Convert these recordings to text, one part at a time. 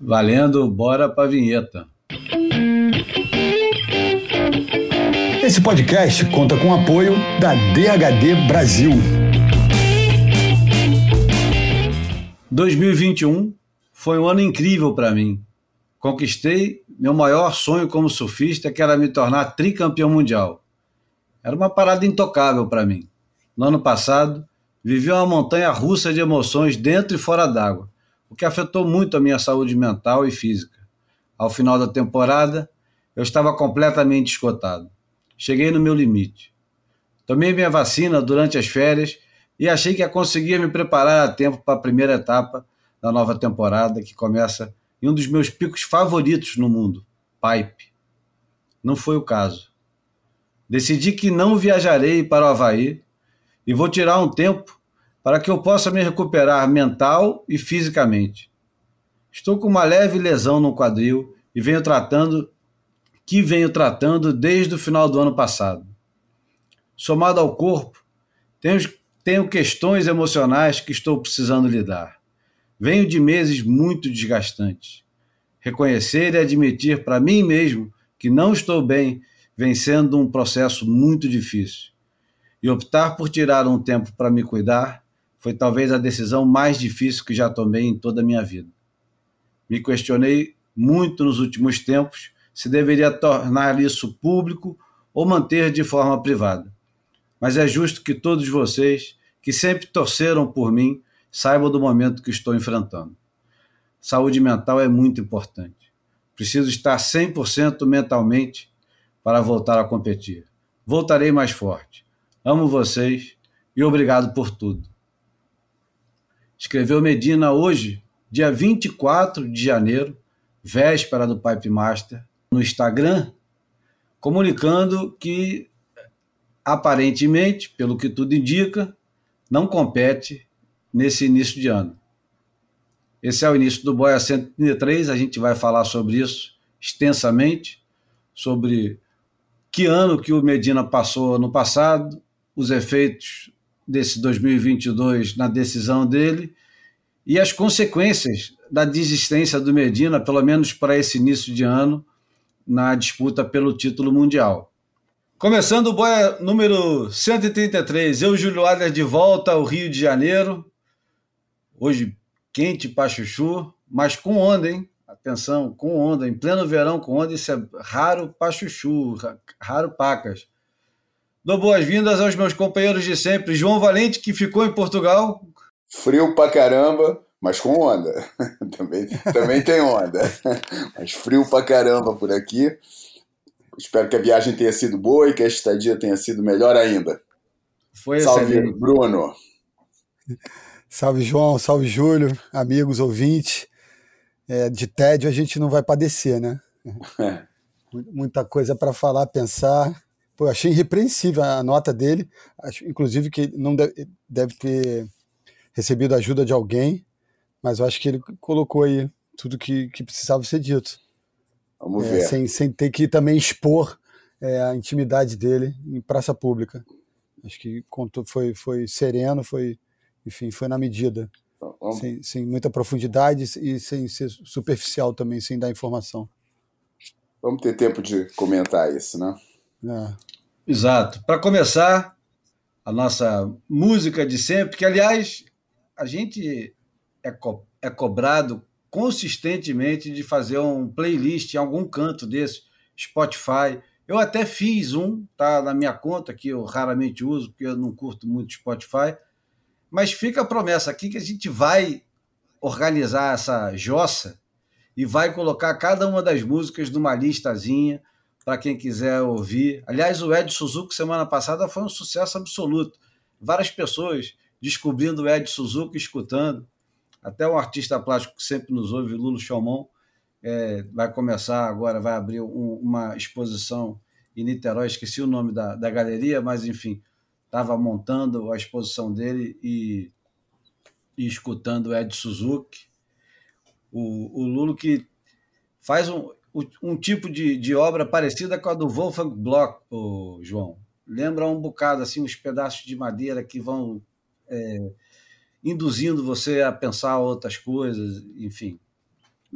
Valendo, bora pra vinheta. Esse podcast conta com o apoio da DHD Brasil. 2021 foi um ano incrível para mim. Conquistei meu maior sonho como surfista, que era me tornar tricampeão mundial. Era uma parada intocável para mim. No ano passado, vivi uma montanha russa de emoções dentro e fora d'água, o que afetou muito a minha saúde mental e física. Ao final da temporada, eu estava completamente esgotado. Cheguei no meu limite. Tomei minha vacina durante as férias e achei que ia conseguir me preparar a tempo para a primeira etapa da nova temporada, que começa em um dos meus picos favoritos no mundo, Pipe. Não foi o caso. Decidi que não viajarei para o Havaí e vou tirar um tempo para que eu possa me recuperar mental e fisicamente. Estou com uma leve lesão no quadril e venho tratando que venho tratando desde o final do ano passado. Somado ao corpo, tenho, tenho questões emocionais que estou precisando lidar. Venho de meses muito desgastantes. Reconhecer e admitir para mim mesmo que não estou bem vem sendo um processo muito difícil. E optar por tirar um tempo para me cuidar foi talvez a decisão mais difícil que já tomei em toda a minha vida. Me questionei muito nos últimos tempos se deveria tornar isso público ou manter de forma privada. Mas é justo que todos vocês, que sempre torceram por mim, saibam do momento que estou enfrentando. Saúde mental é muito importante. Preciso estar 100% mentalmente para voltar a competir. Voltarei mais forte. Amo vocês e obrigado por tudo. Escreveu Medina hoje, dia 24 de janeiro, véspera do Pipe Master, no Instagram, comunicando que, aparentemente, pelo que tudo indica, não compete nesse início de ano. Esse é o início do Boia 133, a gente vai falar sobre isso extensamente, sobre que ano que o Medina passou no passado, os efeitos desse 2022 na decisão dele e as consequências da desistência do Medina, pelo menos para esse início de ano, na disputa pelo título mundial. Começando o boia número 133, eu, Júlio Adler, de volta ao Rio de Janeiro. Hoje quente para chuchu, mas com onda, hein? Atenção, com onda, em pleno verão com onda, isso é raro para chuchu, raro pacas. Dou boas-vindas aos meus companheiros de sempre, João Valente, que ficou em Portugal. Frio pra caramba, mas com onda. também, também tem onda. mas frio pra caramba por aqui. Espero que a viagem tenha sido boa e que a estadia tenha sido melhor ainda. Foi salve, excelente. Bruno. Salve, João. Salve, Júlio. Amigos, ouvintes. É, de tédio a gente não vai padecer, né? É. Muita coisa para falar, pensar. Pô, achei irrepreensível a nota dele. Acho, inclusive, que não deve, deve ter recebido ajuda de alguém mas eu acho que ele colocou aí tudo que, que precisava ser dito. Vamos é, ver. Sem, sem ter que também expor é, a intimidade dele em praça pública. Acho que contou, foi, foi sereno, foi, enfim, foi na medida. Vamos... Sem, sem muita profundidade e sem ser superficial também, sem dar informação. Vamos ter tempo de comentar isso, né? É. Exato. Para começar, a nossa música de sempre, que aliás, a gente é, co é cobrado consistentemente de fazer um playlist em algum canto desse, Spotify. Eu até fiz um, tá na minha conta, que eu raramente uso, porque eu não curto muito Spotify. Mas fica a promessa aqui que a gente vai organizar essa jossa e vai colocar cada uma das músicas numa listazinha para quem quiser ouvir. Aliás, o Ed Suzuki semana passada foi um sucesso absoluto. Várias pessoas descobrindo o Ed Suzuki, escutando. Até um artista plástico que sempre nos ouve, Lulo Chalmon, é, vai começar agora, vai abrir um, uma exposição em Niterói, esqueci o nome da, da galeria, mas enfim, estava montando a exposição dele e, e escutando Ed Suzuki. O, o Lulo que faz um, um tipo de, de obra parecida com a do Wolfgang Bloch, o João. Lembra um bocado, assim, uns pedaços de madeira que vão é, induzindo você a pensar outras coisas, enfim.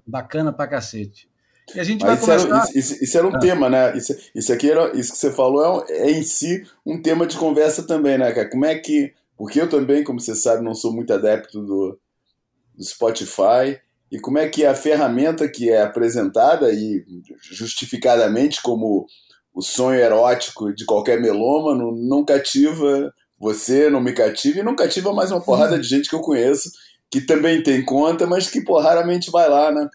Bacana pra cacete. E a gente vai isso começar... Era, isso, isso, era um ah. tema, né? Isso, isso aqui era, isso que você falou é, é, em si um tema de conversa também, né, cara? Como é que. Porque eu também, como você sabe, não sou muito adepto do, do Spotify. E como é que a ferramenta que é apresentada e justificadamente como o sonho erótico de qualquer melômano não cativa você, não me cativa e não cativa mais uma porrada de gente que eu conheço que também tem conta, mas que pô, raramente vai lá, né?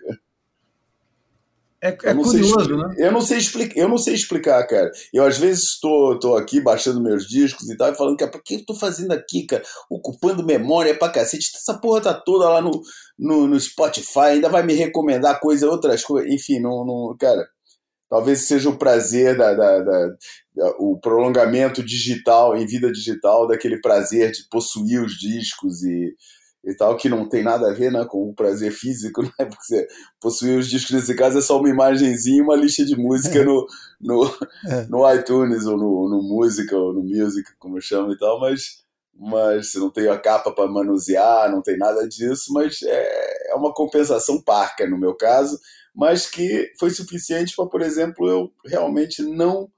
É, é curioso, né? Eu não, sei explicar, eu não sei explicar, cara. Eu às vezes estou tô, tô aqui baixando meus discos e tal, e falando, cara, por que eu tô fazendo aqui, cara? Ocupando memória pra cacete. Essa porra tá toda lá no, no, no Spotify, ainda vai me recomendar coisa, outras coisas. Enfim, não, não, cara. Talvez seja o prazer da, da, da, da, o prolongamento digital, em vida digital, daquele prazer de possuir os discos e, e tal, que não tem nada a ver né, com o prazer físico, né? Porque você possuir os discos nesse caso é só uma imagenzinha e uma lista de música no, no, é. no iTunes ou no, no Música ou no Music, como eu chamo e tal, mas, mas você não tem a capa para manusear, não tem nada disso, mas é, é uma compensação parca no meu caso, mas que foi suficiente para, por exemplo, eu realmente não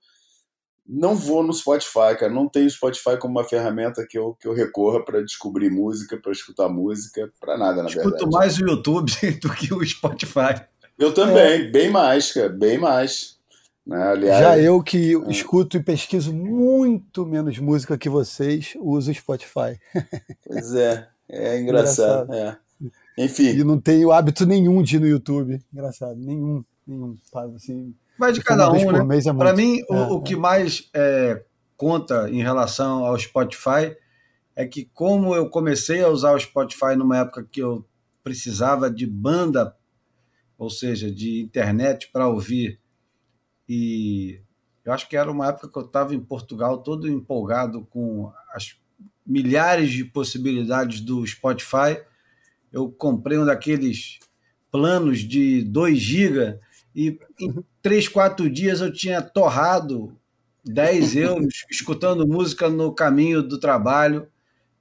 não vou no Spotify, cara. Não tenho Spotify como uma ferramenta que eu, que eu recorra para descobrir música, para escutar música, para nada, na Escuto verdade. Escuto mais o YouTube do que o Spotify. Eu também, é. bem mais, cara, bem mais. Né? Aliás, Já eu que é. escuto e pesquiso muito menos música que vocês, uso o Spotify. Pois é, é engraçado. engraçado. É. Enfim. E não tenho hábito nenhum de ir no YouTube. Engraçado, nenhum, nenhum. Assim, Vai de cada um, né? É Para mim, é, o, o, que mais é, conta em relação ao Spotify é que como eu comecei a usar o Spotify numa época que eu precisava de banda, ou seja, de internet para ouvir, e eu acho que era uma época que eu estava em Portugal todo empolgado com as milhares de possibilidades do Spotify. Eu comprei um daqueles planos de 2 GB e em três, quatro dias eu tinha torrado 10 euros escutando música no caminho do trabalho.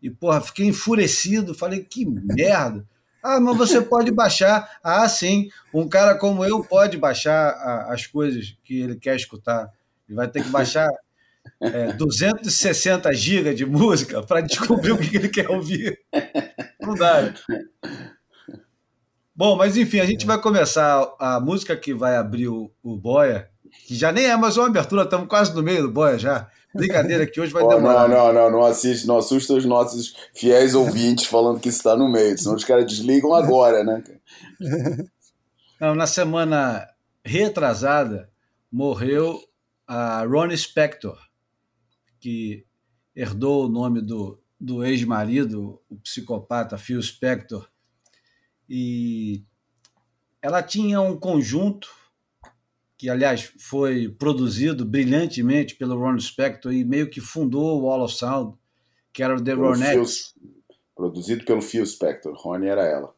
E, porra, fiquei enfurecido. Falei, que merda. Ah, mas você pode baixar. Ah, sim. Um cara como eu pode baixar a, as coisas que ele quer escutar. Ele vai ter que baixar é, 260 GB de música para descobrir o que ele quer ouvir. Não dá. Bom, mas enfim, a gente é. vai começar a música que vai abrir o, o Boia, que já nem é mais uma abertura, estamos quase no meio do Boia já. Brincadeira que hoje vai oh, demorar. Não, não, não, não assiste, não assusta os nossos fiéis ouvintes falando que isso está no meio, senão os caras desligam agora, né? Não, na semana retrasada morreu a Ronnie Spector, que herdou o nome do, do ex-marido, o psicopata Phil Spector, e ela tinha um conjunto que, aliás, foi produzido brilhantemente pelo Ron Spector e meio que fundou o Wall of Sound, que era o The Ronettes. Produzido pelo Phil Spector, Ronnie era ela.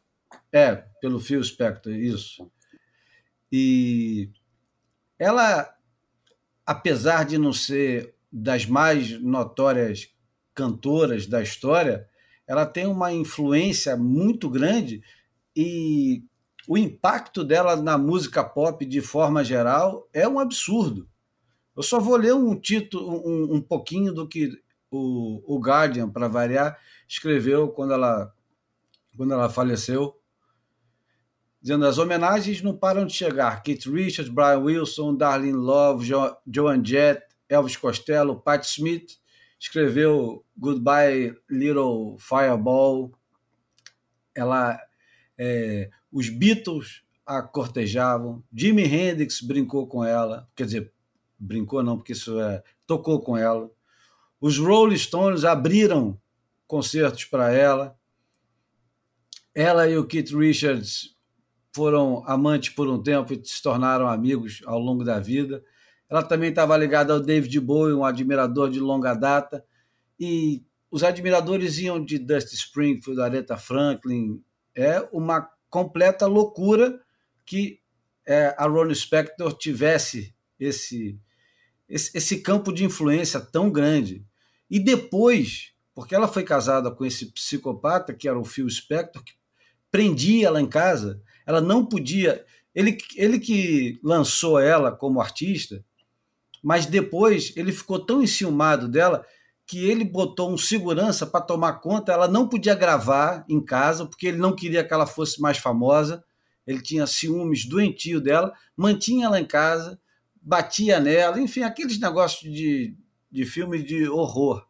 É, pelo Phil Spector, isso. E ela, apesar de não ser das mais notórias cantoras da história, ela tem uma influência muito grande e o impacto dela na música pop de forma geral é um absurdo. Eu só vou ler um título, um, um pouquinho do que o, o Guardian, para variar, escreveu quando ela, quando ela faleceu, dizendo as homenagens não param de chegar. Keith Richards, Brian Wilson, Darlene Love, jo, Joan Jett, Elvis Costello, Pat Smith, escreveu Goodbye Little Fireball. Ela é, os Beatles a cortejavam, Jimi Hendrix brincou com ela, quer dizer, brincou não, porque isso é, tocou com ela. Os Rolling Stones abriram concertos para ela. Ela e o Keith Richards foram amantes por um tempo e se tornaram amigos ao longo da vida. Ela também estava ligada ao David Bowie, um admirador de longa data, e os admiradores iam de Dusty Springfield, Aretha Franklin, é uma completa loucura que é, a Ronnie Spector tivesse esse, esse, esse campo de influência tão grande. E depois, porque ela foi casada com esse psicopata, que era o Phil Spector, que prendia ela em casa, ela não podia. Ele, ele que lançou ela como artista, mas depois ele ficou tão enciumado dela que ele botou um segurança para tomar conta. Ela não podia gravar em casa, porque ele não queria que ela fosse mais famosa. Ele tinha ciúmes doentio dela, mantinha ela em casa, batia nela, enfim, aqueles negócios de, de filme de horror.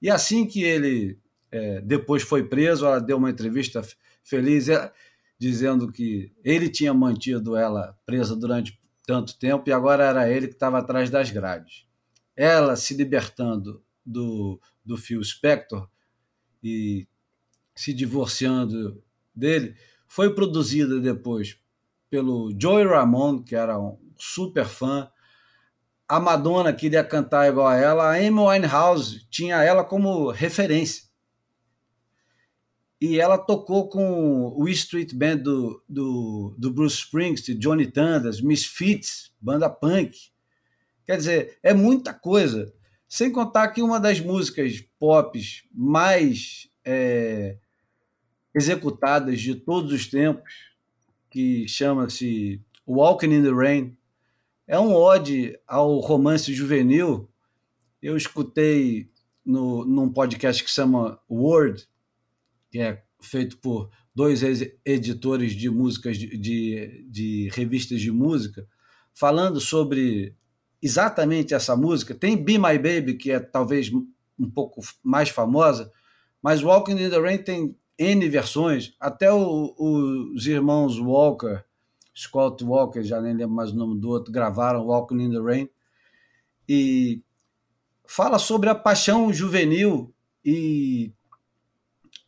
E assim que ele é, depois foi preso, ela deu uma entrevista feliz, é, dizendo que ele tinha mantido ela presa durante tanto tempo e agora era ele que estava atrás das grades. Ela se libertando do, do Phil Spector e se divorciando dele, foi produzida depois pelo Joey Ramone, que era um super fã. A Madonna queria cantar igual a ela. A Amy Winehouse tinha ela como referência. E ela tocou com o Street Band do, do, do Bruce Springsteen, Johnny Thunders, Misfits, banda punk. Quer dizer, é muita coisa. Sem contar que uma das músicas pop mais é, executadas de todos os tempos, que chama-se Walking in the Rain, é um ode ao romance juvenil. Eu escutei no, num podcast que chama Word, que é feito por dois editores de músicas de, de, de revistas de música, falando sobre exatamente essa música. Tem Be My Baby, que é talvez um pouco mais famosa, mas Walking in the Rain tem N versões, até o, o, os irmãos Walker, Scott Walker, já nem lembro mais o nome do outro, gravaram Walking in the Rain, e fala sobre a paixão juvenil e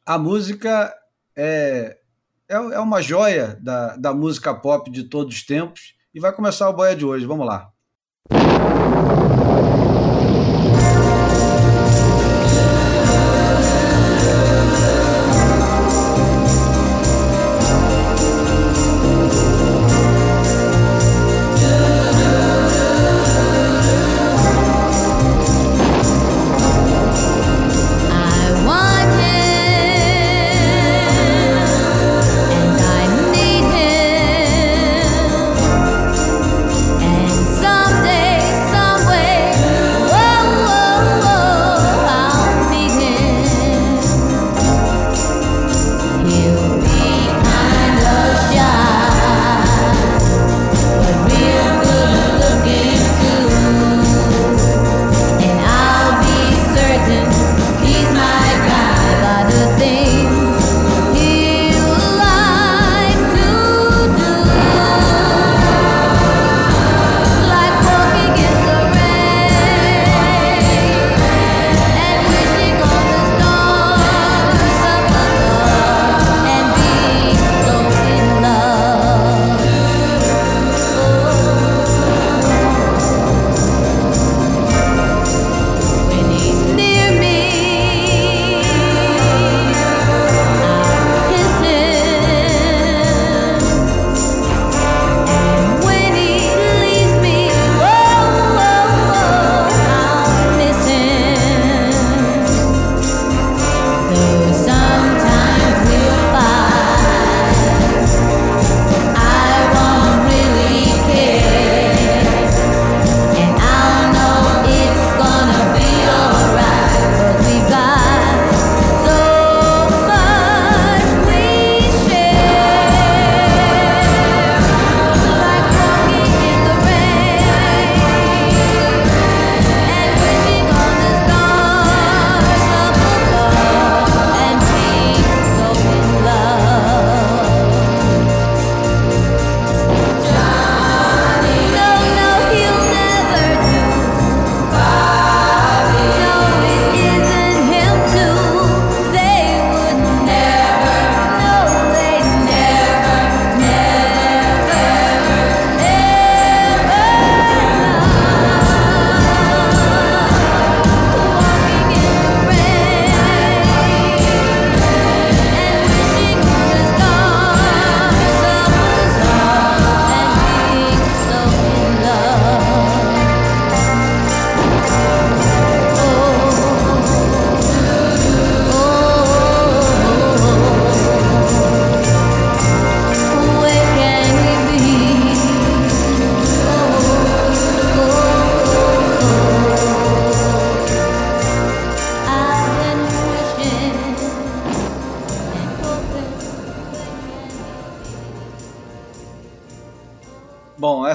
a música é, é, é uma joia da, da música pop de todos os tempos. E vai começar o boia de hoje. Vamos lá.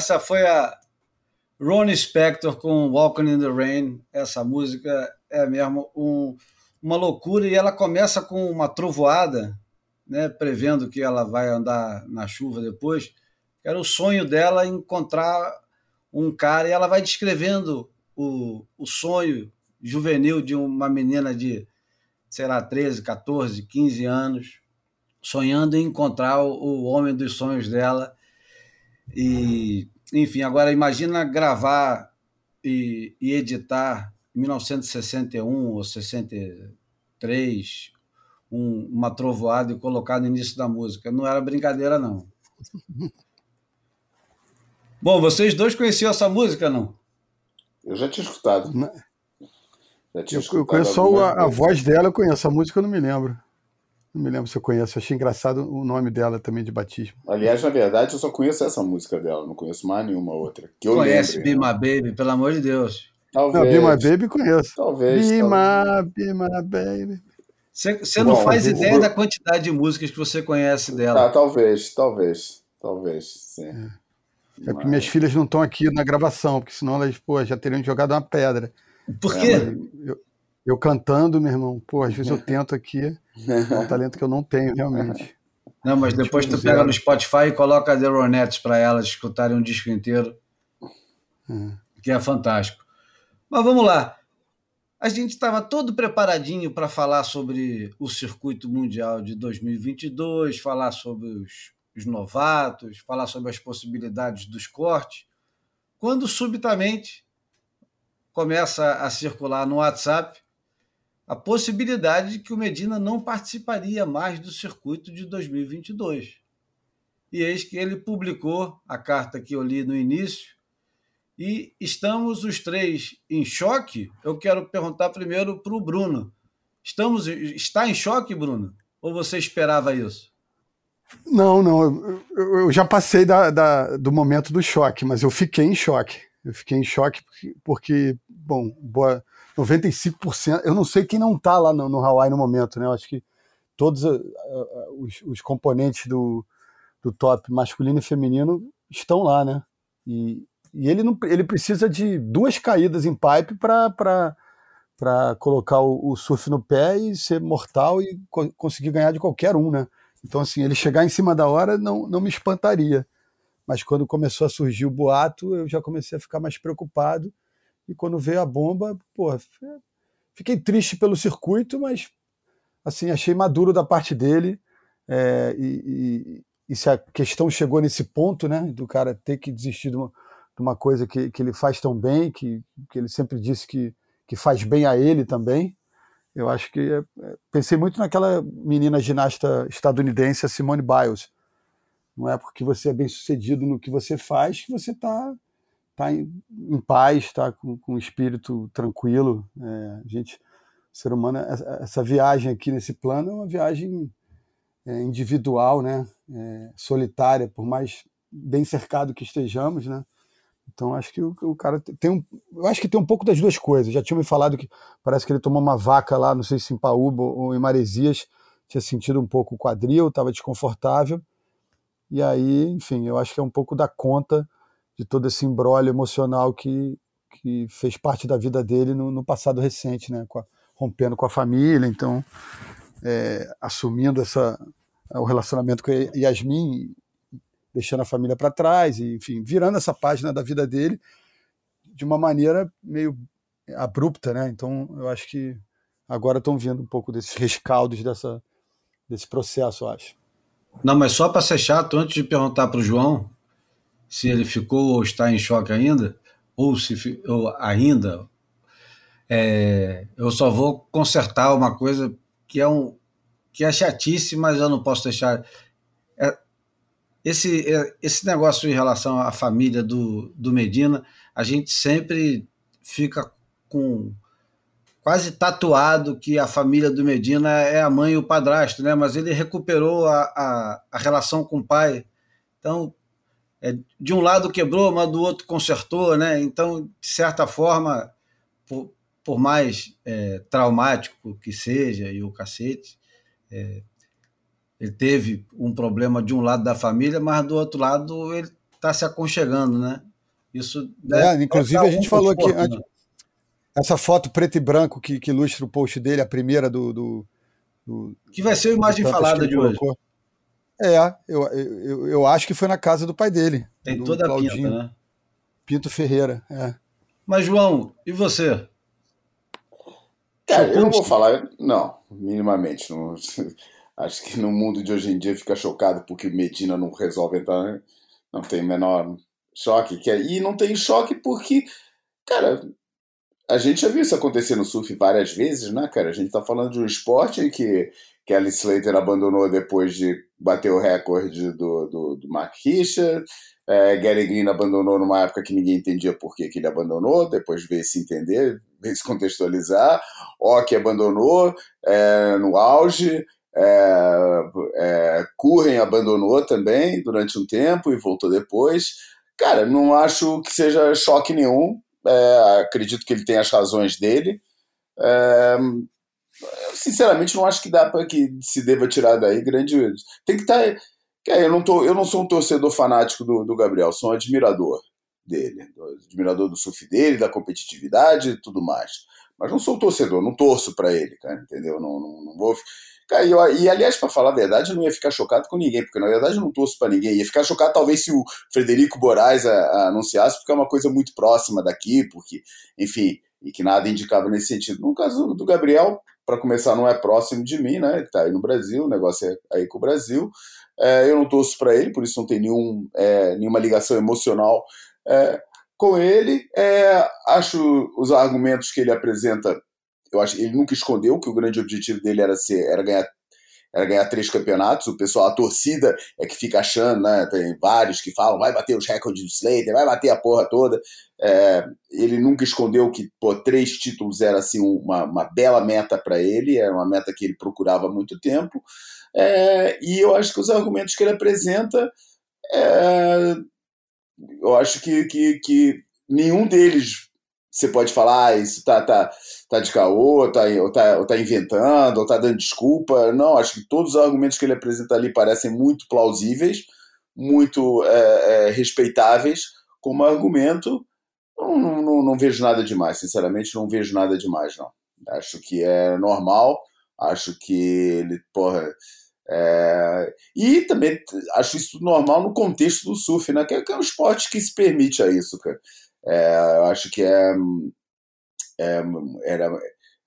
Essa foi a Ronnie Spector com Walking in the Rain. Essa música é mesmo um, uma loucura e ela começa com uma trovoada, né, prevendo que ela vai andar na chuva depois. Era o sonho dela encontrar um cara e ela vai descrevendo o, o sonho juvenil de uma menina de, sei lá, 13, 14, 15 anos, sonhando em encontrar o, o homem dos sonhos dela. E, enfim, agora imagina gravar e, e editar em 1961 ou 63 um, uma trovoada e colocar no início da música. Não era brincadeira, não. Bom, vocês dois conheciam essa música, não? Eu já tinha escutado. Já tinha eu, escutado eu conheço só a, a, voz dela, eu conheço. A música eu não me lembro. Não me lembro se eu conheço. Achei engraçado o nome dela também de batismo. Aliás, na verdade, eu só conheço essa música dela. Não conheço mais nenhuma outra. Que eu Conhece lembre, Be My Baby, pelo amor de Deus. Talvez. Não, Be My Baby conheço. Talvez. Be My, Be My Baby. Você, não Bom, faz ideia vou... da quantidade de músicas que você conhece dela. Ah, talvez, talvez. Talvez, sim. É. É porque minhas filhas não estão aqui na gravação, porque senão elas pô, já teriam jogado uma pedra. Por quê? É, eu, eu, cantando, meu irmão, pô, às vezes eu tento aqui, é um talento que eu não tenho, realmente. Não, mas depois tu pega no Spotify e coloca The Ronettes para elas escutarem um disco inteiro, é. que é fantástico. Mas vamos lá. A gente estava todo preparadinho para falar sobre o circuito mundial de 2022, falar sobre os os novatos, falar sobre as possibilidades dos cortes, quando subitamente começa a circular no WhatsApp a possibilidade de que o Medina não participaria mais do circuito de 2022. E eis que ele publicou a carta que eu li no início, e estamos os três em choque. Eu quero perguntar primeiro para o Bruno. Estamos, está em choque, Bruno? Ou você esperava isso? Não, não. Eu, eu já passei da, da, do momento do choque, mas eu fiquei em choque. Eu fiquei em choque porque, porque bom, boa, 95%. Eu não sei quem não está lá no, no Hawaii no momento, né? Eu acho que todos uh, uh, os, os, componentes do, do top masculino e feminino estão lá, né? E, e ele, não, ele precisa de duas caídas em pipe para colocar o, o, surf no pé e ser mortal e co conseguir ganhar de qualquer um, né? Então, assim, ele chegar em cima da hora não, não me espantaria. Mas quando começou a surgir o boato, eu já comecei a ficar mais preocupado. E quando veio a bomba, pô, fiquei triste pelo circuito, mas assim, achei maduro da parte dele. É, e, e, e, se a questão chegou nesse ponto, né, do cara ter que desistir de uma, de uma coisa que, que ele faz tão bem, que, que ele sempre disse que, que faz bem a ele também, eu acho que é, é, pensei muito naquela menina ginasta estadunidense, Simone Biles. Não é porque você é bem sucedido no que você faz que você está tá em, em, paz, está com, com o espírito tranquilo. É, a gente, ser humano, essa, essa, viagem aqui nesse plano é uma viagem é, individual, né? É, solitária, por mais bem cercado que estejamos, né? Então acho que o, o, cara tem um, eu acho que tem um pouco das duas coisas. Já tinha me falado que parece que ele tomou uma vaca lá, não sei se em Paúba ou em Maresias, tinha sentido um pouco o quadril, estava desconfortável. E aí, enfim, eu acho que é um pouco da conta de todo esse embrólio emocional que, que fez parte da vida dele no, no passado recente, né? Com a, rompendo com a família, então é, assumindo essa o relacionamento com a Yasmin deixando a família para trás, e, enfim, virando essa página da vida dele de uma maneira meio abrupta, né? Então, eu acho que agora estão vendo um pouco desses rescaldos dessa, desse processo, eu acho. Não, mas só para ser chato, antes de perguntar para o João se ele ficou ou está em choque ainda, ou se ou ainda, é, eu só vou consertar uma coisa que é um que é chatice, mas eu não posso deixar. É, esse, é, esse negócio em relação à família do, do Medina, a gente sempre fica com quase tatuado que a família do Medina é a mãe e o padrasto, né? Mas ele recuperou a, a, a relação com o pai. Então, é, de um lado quebrou, mas do outro consertou, né? Então, de certa forma, por, por mais é, traumático que seja e o cacete, é, ele teve um problema de um lado da família, mas do outro lado ele está se aconchegando, né? Isso é, inclusive a gente falou aqui né? essa foto preto e branco que, que ilustra o post dele, a primeira do, do, do que vai ser a imagem falada de hoje. É, eu, eu, eu acho que foi na casa do pai dele. Tem toda a pinta, né? Pinto Ferreira, é. Mas, João, e você? Cara, eu não vou falar, não, minimamente. Não, acho que no mundo de hoje em dia fica chocado porque Medina não resolve entrar. Né? Não tem menor choque. Que é, e não tem choque porque, cara, a gente já viu isso acontecer no surf várias vezes, né, cara? A gente tá falando de um esporte que, que Alice Slater abandonou depois de bater o recorde do, do, do Mark Richard. É, Gary Green abandonou numa época que ninguém entendia por que, que ele abandonou, depois veio se entender, veio se contextualizar. Ock abandonou é, no auge. É, é, Curren abandonou também durante um tempo e voltou depois. Cara, não acho que seja choque nenhum. É, acredito que ele tem as razões dele. É, sinceramente, não acho que dá para que se deva tirar daí grande. Tem que estar. Tá, eu não, tô, eu não sou um torcedor fanático do, do Gabriel, sou um admirador dele, admirador do surf dele, da competitividade e tudo mais. Mas não sou um torcedor, não torço para ele, cara, entendeu? Não, não, não vou. Cara, e, eu, e aliás, para falar a verdade, eu não ia ficar chocado com ninguém, porque na verdade eu não torço para ninguém. Ia ficar chocado talvez se o Frederico Moraes a, a anunciasse, porque é uma coisa muito próxima daqui, porque, enfim, e que nada indicava nesse sentido. No caso do Gabriel, para começar, não é próximo de mim, né? Ele está aí no Brasil, o negócio é aí com o Brasil. É, eu não torço para ele, por isso não tem nenhum, é, nenhuma ligação emocional é, com ele. É, acho os argumentos que ele apresenta eu acho ele nunca escondeu que o grande objetivo dele era ser era ganhar era ganhar três campeonatos. O pessoal, a torcida é que fica achando, né? Tem vários que falam, vai bater os recordes do Slater, vai bater a porra toda. É, ele nunca escondeu que pô, três títulos era assim uma, uma bela meta para ele, era uma meta que ele procurava há muito tempo. É, e eu acho que os argumentos que ele apresenta, é, eu acho que, que, que nenhum deles você pode falar, ah, isso tá, tá, tá de caô, tá, ou, tá, ou tá inventando, ou tá dando desculpa. Não, acho que todos os argumentos que ele apresenta ali parecem muito plausíveis, muito é, é, respeitáveis como argumento. Não, não, não, não, vejo nada demais, sinceramente, não vejo nada demais, não. Acho que é normal, acho que ele, porra. É... E também acho isso normal no contexto do surf, né? Que é, é um esporte que se permite a isso, cara. É, eu acho que é, é, era,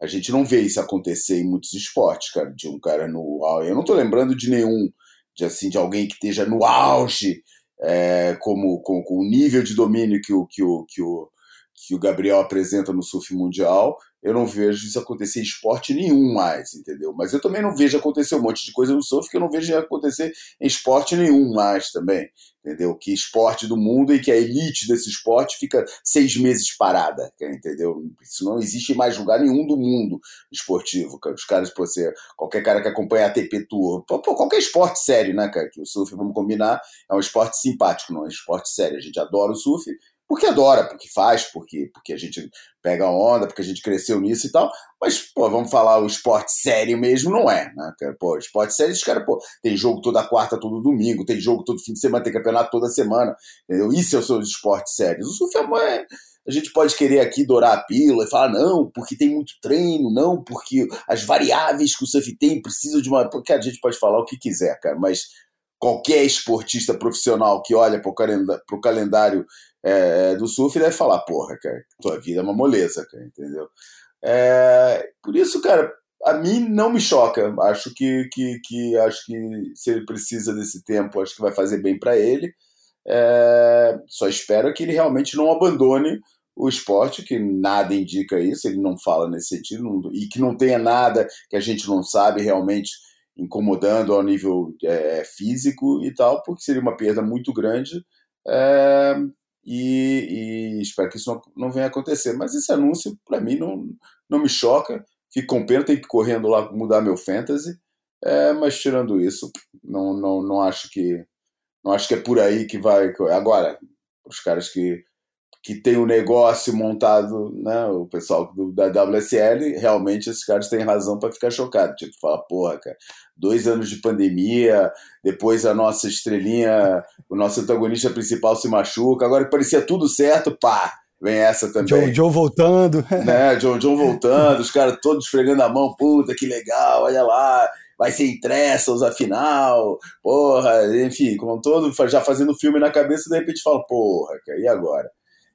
a gente não vê isso acontecer em muitos esportes, cara, de um cara no eu não estou lembrando de nenhum de assim de alguém que esteja no auge é, como com, com, o nível de domínio que o, que o, que o que o Gabriel apresenta no surf mundial eu não vejo isso acontecer em esporte nenhum mais, entendeu? Mas eu também não vejo acontecer um monte de coisa no surf que eu não vejo acontecer em esporte nenhum mais também, entendeu? Que esporte do mundo e que a elite desse esporte fica seis meses parada, entendeu? Isso não existe em mais lugar nenhum do mundo esportivo, cara. Os caras, pô, você, qualquer cara que acompanha a ATP Tour, pô, qualquer esporte sério, né, cara? Que o surf, vamos combinar, é um esporte simpático, não é um esporte sério. A gente adora o surf, porque adora, porque faz, porque, porque a gente pega onda, porque a gente cresceu nisso e tal. Mas, pô, vamos falar o esporte sério mesmo, não é, né? Pô, esporte sério, os caras, pô, tem jogo toda quarta, todo domingo, tem jogo todo fim de semana, tem campeonato toda semana, entendeu? Isso é o seu esporte sério. O surf é, a gente pode querer aqui dourar a pílula e falar, não, porque tem muito treino, não, porque as variáveis que o surf tem precisam de uma. Porque a gente pode falar o que quiser, cara, mas qualquer esportista profissional que olha para o calendário é, do surf deve falar, porra, cara, tua vida é uma moleza, cara, entendeu? É, por isso, cara, a mim não me choca. Acho que, que, que, acho que se ele precisa desse tempo, acho que vai fazer bem para ele. É, só espero que ele realmente não abandone o esporte, que nada indica isso, ele não fala nesse sentido, não, e que não tenha nada que a gente não sabe realmente incomodando ao nível é, físico e tal, porque seria uma perda muito grande. É, e, e, espero que isso não, não venha a acontecer. Mas esse anúncio, para mim, não, não me choca. Fico com pena, tenho que ir correndo lá mudar meu fantasy. É, mas tirando isso, não, não, não acho que não acho que é por aí que vai. Agora, os caras que que tem o um negócio montado, né, o pessoal do, da WSL, realmente esses caras têm razão para ficar chocados. Tipo, falar, porra, cara, dois anos de pandemia, depois a nossa estrelinha, o nosso antagonista principal se machuca, agora que parecia tudo certo, pá, vem essa também. John, John voltando. Né, John, John voltando, os caras todos esfregando a mão, puta, que legal, olha lá, vai ser em Trestles a final, porra, enfim, com todo, já fazendo filme na cabeça, de repente fala, porra, e agora?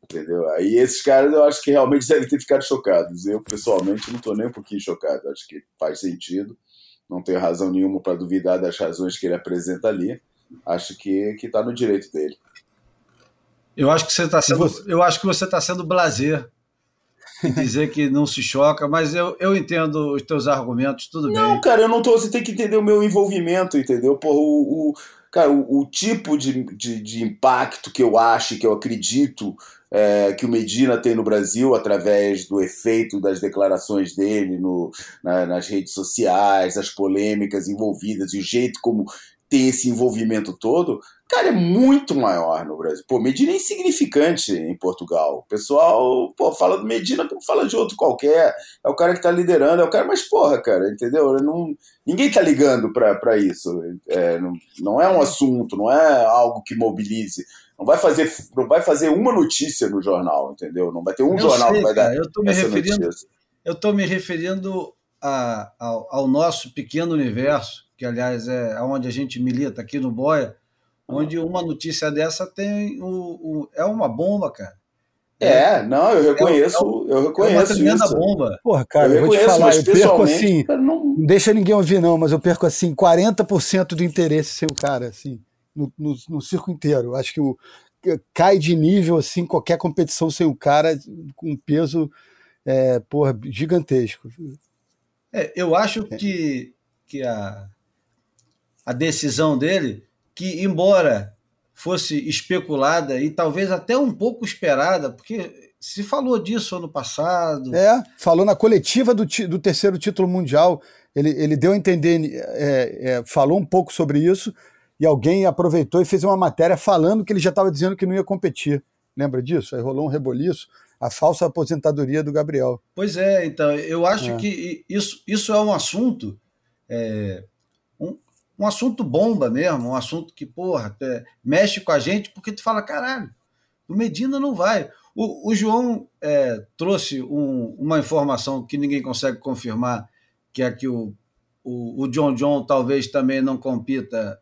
Entendeu? Aí esses caras eu acho que realmente devem ter ficado chocados. Eu, pessoalmente, não estou nem um pouquinho chocado. Acho que faz sentido. Não tenho razão nenhuma para duvidar das razões que ele apresenta ali. Acho que está no direito dele. Eu acho que você está sendo, eu acho que você está sendo blazer em dizer que não se choca, mas eu, eu entendo os teus argumentos, tudo não, bem. Não, cara, eu não tô. Você tem que entender o meu envolvimento, entendeu? Porra, o, o cara, o, o tipo de, de, de, impacto que eu acho, que eu acredito é, que o Medina tem no Brasil através do efeito das declarações dele no, na, nas redes sociais, as polêmicas envolvidas e o jeito como tem esse envolvimento todo, cara, é muito maior no Brasil. Pô, Medina é insignificante em Portugal. O pessoal, pô, fala do Medina como fala de outro qualquer. É o cara que tá liderando, é o cara, mas porra, cara, entendeu? Não, ninguém tá ligando para isso. É, não, não é um assunto, não é algo que mobilize. Não vai fazer, não vai fazer uma notícia no jornal, entendeu? Não vai ter um eu jornal sei, que vai dar eu tô me essa referindo, notícia. Eu estou me referindo a, ao, ao, nosso pequeno universo, que aliás é onde a gente milita aqui no Boia, onde uma notícia dessa tem o, o é uma bomba, cara. É, não, eu reconheço, é, é, eu reconheço é uma tremenda isso. bomba. Porra, cara, eu, eu vou te falar, eu perco assim, não... não deixa ninguém ouvir não, mas eu perco assim 40% do interesse sem o cara, assim no, no, no circo inteiro. Acho que o, cai de nível assim qualquer competição sem o cara com um peso é, porra, gigantesco. É, eu acho que, que a, a decisão dele, que embora fosse especulada e talvez até um pouco esperada, porque se falou disso ano passado. É, falou na coletiva do, do terceiro título mundial. Ele, ele deu a entender, é, é, falou um pouco sobre isso, e alguém aproveitou e fez uma matéria falando que ele já estava dizendo que não ia competir. Lembra disso? Aí rolou um reboliço, a falsa aposentadoria do Gabriel. Pois é, então, eu acho é. que isso, isso é um assunto, é, um, um assunto bomba mesmo, um assunto que, porra, é, mexe com a gente, porque tu fala, caralho, o Medina não vai. O, o João é, trouxe um, uma informação que ninguém consegue confirmar, que é que o, o, o John John talvez também não compita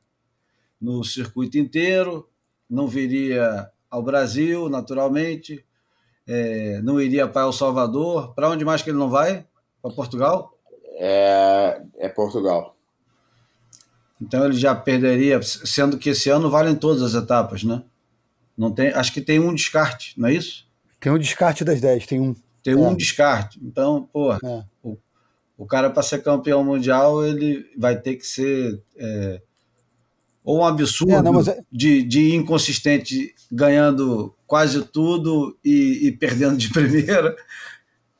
no circuito inteiro, não viria ao Brasil, naturalmente, é, não iria para El Salvador. Para onde mais que ele não vai? Para Portugal? É, é Portugal. Então ele já perderia, sendo que esse ano valem todas as etapas, né? Não tem, acho que tem um descarte, não é isso? Tem um descarte das 10, tem um. Tem é. um descarte. Então, pô, é. o, o cara para ser campeão mundial, ele vai ter que ser é, ou um absurdo é, não, é... de, de inconsistente ganhando quase tudo e, e, perdendo de primeira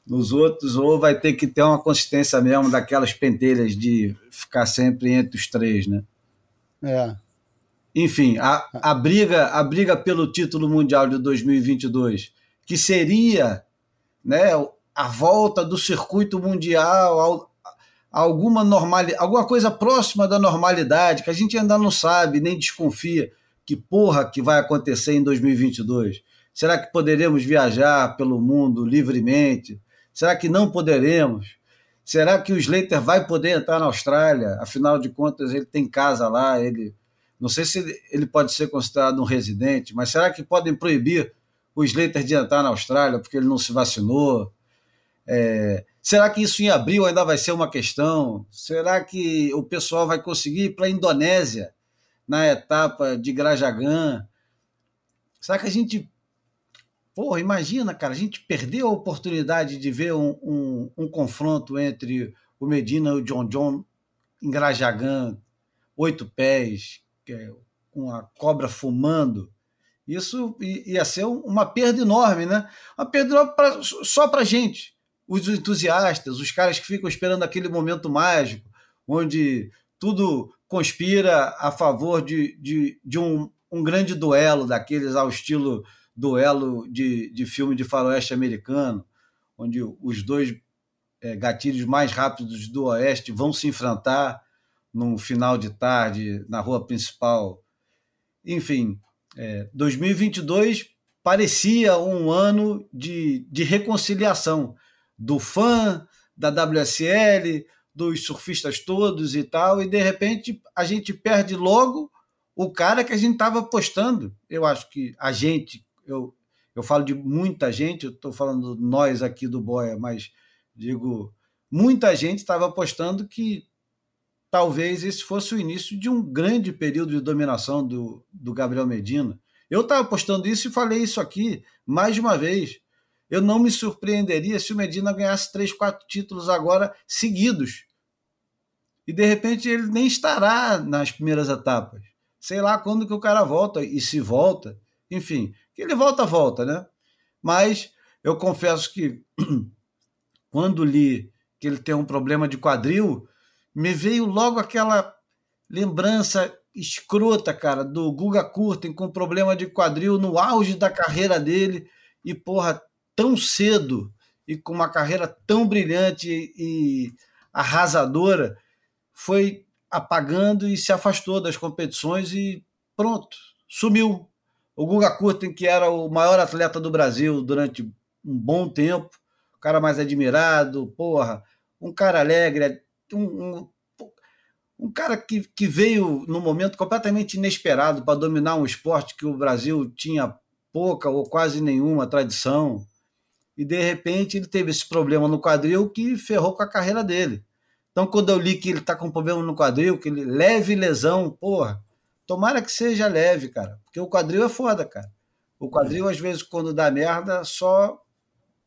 nos outros, ou vai ter que ter uma consistência mesmo daquelas pentelhas de ficar sempre entre os três, né? É. Enfim, a, a, briga, a briga pelo título mundial de 2022, que seria né, a volta do circuito mundial ao, alguma normalidade, alguma coisa próxima da normalidade, que a gente ainda não sabe, nem desconfia que porra que vai acontecer em 2022. Será que poderemos viajar pelo mundo livremente? Será que não poderemos? Será que o Slater vai poder entrar na Austrália? Afinal de contas, ele tem casa lá, ele não sei se ele pode ser considerado um residente, mas será que podem proibir o Slater de entrar na Austrália porque ele não se vacinou? É, será que isso em abril ainda vai ser uma questão? Será que o pessoal vai conseguir ir para a Indonésia na etapa de Grajagan? Será que a gente. Porra, imagina, cara, a gente perdeu a oportunidade de ver um, um, um confronto entre o Medina e o John John em Grajagan, oito pés, é com a cobra fumando. Isso ia ser uma perda enorme, né? Uma perda enorme pra, só para gente os entusiastas, os caras que ficam esperando aquele momento mágico, onde tudo conspira a favor de, de, de um, um grande duelo daqueles ao estilo duelo de, de filme de faroeste americano, onde os dois é, gatilhos mais rápidos do Oeste vão se enfrentar num final de tarde na rua principal. Enfim, é, 2022 parecia um ano de, de reconciliação do fã, da WSL, dos surfistas todos e tal, e de repente a gente perde logo o cara que a gente estava apostando. Eu acho que a gente, eu, eu falo de muita gente, eu estou falando nós aqui do Boia, mas digo, muita gente estava apostando que talvez esse fosse o início de um grande período de dominação do, do Gabriel Medina. Eu estava apostando isso e falei isso aqui mais de uma vez. Eu não me surpreenderia se o Medina ganhasse três, quatro títulos agora seguidos. E de repente ele nem estará nas primeiras etapas. Sei lá quando que o cara volta e se volta. Enfim, que ele volta, volta, né? Mas eu confesso que quando li que ele tem um problema de quadril, me veio logo aquela lembrança escrota, cara, do Guga Kurten com problema de quadril no auge da carreira dele e, porra, tão cedo e com uma carreira tão brilhante e arrasadora, foi apagando e se afastou das competições e pronto, sumiu. O Guga Kurten, que era o maior atleta do Brasil durante um bom tempo, o cara mais admirado, porra, um cara alegre, um, um, um cara que, que veio num momento completamente inesperado para dominar um esporte que o Brasil tinha pouca ou quase nenhuma tradição e de repente ele teve esse problema no quadril que ferrou com a carreira dele. Então, quando eu li que ele está com problema no quadril, que ele leve lesão, porra, tomara que seja leve, cara, porque o quadril é foda, cara. O quadril, às vezes, quando dá merda, só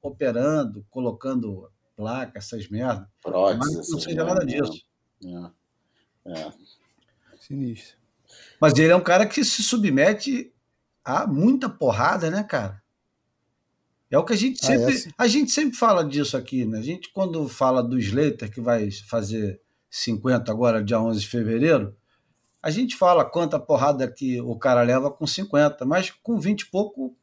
operando, colocando placa, essas merdas. Prótese, mas não seja nada disso. É. É. Sinistro. Mas ele é um cara que se submete a muita porrada, né, cara? É o que a gente sempre, ah, é? a gente sempre fala disso aqui, né? A gente, quando fala do Slater, que vai fazer 50 agora, dia 11 de fevereiro, a gente fala quanta porrada que o cara leva com 50, mas com 20 e pouco,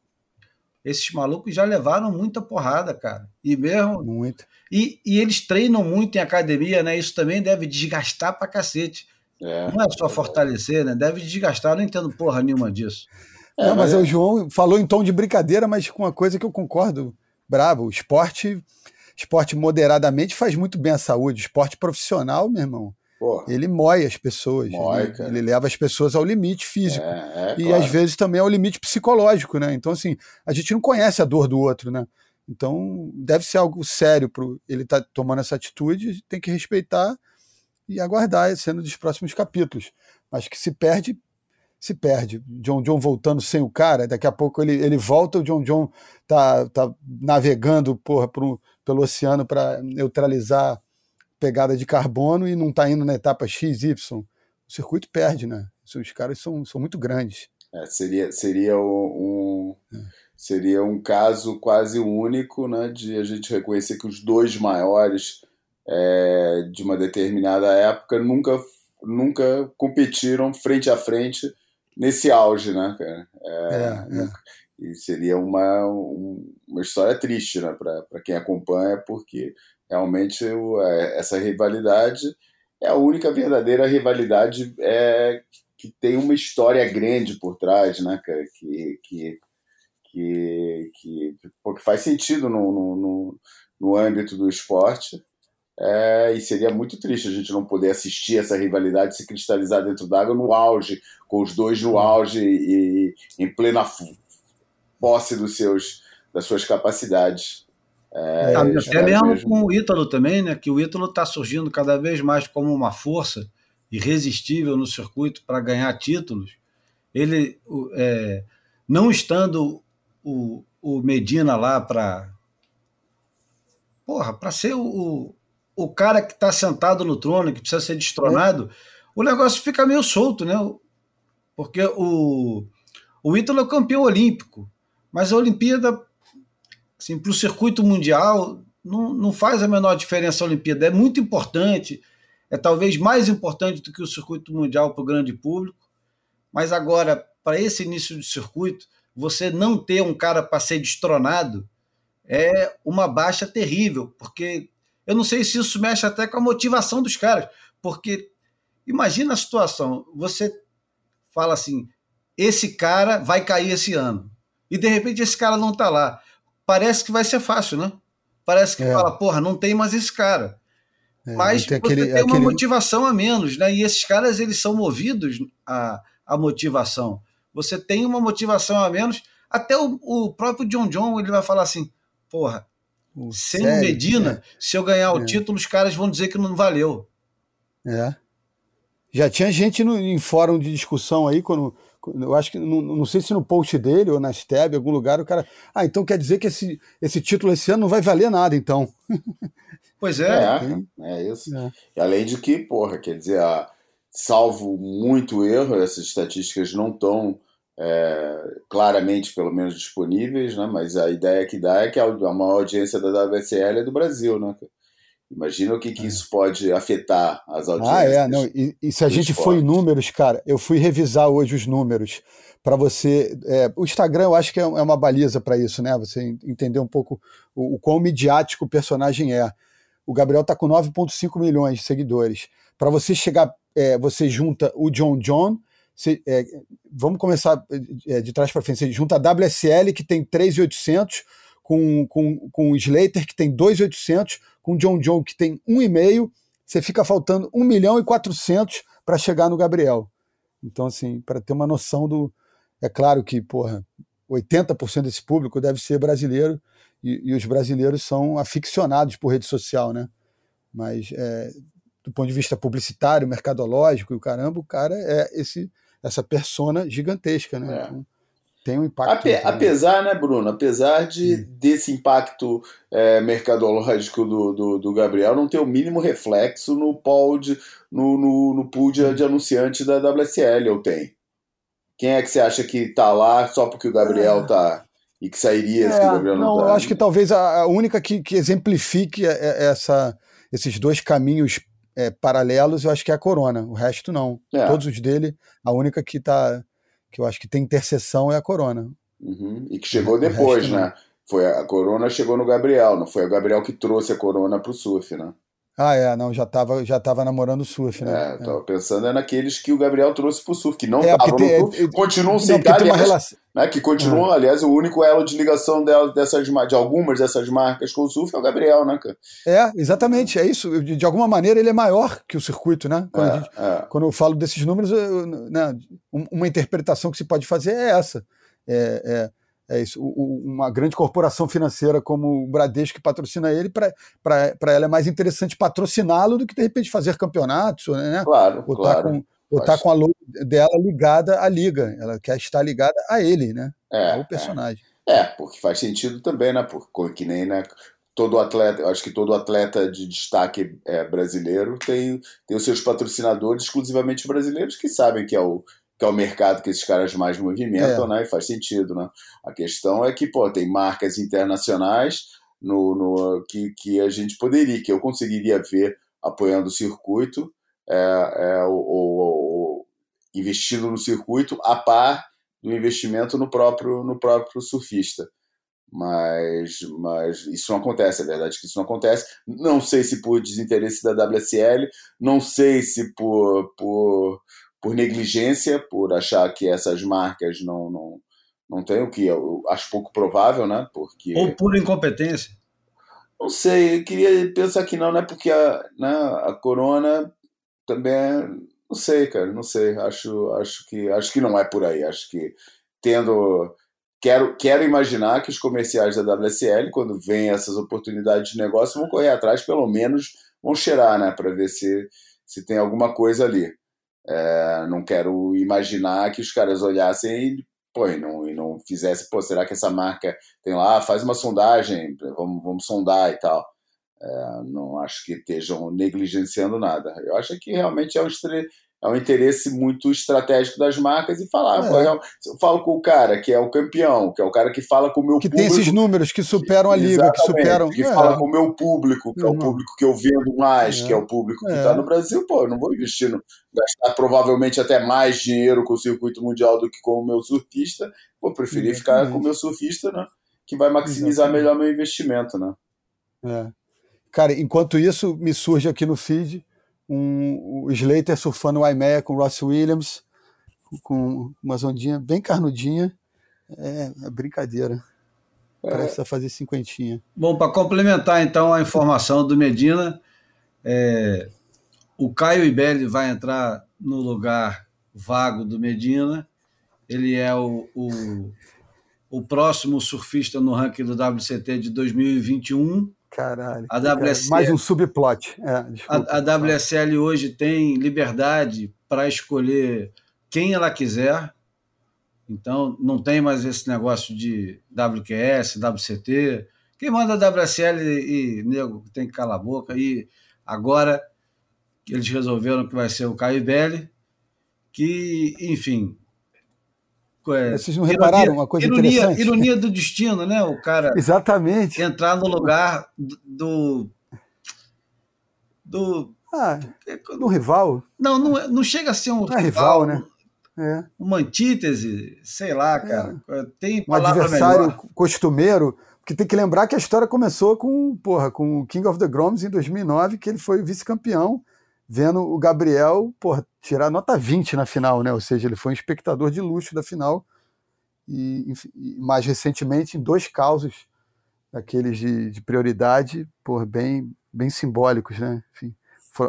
esses malucos já levaram muita porrada, cara. E mesmo. Muito. E, e eles treinam muito em academia, né? Isso também deve desgastar pra cacete. É, não é só fortalecer, né? Deve desgastar, eu não entendo porra nenhuma disso. É, mas, mas é... o João falou em tom de brincadeira, mas com uma coisa que eu concordo, bravo. O esporte, esporte moderadamente faz muito bem à saúde. O esporte profissional, meu irmão, Porra. ele mói as pessoas. Mói, ele, ele, leva as pessoas ao limite físico. É, é, e claro. às vezes também ao limite psicológico, né? Então, assim, a gente não conhece a dor do outro, né? Então, deve ser algo sério para ele estar tá tomando essa atitude, tem que respeitar e aguardar sendo dos próximos capítulos. Mas que se perde, se perde. John John voltando sem o cara, daqui a pouco ele, ele volta, o John John tá, tá navegando porra, pro, pelo oceano para neutralizar pegada de carbono e não está indo na etapa XY. O circuito perde, né? Os caras são, são muito grandes. É, seria seria um, é. seria um caso quase único né, de a gente reconhecer que os dois maiores é, de uma determinada época nunca, nunca competiram frente a frente nesse auge, né, cara? É, é, é. E seria uma, uma história triste, né, para quem acompanha, porque realmente é, essa rivalidade é a única verdadeira rivalidade é, que tem uma história grande por trás, né, cara? Que, que, que, que, que faz sentido no, no, no, no âmbito do esporte. É, e seria muito triste a gente não poder assistir essa rivalidade se cristalizar dentro d'água no auge, com os dois no auge e, em plena posse dos seus, das suas capacidades. É, é, até mesmo, mesmo com o Ítalo também, né? Que o Ítalo está surgindo cada vez mais como uma força irresistível no circuito para ganhar títulos. Ele, é, não estando o, o Medina lá para porra, para ser o, o cara que está sentado no trono, que precisa ser destronado, o negócio fica meio solto, né? Porque o, o Ítalo é campeão olímpico, mas a Olimpíada, assim, para o circuito mundial, não, não faz a menor diferença a Olimpíada. É muito importante, é talvez mais importante do que o circuito mundial para o grande público, mas agora, para esse início de circuito, você não ter um cara para ser destronado é uma baixa terrível, porque eu não sei se isso mexe até com a motivação dos caras, porque imagina a situação, você fala assim, esse cara vai cair esse ano, e de repente esse cara não está lá. Parece que vai ser fácil, né? Parece que é. fala, porra, não tem mais esse cara. É, Mas tem aquele, você tem uma aquele... motivação a menos, né? E esses caras, eles são movidos a, a motivação. Você tem uma motivação a menos. Até o, o próprio John John, ele vai falar assim, porra, o sem sério? Medina, é. se eu ganhar o é. título, os caras vão dizer que não valeu. É. Já tinha gente no, em fórum de discussão aí, quando eu acho que não, não, sei se no post dele ou na Steb, em algum lugar, o cara. Ah, então quer dizer que esse, esse título esse ano não vai valer nada, então. Pois é. É, é isso. É. E além de que, porra, quer dizer, a, salvo muito erro, essas estatísticas não estão é, claramente, pelo menos, disponíveis, né? mas a ideia que dá é que a, maior audiência da WSL é do Brasil, né? Imagina o que, que é. isso pode afetar as audiências. Ah, é, não. E, e se a gente for em números, cara, eu fui revisar hoje os números para você. É, o Instagram eu acho que é, é uma baliza para isso, né? Você entender um pouco o, o quão midiático o personagem é. O Gabriel tá com 9,5 milhões de seguidores. Para você chegar, é, você junta o John John. Você, é, vamos começar é, de trás para frente. Você junta a WSL, que tem 3,800, com, com, com o Slater, que tem 2,800 com o John John, que tem 1,5, você fica faltando 1 milhão e 400 para chegar no Gabriel. Então, assim, para ter uma noção do. É claro que, porra, 80% desse público deve ser brasileiro e, e, os brasileiros são aficionados por rede social, né? Mas é, do ponto de vista publicitário, mercadológico e o caramba, o cara é esse essa persona gigantesca, né? É. Então, tem um impacto. Ape, apesar, né, Bruno? Apesar de hum. desse impacto é, mercadológico do, do, do, Gabriel não ter o mínimo reflexo no pool de, no, no, no pool de, de anunciante da WSL, ou tem? Quem é que você acha que tá lá só porque o Gabriel é. tá e que sairia é, se o Gabriel não, não tá? Eu acho que talvez a, a única que, que exemplifique é, é essa, esses dois caminhos é, paralelos, eu acho que é a Corona. O resto não. É. Todos os dele, a única que tá que eu acho que tem interseção é a Corona. Uhum. E que chegou depois, né? Foi a, Corona chegou no Gabriel, não foi o Gabriel que trouxe a Corona para o surf, né? Ah, é, não, já estava já tava namorando o surf, né? É, eu tava é. pensando é naqueles que o Gabriel trouxe pro surf, que não estavam é, no surf, continuam sem estar, aliás, relação... né, que continuam, ah. aliás, o único elo de ligação dela, dessas, de algumas dessas marcas com o surf é o Gabriel, né, cara? É, exatamente, é isso. De, de alguma maneira ele é maior que o circuito, né? Quando, é, gente, é. quando eu falo desses números, eu, né, uma interpretação que se pode fazer é essa. é, é é isso. O, uma grande corporação financeira como o Bradesco que patrocina ele, para ela é mais interessante patrociná-lo do que de repente fazer campeonatos, né? Claro, ou tá claro. com, ou tá com a logo dela ligada à liga. Ela quer estar ligada a ele, né? É, ao personagem. É. é, porque faz sentido também, né? Porque que nem né, todo atleta, acho que todo atleta de destaque é, brasileiro tem, tem os seus patrocinadores exclusivamente brasileiros que sabem que é o que é o mercado que esses caras mais movimentam, é. né? E faz sentido, né? A questão é que, pô, tem marcas internacionais no, no que, que a gente poderia, que eu conseguiria ver apoiando o circuito é, é, ou, investindo no circuito a par do investimento no próprio, no próprio surfista. Mas, mas isso não acontece, é verdade que isso não acontece. Não sei se por desinteresse da WSL, não sei se por, por por negligência, por achar que essas marcas não, não, não têm o que eu acho pouco provável, né? Porque... Ou por incompetência. Não sei, eu queria pensar que não, né? Porque a, né, a Corona também é, não sei, cara, não sei. Acho, acho que acho que não é por aí. Acho que tendo quero, quero imaginar que os comerciais da WSL, quando vêm essas oportunidades de negócio, vão correr atrás, pelo menos vão cheirar, né, para ver se se tem alguma coisa ali. É, não quero imaginar que os caras olhassem e, pô, e não, e não fizessem, pô, será que essa marca tem lá? Faz uma sondagem, vamos, vamos sondar e tal. É, não acho que estejam negligenciando nada. Eu acho que realmente é um, é é um interesse muito estratégico das marcas e falar. É. eu falo com o cara que é o campeão, que é o cara que fala com o meu que público. Que tem esses números que superam a liga, que superam. Que é. fala com o meu público, que é o público que eu vendo mais, que é o público que está no Brasil. Pô, eu não vou investir no. gastar provavelmente até mais dinheiro com o circuito mundial do que com o meu surfista. Vou preferir ficar com o meu surfista, né? Que vai maximizar Exatamente. melhor meu investimento, né? É. Cara, enquanto isso, me surge aqui no feed um, o Slater surfando o IMEA com o Ross Williams, com umas ondinhas bem carnudinha. É, é brincadeira. Parece é. fazer cinquentinha. Bom, para complementar então a informação do Medina, é, o Caio Ibelli vai entrar no lugar vago do Medina. Ele é o, o, o próximo surfista no ranking do WCT de 2021. Caralho. A WSL, mais um subplot. É, desculpa, a, a WSL hoje tem liberdade para escolher quem ela quiser. Então, não tem mais esse negócio de WQS, WCT. Quem manda a WSL e, e nego tem que calar a boca. E agora eles resolveram que vai ser o Caio Belli, que, enfim, é, Vocês não repararam ironia, uma coisa ironia, interessante? Ironia do destino, né? O cara Exatamente. entrar no lugar do. do. Ah, do rival? Não, não, é, não chega a ser um é rival, rival, né? É. Uma antítese, sei lá, cara. É. Tem um adversário melhor. costumeiro, porque tem que lembrar que a história começou com, porra, com o King of the Groms em 2009, que ele foi vice-campeão vendo o Gabriel porra, tirar nota 20 na final, né? Ou seja, ele foi um espectador de luxo da final. E, mais recentemente, em dois causos daqueles de, de prioridade, porra, bem, bem simbólicos, né? Enfim,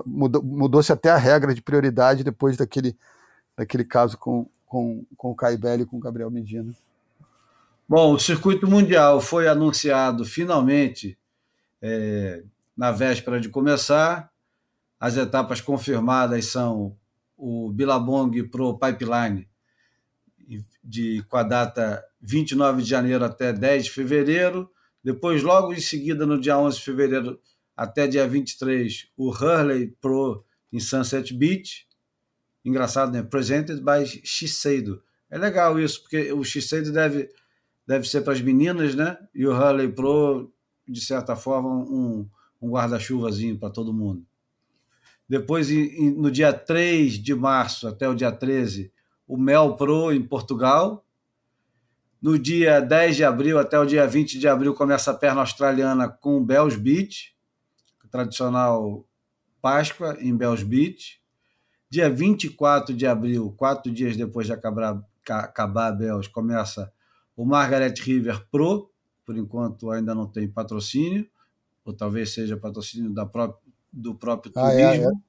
mudou, mudou-se até a regra de prioridade depois daquele, daquele caso com, com, com o Caibelli e com o Gabriel Medina. Bom, o circuito mundial foi anunciado finalmente é, na véspera de começar. As etapas confirmadas são o Billabong Pro Pipeline, de, com a data 29 de janeiro até 10 de fevereiro. Depois, logo em seguida, no dia 11 de fevereiro até dia 23, o Hurley Pro em Sunset Beach. Engraçado, né? Presented by Shiseido. É legal isso, porque o Shiseido deve, deve ser para as meninas, né? E o Hurley Pro, de certa forma, um, um guarda-chuvazinho para todo mundo. Depois, no dia 3 de março até o dia 13, o Mel Pro em Portugal. No dia 10 de abril até o dia 20 de abril começa a perna australiana com o Bells Beach, tradicional Páscoa em Bells Beach. Dia 24 de abril, quatro dias depois de acabar, acabar a Bells, começa o Margaret River Pro, por enquanto ainda não tem patrocínio, ou talvez seja patrocínio da própria do próprio ah, turismo.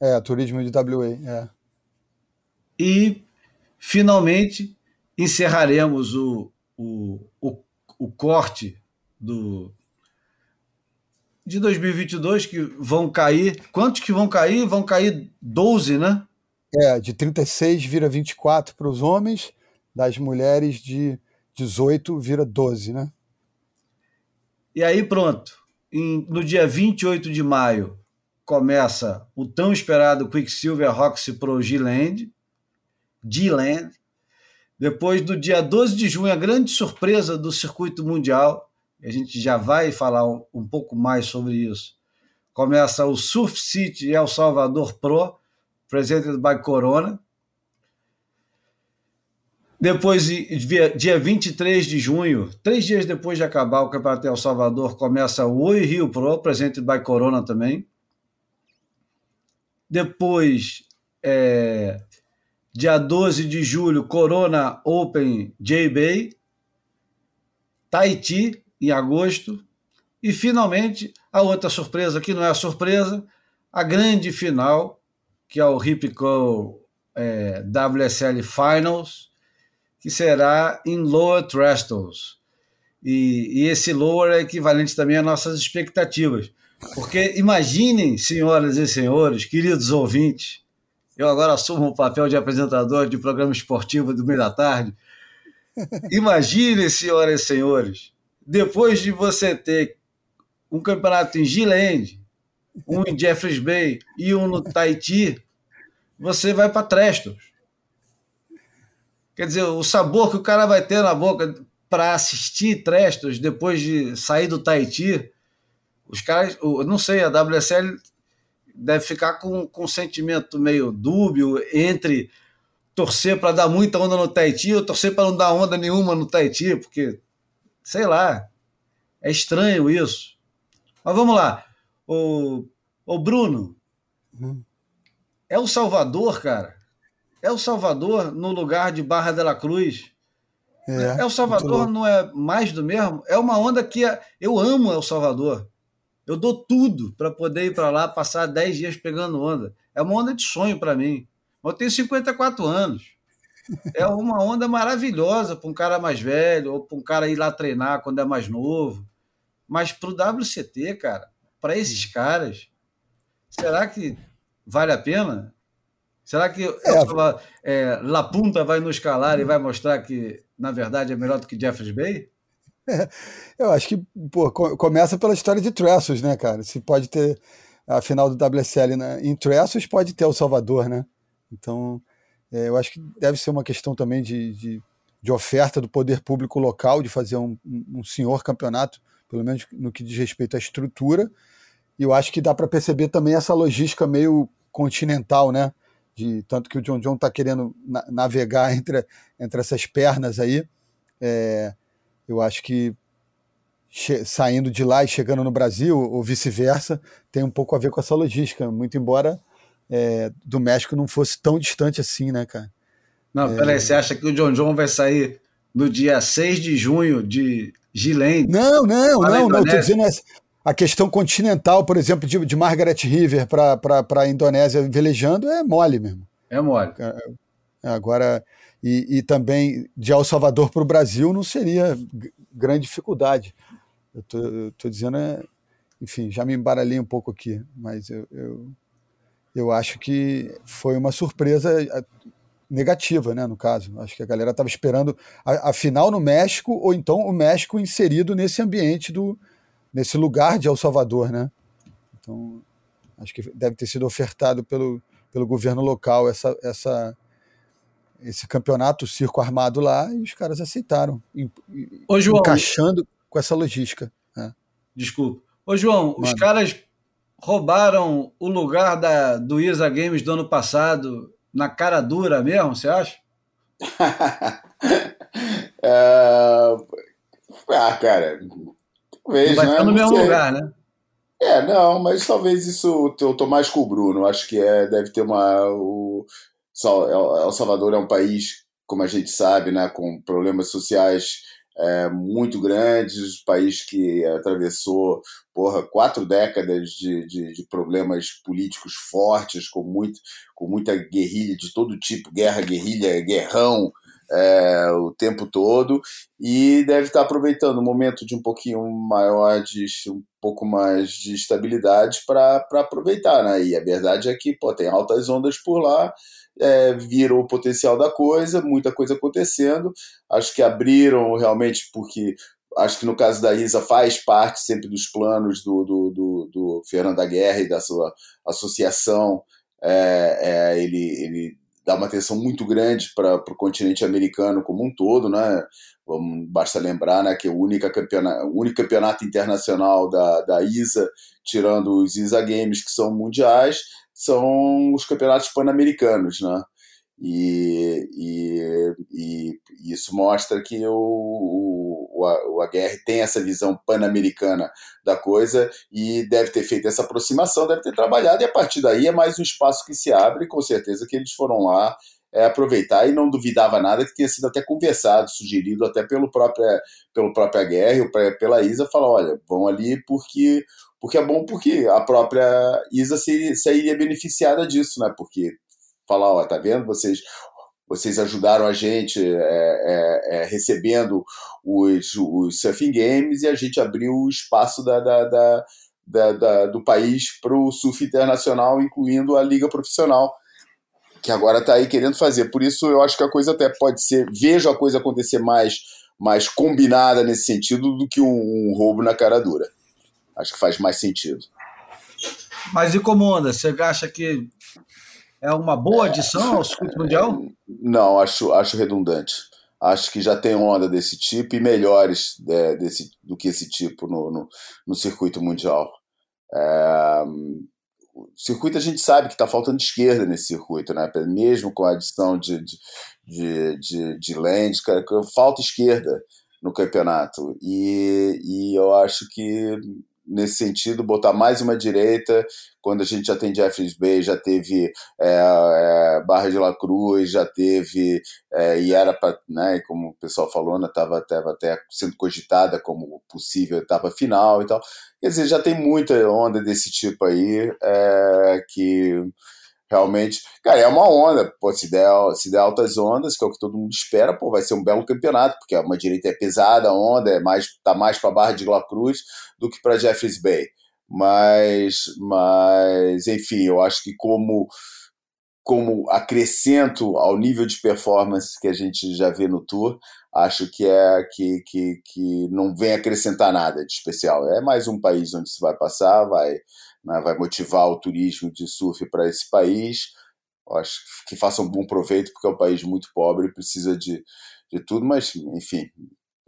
É, é. é, turismo de WA. É. E, finalmente, encerraremos o, o, o, o corte do, de 2022 que vão cair. Quantos que vão cair? Vão cair 12, né? É, de 36 vira 24 para os homens, das mulheres de 18 vira 12, né? E aí pronto em, no dia 28 de maio, começa o tão esperado Quicksilver Roxy Pro G-Land. G-Land. Depois, do dia 12 de junho, a grande surpresa do circuito mundial, a gente já vai falar um, um pouco mais sobre isso. Começa o Surf City El Salvador Pro, presented by Corona. Depois, dia 23 de junho, três dias depois de acabar o Campeonato El Salvador, começa o Oi Rio Pro, presente by Corona também. Depois, é, dia 12 de julho, Corona Open J-Bay. Tahiti, em agosto. E, finalmente, a outra surpresa, que não é surpresa, a grande final, que é o Ripco é, WSL Finals, que será em lower thresholds. E, e esse lower é equivalente também às nossas expectativas. Porque imaginem, senhoras e senhores, queridos ouvintes, eu agora assumo o papel de apresentador de programa esportivo do meio da tarde. Imaginem, senhoras e senhores, depois de você ter um campeonato em Gilead, um em Jeffreys Bay e um no Tahiti, você vai para Trestos. Quer dizer, o sabor que o cara vai ter na boca para assistir Trestos depois de sair do Tahiti, os caras, eu não sei, a WSL deve ficar com, com um sentimento meio dúbio entre torcer para dar muita onda no Tahiti ou torcer para não dar onda nenhuma no Tahiti, porque, sei lá, é estranho isso. Mas vamos lá. O, o Bruno, hum. é o Salvador, cara. É o Salvador no lugar de Barra de la Cruz. É, é o Salvador não é mais do mesmo? É uma onda que é, eu amo El Salvador. Eu dou tudo para poder ir para lá, passar 10 dias pegando onda. É uma onda de sonho para mim. Eu tenho 54 anos. É uma onda maravilhosa para um cara mais velho ou para um cara ir lá treinar quando é mais novo. Mas para o WCT, cara, para esses caras, será que vale a pena? Será que é. é, La Punta vai nos calar e vai mostrar que, na verdade, é melhor do que Jeffers Bay? É, eu acho que pô, começa pela história de Tressos, né, cara? Se pode ter a final do WSL né? em Tressos, pode ter o Salvador, né? Então, é, eu acho que deve ser uma questão também de, de, de oferta do poder público local, de fazer um, um, senhor campeonato, pelo menos no que diz respeito à estrutura. E eu acho que dá para perceber também essa logística meio continental, né? De, tanto que o John John está querendo na, navegar entre, entre essas pernas aí. É, eu acho que saindo de lá e chegando no Brasil, ou vice-versa, tem um pouco a ver com essa logística, muito embora é, do México não fosse tão distante assim, né, cara? Não, é... peraí, você acha que o John John vai sair no dia 6 de junho de Gilende? Não, não, não, não, estou dizendo a questão continental, por exemplo, de, de Margaret River para a Indonésia velejando é mole mesmo. É mole. É, agora, e, e também de El Salvador para o Brasil não seria grande dificuldade. Eu tô, tô dizendo, é, enfim, já me embaralhei um pouco aqui, mas eu, eu, eu acho que foi uma surpresa negativa, né, no caso. Acho que a galera estava esperando a, a, final no México ou então o México inserido nesse ambiente do nesse lugar de El Salvador, né? Então, acho que deve ter sido ofertado pelo, pelo governo local essa, essa esse campeonato, o circo armado lá, e os caras aceitaram, Ô, João, encaixando com essa logística. Né? Desculpa. Ô, João, Mano. os caras roubaram o lugar da, do ISA Games do ano passado na cara dura mesmo, você acha? é... Ah, cara, talvez, vai né? no mesmo sei. lugar, né? É, não, mas talvez isso eu tô mais com o Bruno. Acho que é, deve ter uma. O, El Salvador é um país, como a gente sabe, né, com problemas sociais é, muito grandes, um país que atravessou porra, quatro décadas de, de, de, problemas políticos fortes, com, muito, com muita guerrilha de todo tipo, guerra, guerrilha, guerrão, é, o tempo todo e deve estar aproveitando um momento de um pouquinho maior de um pouco mais de estabilidade para aproveitar, né? E a verdade é que pô, tem altas ondas por lá é, o potencial da coisa, muita coisa acontecendo. Acho que abriram realmente porque acho que no caso da Isa faz parte sempre dos planos do, do, do, do Fernando da Guerra e da sua associação. É, é, ele, ele dá uma atenção muito grande para o continente americano como um todo, né? Vamos, basta lembrar né, que o único campeonato, o único campeonato internacional da, da ISA, tirando os ISA Games, que são mundiais, são os campeonatos pan-americanos, né? E, e, e, isso mostra que o, o, o tem essa visão pan-americana da coisa e deve ter feito essa aproximação, deve ter trabalhado, e a partir daí é mais um espaço que se abre, com certeza que eles foram lá é, aproveitar e não duvidava nada que tinha sido até conversado, sugerido até pelo próprio, pelo próprio AGR, ou pela ISA, falar, olha, vão ali porque porque é bom porque a própria Isa sairia beneficiada disso, né? Porque falar, ó, tá vendo? Vocês vocês ajudaram a gente é, é, é, recebendo os, os Surfing Games e a gente abriu o espaço da, da, da, da, da do país para o surf internacional, incluindo a liga profissional, que agora está aí querendo fazer. Por isso eu acho que a coisa até pode ser, vejo a coisa acontecer mais, mais combinada nesse sentido do que um, um roubo na cara dura. Acho que faz mais sentido. Mas e como onda? Você acha que é uma boa adição ao circuito mundial? Não, acho, acho redundante. Acho que já tem onda desse tipo e melhores é, desse, do que esse tipo no, no, no circuito mundial. É, o circuito a gente sabe que está faltando esquerda nesse circuito, né? mesmo com a adição de, de, de, de, de falta esquerda no campeonato. E, e eu acho que nesse sentido, botar mais uma direita, quando a gente já tem Jeffries Bay, já teve é, é, Barra de la Cruz, já teve, é, e era para, né, como o pessoal falou, estava né, até sendo cogitada como possível etapa final e tal. Quer dizer, já tem muita onda desse tipo aí, é, que realmente, cara, é uma onda, pô, se der, se der altas ondas, que é o que todo mundo espera, pô, vai ser um belo campeonato, porque uma direita é pesada, a onda é mais, tá mais para Barra de La Cruz do que para Jeffreys Bay. Mas, mas, enfim, eu acho que como como acrescento ao nível de performance que a gente já vê no tour, acho que é que, que, que não vem acrescentar nada de especial. É mais um país onde se vai passar, vai né, vai motivar o turismo de surf para esse país. Acho que faça um bom proveito, porque é um país muito pobre precisa de, de tudo, mas, enfim,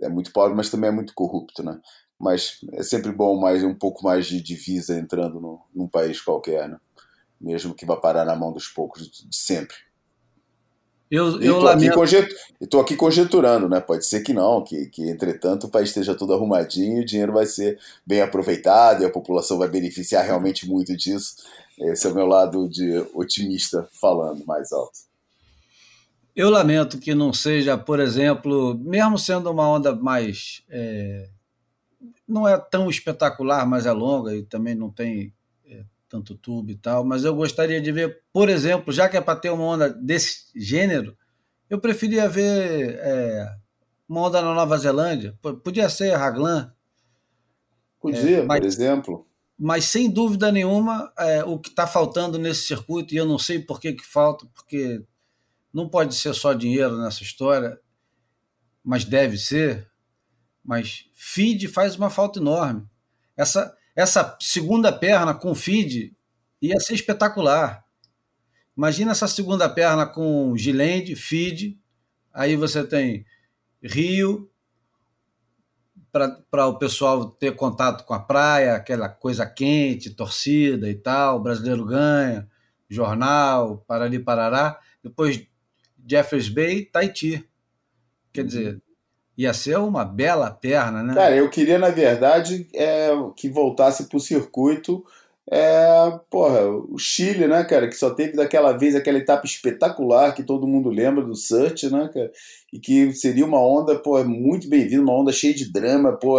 é muito pobre, mas também é muito corrupto, né? Mas é sempre bom mais um pouco mais de divisa entrando no, num país qualquer, né? Mesmo que vá parar na mão dos poucos de sempre. Eu, eu lamento. Estou aqui conjecturando, né? Pode ser que não, que, que entretanto o país esteja tudo arrumadinho, o dinheiro vai ser bem aproveitado e a população vai beneficiar realmente muito disso. Esse é o meu lado de otimista falando mais alto. Eu lamento que não seja, por exemplo, mesmo sendo uma onda mais. É, não é tão espetacular, mas é longa e também não tem tanto tubo e tal, mas eu gostaria de ver, por exemplo, já que é para ter uma onda desse gênero, eu preferia ver é, uma onda na Nova Zelândia. Podia ser Raglan. Podia, é, mas, por exemplo. Mas sem dúvida nenhuma, é, o que está faltando nesse circuito, e eu não sei por que, que falta, porque não pode ser só dinheiro nessa história, mas deve ser. Mas feed faz uma falta enorme. Essa, essa segunda perna com feed ia ser espetacular. Imagina essa segunda perna com Gilende, feed, aí você tem Rio, para o pessoal ter contato com a praia, aquela coisa quente, torcida e tal, o brasileiro ganha, jornal, Parali Parará, depois Jeffers Bay, Tahiti. Quer dizer, Ia ser uma bela perna, né? Cara, eu queria, na verdade, é, que voltasse para o circuito. É, porra, o Chile, né, cara, que só teve daquela vez aquela etapa espetacular que todo mundo lembra do Search, né, cara, e que seria uma onda, pô, muito bem-vinda, uma onda cheia de drama, pô,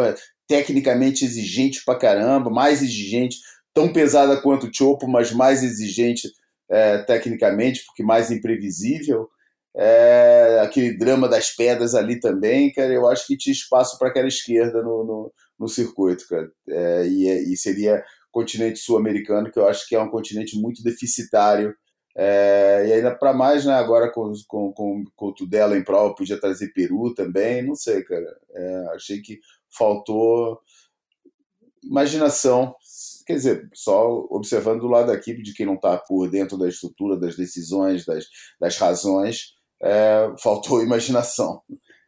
tecnicamente exigente pra caramba, mais exigente, tão pesada quanto o Chopo, mas mais exigente é, tecnicamente, porque mais imprevisível é, aquele drama das pedras ali também, cara, eu acho que tinha espaço para aquela esquerda no, no, no circuito, cara. É, e, e, seria continente sul-americano, que eu acho que é um continente muito deficitário. É, e ainda para mais, né, agora com, com, com, com o Tudela em prova, podia trazer Peru também, não sei, cara. É, achei que faltou imaginação, quer dizer, só observando do lado da equipe de quem não está por dentro da estrutura, das decisões, das, das razões, é, faltou imaginação.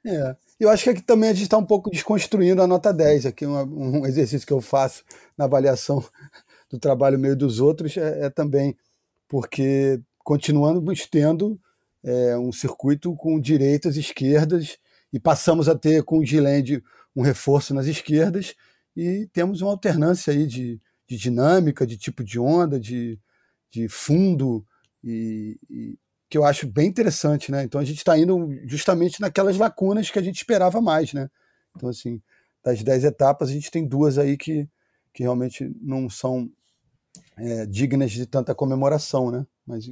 É. Eu acho que aqui também a gente está um pouco desconstruindo a nota 10. Aqui um, um, exercício que eu faço na avaliação do trabalho meio dos outros é, é também porque continuamos tendo é, um circuito com direitas esquerdas e passamos a ter com o Gilende um reforço nas esquerdas e temos uma alternância aí de, de dinâmica, de tipo de onda, de, de fundo e, e, que eu acho bem interessante, né? Então a gente está indo justamente naquelas lacunas que a gente esperava mais, né? Então, assim, das dez etapas, a gente tem duas aí que, que realmente não são é, dignas de tanta comemoração, né? Mas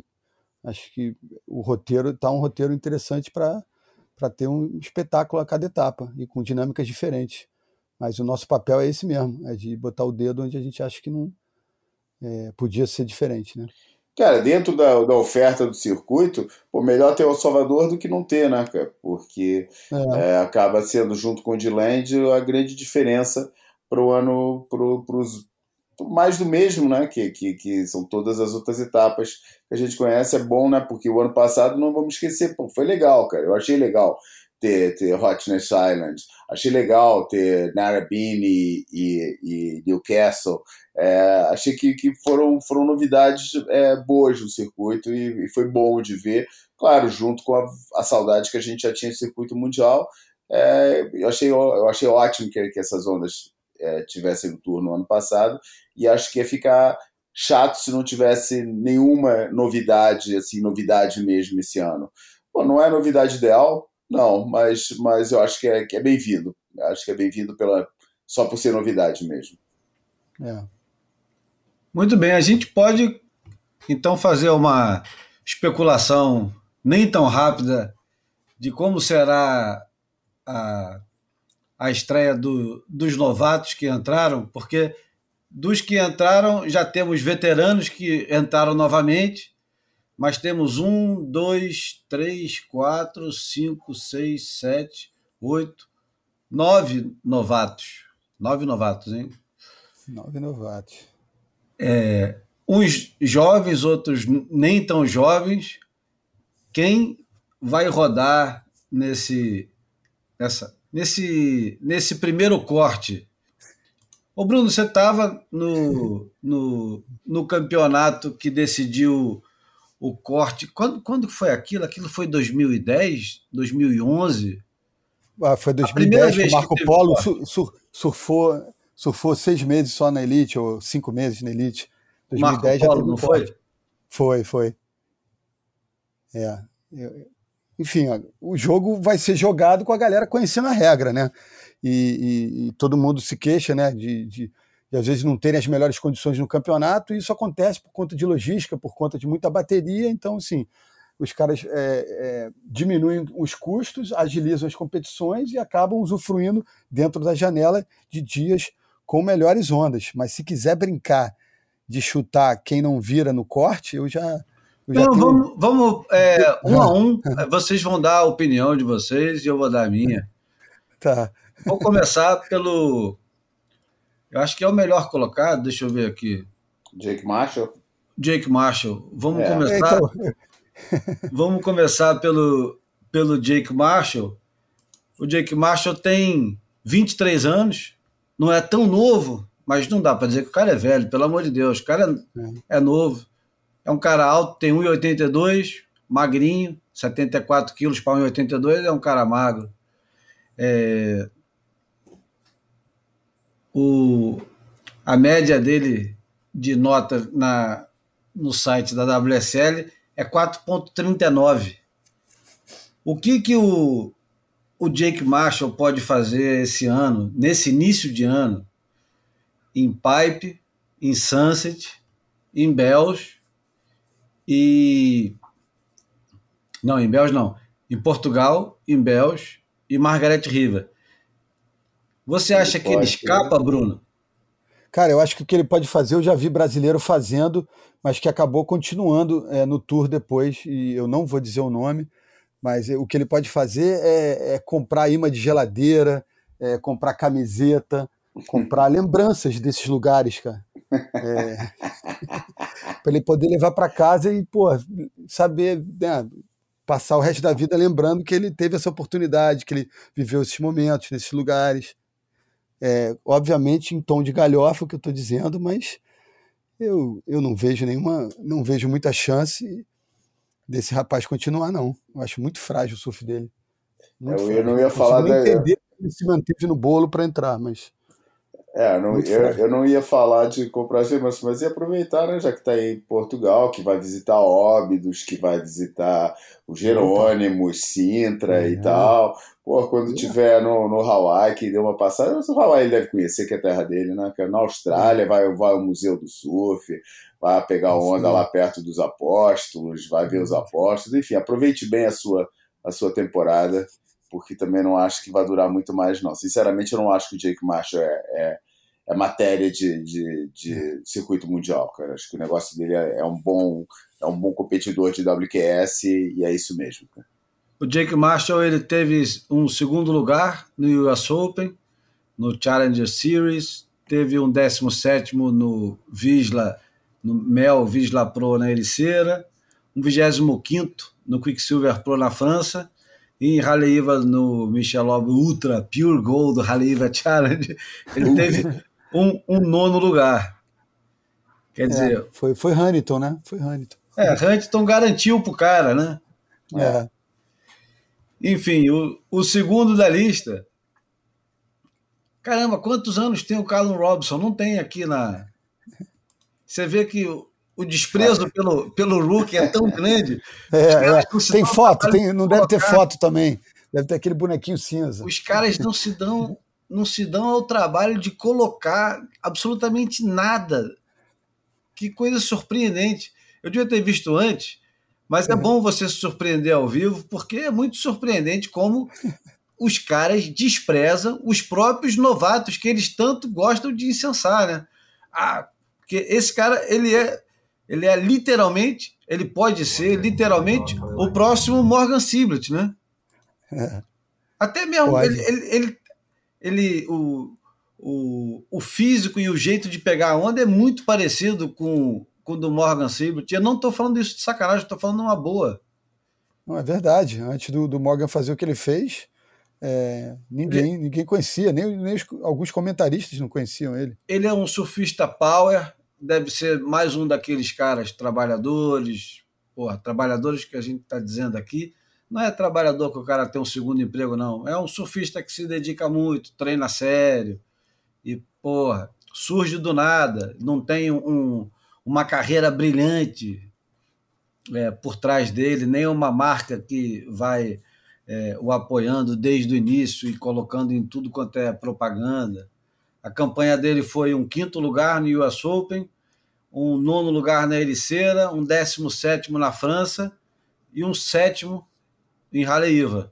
acho que o roteiro está um roteiro interessante para ter um espetáculo a cada etapa e com dinâmicas diferentes. Mas o nosso papel é esse mesmo, é de botar o dedo onde a gente acha que não é, podia ser diferente, né? Cara, dentro da, da oferta do circuito, pô, melhor ter o Salvador do que não ter, né, cara? Porque é. É, acaba sendo, junto com o D-Land, a grande diferença para o ano, para mais do mesmo, né? Que, que, que são todas as outras etapas que a gente conhece. É bom, né? Porque o ano passado, não vamos esquecer, pô, foi legal, cara. Eu achei legal ter, ter Hotness Island. Achei legal ter Narrabeen e, e, Newcastle. É, achei que, que foram, foram novidades é, boas no circuito e, e, foi bom de ver. Claro, junto com a, a saudade que a gente já tinha do circuito mundial. É, eu, achei, eu achei ótimo que, que essas ondas é, tivessem no tour no ano passado e acho que ia ficar chato se não tivesse nenhuma novidade, assim, novidade mesmo esse ano. Bom, não é novidade ideal, não, mas, mas eu acho que é, que é bem-vindo. Acho que é bem-vindo pela só por ser novidade mesmo. É. Muito bem, a gente pode então fazer uma especulação nem tão rápida de como será a a estreia do, dos novatos que entraram, porque dos que entraram já temos veteranos que entraram novamente, mas temos um, dois, três, quatro, cinco, seis, sete, oito, nove novatos. Nove novatos, hein? Nove novatos. É, uns jovens, outros nem tão jovens. Quem vai rodar nesse, nessa, nesse, nesse primeiro corte. Ô Bruno, você estava no, no, no campeonato que decidiu o corte. Quando, quando foi aquilo? Aquilo foi 2010, 2011? Ah, foi 2010 que o Marco que Polo sur, surfou, surfou seis meses só na Elite, ou cinco meses na Elite. 2010 Marco Polo, não foi? Foi, foi. É. Enfim, o jogo vai ser jogado com a galera conhecendo a regra, né? E, e, e todo mundo se queixa, né? De, de, de, às vezes não terem as melhores condições no campeonato, e isso acontece por conta de logística, por conta de muita bateria. Então, assim, os caras é, é, diminuem os custos, agilizam as competições e acabam usufruindo dentro da janela de dias com melhores ondas. Mas se quiser brincar de chutar quem não vira no corte, eu já não, tenho... vamos, vamos é, um a um. Vocês vão dar a opinião de vocês e eu vou dar a minha. Tá. Vou começar pelo. Eu acho que é o melhor colocado. Deixa eu ver aqui. Jake Marshall. Jake Marshall. Vamos é. começar. Então... vamos começar pelo, pelo Jake Marshall. O Jake Marshall tem 23 anos, não é tão novo, mas não dá para dizer que o cara é velho, pelo amor de Deus. O cara é, é novo. É um cara alto, tem 1,82, magrinho, 74 quilos para 1,82, é um cara magro. É... O... A média dele de nota na... no site da WSL é 4,39. O que, que o, o Jake Marshall pode fazer esse ano, nesse início de ano, em Pipe, em Sunset, em Bells e. Não, em Bells não. Em Portugal, em Bells e Margaret River. Você acha ele que ele escapa, né? Bruno? Cara, eu acho que o que ele pode fazer, eu já vi brasileiro fazendo, mas que acabou continuando é, no tour depois, e eu não vou dizer o nome, mas o que ele pode fazer é, é comprar imã de geladeira, é comprar camiseta, comprar lembranças desses lugares, cara. É... para ele poder levar para casa e, pô, saber, né, passar o resto da vida lembrando que ele teve essa oportunidade, que ele viveu esses momentos nesses lugares. É, obviamente em tom de galhofa o que eu estou dizendo, mas eu, eu não vejo nenhuma, não vejo muita chance desse rapaz continuar, não. Eu acho muito frágil o surf dele. Muito eu, eu não ia falar da... entender se manteve no bolo para entrar, mas é, não, eu, eu, não ia falar de comprar gemas, mas ia aproveitar, né, já que está em Portugal, que vai visitar Óbidos, que vai visitar o Jerônimos, Sintra é. e tal. Pô, quando é. tiver no, no Hawaii, que deu uma passada, o Hawaii deve conhecer, que é a terra dele, né? É na Austrália, é. vai, vai ao Museu do Surf, vai pegar onda lá perto dos apóstolos, vai ver os apóstolos, enfim, aproveite bem a sua, a sua temporada porque também não acho que vai durar muito mais, não. Sinceramente, eu não acho que o Jake Marshall é, é, é matéria de, de, de, circuito mundial, cara. Acho que o negócio dele é, é, um bom é um bom competidor de WQS e é isso mesmo, cara. O Jake Marshall ele teve um segundo lugar no US Open, no Challenger Series, teve um 17 no Visla, no Mel Visla Pro na Ericeira, um 25 no Quicksilver Pro na França, em Haleiva no Michelob Ultra Pure Gold do Haleiva Challenge, ele teve um, um, nono lugar. Quer é, dizer. Foi, foi Hamilton, né? Foi Hamilton. É, Hamilton garantiu pro cara, né? É. Enfim, o, o segundo da lista Caramba, quantos anos tem o Carlos Robson? Não tem aqui na. Você vê que o desprezo pelo, pelo Rook é tão grande. É, é. Tem foto, tem, não deve ter foto também. Deve ter aquele bonequinho cinza. Os caras não se dão, não se dão ao trabalho de colocar absolutamente nada. Que coisa surpreendente. Eu devia ter visto antes, mas é, é bom você se surpreender ao vivo, porque é muito surpreendente como os caras desprezam os próprios novatos que eles tanto gostam de incensar, né? Ah, porque esse cara, ele é, ele é literalmente, ele pode ser literalmente o próximo Morgan Siblet, né? É. Até mesmo, ele, ele, ele, ele, o, o, o físico e o jeito de pegar a onda é muito parecido com, com o do Morgan Siblet. Eu não estou falando isso de sacanagem, estou falando uma boa. Não, é verdade. Antes do, do Morgan fazer o que ele fez, é, ninguém, ele, ninguém conhecia, nem, nem os, alguns comentaristas não conheciam ele. Ele é um surfista power, deve ser mais um daqueles caras trabalhadores, porra, trabalhadores que a gente está dizendo aqui. Não é trabalhador que o cara tem um segundo emprego, não. É um surfista que se dedica muito, treina sério e, porra, surge do nada, não tem um, uma carreira brilhante é, por trás dele, nem uma marca que vai é, o apoiando desde o início e colocando em tudo quanto é propaganda. A campanha dele foi um quinto lugar no US Open, um nono lugar na Ericeira, um décimo sétimo na França e um sétimo em Haleiva.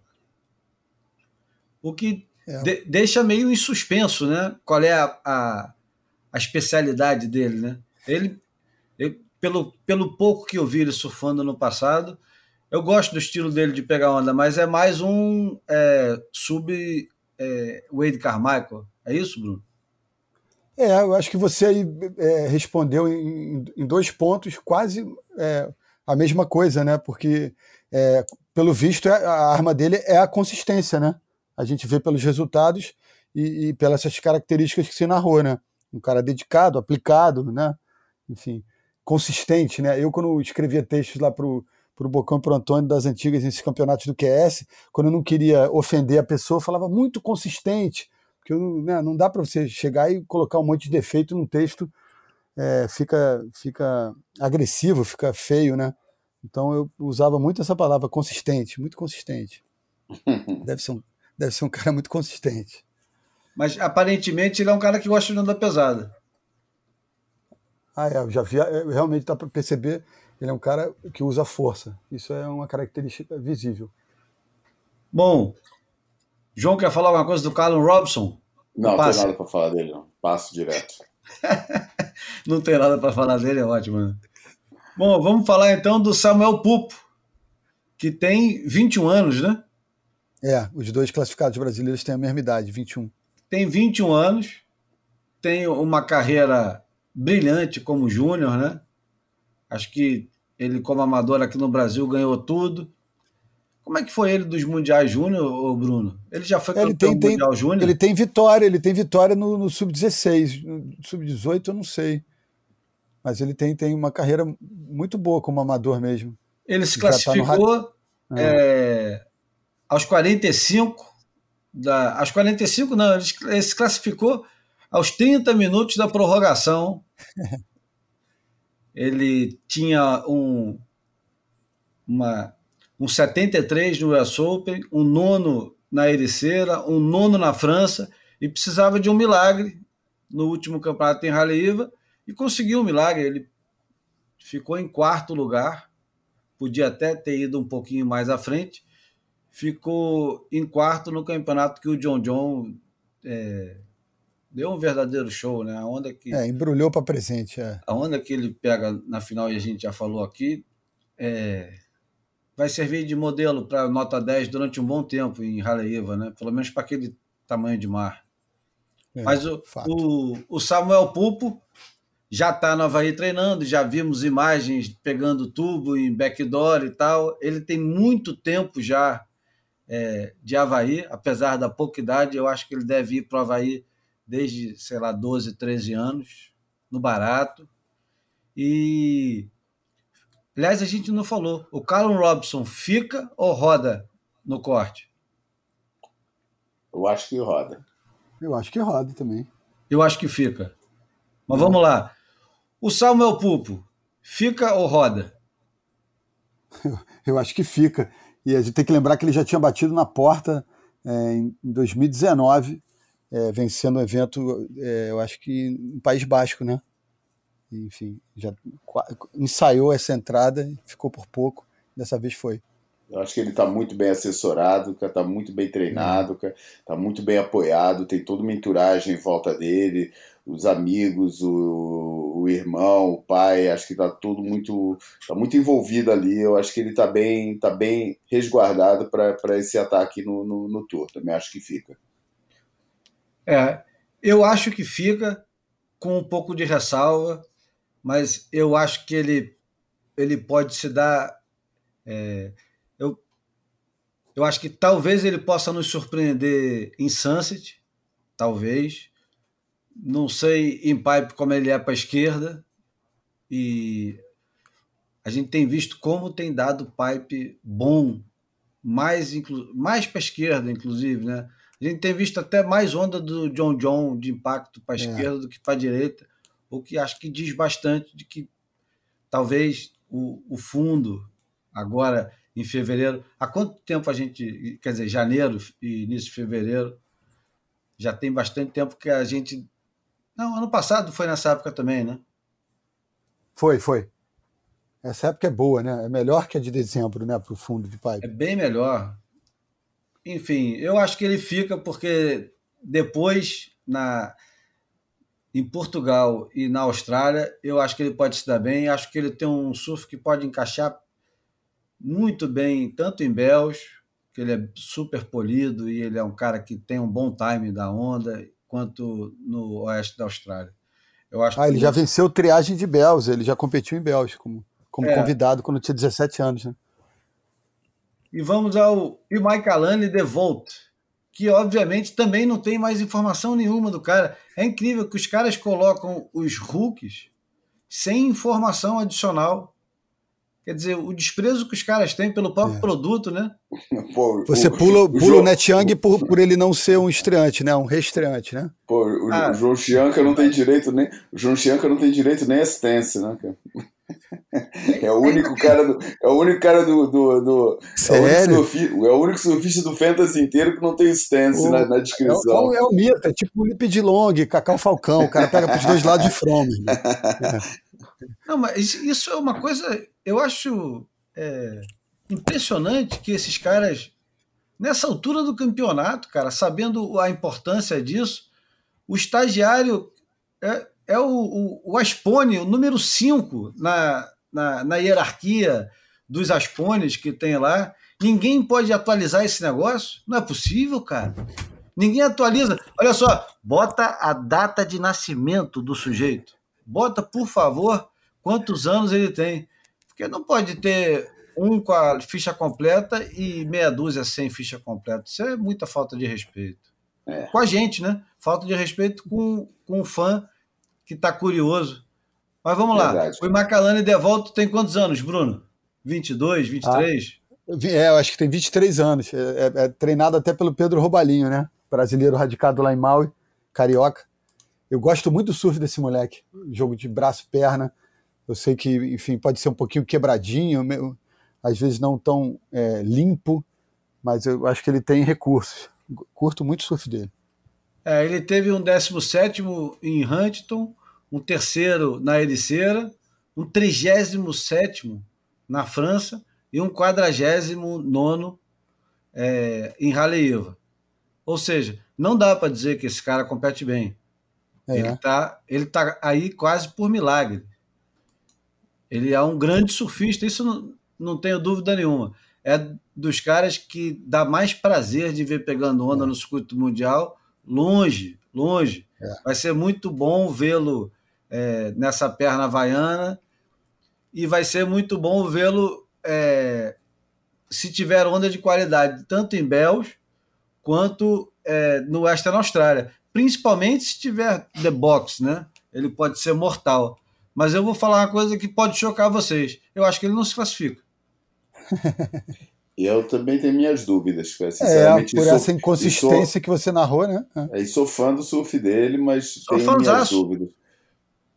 O que é. de, deixa meio em suspenso, né? Qual é a, a, a especialidade dele, né? Ele, ele, pelo, pelo pouco que eu vi ele surfando no passado, eu gosto do estilo dele de pegar onda, mas é mais um é, sub é, Wade Carmichael. É isso, Bruno? É, eu acho que você aí é, respondeu em, em, dois pontos quase é, a mesma coisa, né? Porque, é, pelo visto, é, a arma dele é a consistência, né? A gente vê pelos resultados e, e pelas essas características que se narrou, né? Um cara dedicado, aplicado, né? Enfim, consistente, né? Eu, quando escrevia textos lá para o para o Bocão e para o Antônio das antigas nesses campeonatos do QS, quando eu não queria ofender a pessoa, falava muito consistente, porque né, não dá para você chegar e colocar um monte de defeito num texto, é, fica, fica agressivo, fica feio, né? Então eu usava muito essa palavra, consistente, muito consistente. deve, ser um, deve ser um cara muito consistente. Mas aparentemente ele é um cara que gosta de andar pesada. Ah, é, eu já vi, é, realmente dá para perceber ele é um cara que usa força. Isso é uma característica visível. Bom, João quer falar alguma coisa do Carlos Robson? Não, não tem nada para falar dele, não. Passo direto. não tem nada para falar dele, é ótimo. Né? Bom, vamos falar então do Samuel Pupo, que tem 21 anos, né? É, os dois classificados brasileiros têm a mesma idade, 21. Tem 21 anos, tem uma carreira brilhante como júnior, né? Acho que ele, como amador aqui no Brasil, ganhou tudo. Como é que foi ele dos Mundiais Júnior, Bruno? Ele já foi ele campeão tem, Mundial Júnior? Ele tem vitória, ele tem vitória no, no Sub-16. No Sub-18 eu não sei. Mas ele tem, tem uma carreira muito boa como amador mesmo. Ele se classificou tá é, aos 45. Da, aos 45, não, ele, ele se classificou aos 30 minutos da prorrogação ele tinha um, uma, um 73 no US Open, um nono na Ericeira, um nono na França, e precisava de um milagre no último campeonato em Haleiva, e conseguiu um milagre. Ele ficou em quarto lugar, podia até ter ido um pouquinho mais à frente, ficou em quarto no campeonato que o John John é, deu um verdadeiro show, né? A onda que. É, embrulhou para presente. É. A onda que ele pega na final, e a gente já falou aqui, é, vai servir de modelo para nota 10 durante um bom tempo em Haleiva, né? Pelo menos para aquele tamanho de mar. É, Mas o, o, o, Samuel Pupo já está no Havaí treinando, já vimos imagens pegando tubo em backdoor e tal. Ele tem muito tempo já é, de Havaí, apesar da pouca idade, eu acho que ele deve ir para o Havaí desde, sei lá, 12, 13 anos, no barato. E. Aliás, a gente não falou. O Carlon Robson fica ou roda no corte? Eu acho que roda. Eu acho que roda também. Eu acho que fica. Mas vamos lá. O Samuel Pupo, fica ou roda? Eu, eu acho que fica. E a gente tem que lembrar que ele já tinha batido na porta é, em 2019, é, vencendo o um evento, é, eu acho que no País Basco, né? Enfim, já ensaiou essa entrada, ficou por pouco, dessa vez foi. Eu acho que ele está muito bem assessorado, está muito bem treinado, está muito bem apoiado, tem toda uma entourage em volta dele, os amigos, o, o irmão, o pai, acho que está tudo muito, tá muito envolvido ali. Eu acho que ele está bem, tá bem resguardado para esse ataque no, no, no tour. Também acho que fica. É, eu acho que fica com um pouco de ressalva, mas eu acho que ele, ele pode se dar. É, eu, eu acho que talvez ele possa nos surpreender em Sunset, talvez não sei em pipe como ele é para a esquerda. E a gente tem visto como tem dado pipe bom, mais, mais para a esquerda, inclusive, né? A gente tem visto até mais onda do John John de impacto para a é. esquerda do que para a direita, o que acho que diz bastante de que talvez o, o fundo, agora em fevereiro, há quanto tempo a gente, quer dizer, janeiro e início de fevereiro, já tem bastante tempo que a gente não, ano passado foi nessa época também, né? Foi, foi. Essa época é boa, né? É melhor que a de dezembro, né? Para o fundo de pai. É bem melhor. Enfim, eu acho que ele fica porque depois, na em Portugal e na Austrália, eu acho que ele pode se dar bem. Acho que ele tem um surf que pode encaixar muito bem, tanto em Bells, que ele é super polido e ele é um cara que tem um bom time da onda, quanto no oeste da Austrália. Eu acho ah, ele já venceu triagem de Bells, ele já competiu em Bells como, como é. convidado quando tinha 17 anos. Né? E vamos ao e Mike Alane de Volt, que obviamente também não tem mais informação nenhuma do cara. É incrível que os caras colocam os rookies sem informação adicional. Quer dizer, o desprezo que os caras têm pelo próprio é. produto, né? Pô, Você pula, o, pula o, o Net Young por, por ele não ser um estreante, né? Um reestreante, né? Pô, o, ah, o João Chianca não tem direito nem. O João Chianca não tem direito nem assistência, né, cara? É o único cara do. É o único cara do. do, do Sério? É o, único é o único surfista do Fantasy inteiro que não tem stance na, na, descrição. É, é, o Mita, é tipo o Lip de Long, Cacau Falcão, o cara pega pros dois lados de From. É. Não, mas isso é uma coisa, eu acho é, impressionante que esses caras, nessa altura do campeonato, cara, sabendo a importância disso, o estagiário é, é o, o, o Aspone, o número 5 na, na, na hierarquia dos Aspones que tem lá. Ninguém pode atualizar esse negócio? Não é possível, cara. Ninguém atualiza. Olha só, bota a data de nascimento do sujeito. Bota, por favor, quantos anos ele tem. Porque não pode ter um com a ficha completa e meia dúzia sem ficha completa. Isso é muita falta de respeito. É. Com a gente, né? Falta de respeito com, com o fã que está curioso. Mas vamos Verdade. lá. O Macalane de volta tem quantos anos, Bruno? 22, 23? Ah, é, eu acho que tem 23 anos. É, é, é, treinado até pelo Pedro Robalinho, né? Brasileiro radicado lá em Maui, carioca. Eu gosto muito do surf desse moleque. Jogo de braço, perna. Eu sei que, enfim, pode ser um pouquinho quebradinho, às vezes não tão é, limpo, mas eu acho que ele tem recursos. Curto muito o surf dele. É, ele teve um 17 em Huntington, um terceiro na Ericeira, um 37 na França e um 49 é, em Raleiva. Ou seja, não dá para dizer que esse cara compete bem. É. Ele está ele tá aí quase por milagre. Ele é um grande surfista, isso não, não tenho dúvida nenhuma. É dos caras que dá mais prazer de ver pegando onda é. no circuito mundial, longe, longe. É. Vai ser muito bom vê-lo é, nessa perna havaiana e vai ser muito bom vê-lo é, se tiver onda de qualidade, tanto em Bells quanto é, no Western Austrália. Principalmente se tiver The Box, né? Ele pode ser mortal. Mas eu vou falar uma coisa que pode chocar vocês. Eu acho que ele não se classifica. eu também tenho minhas dúvidas, sinceramente. É, por essa inconsistência sou, que você narrou, né? É. E sou fã do surf dele, mas sou tenho minhas dúvidas.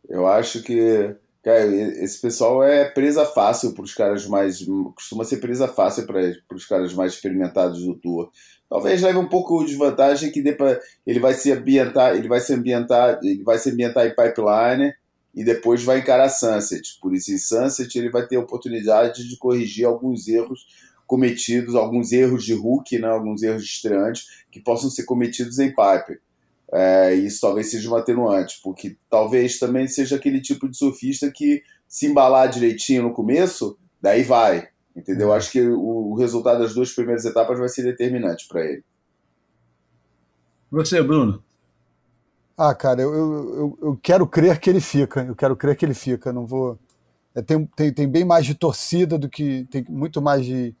Eu acho que Cara, esse pessoal é presa fácil para os caras mais. costuma ser presa fácil para os caras mais experimentados do tour. Talvez leve um pouco de vantagem que dê ele vai se ambientar, ele vai se ambientar, ele vai se ambientar em pipeline e depois vai encarar Sunset. Por isso, em Sunset, ele vai ter a oportunidade de corrigir alguns erros cometidos, alguns erros de hook, né, alguns erros de estreantes que possam ser cometidos em pipe. É, isso talvez seja um atenuante, porque talvez também seja aquele tipo de surfista que se embalar direitinho no começo, daí vai. Entendeu? Uhum. Acho que o, o, resultado das duas primeiras etapas vai ser determinante para ele. Você, Bruno? Ah, cara, eu, eu, eu quero crer que ele fica. Eu quero crer que ele fica. Não vou. É, tem, tem, tem bem mais de torcida do que. Tem muito mais de,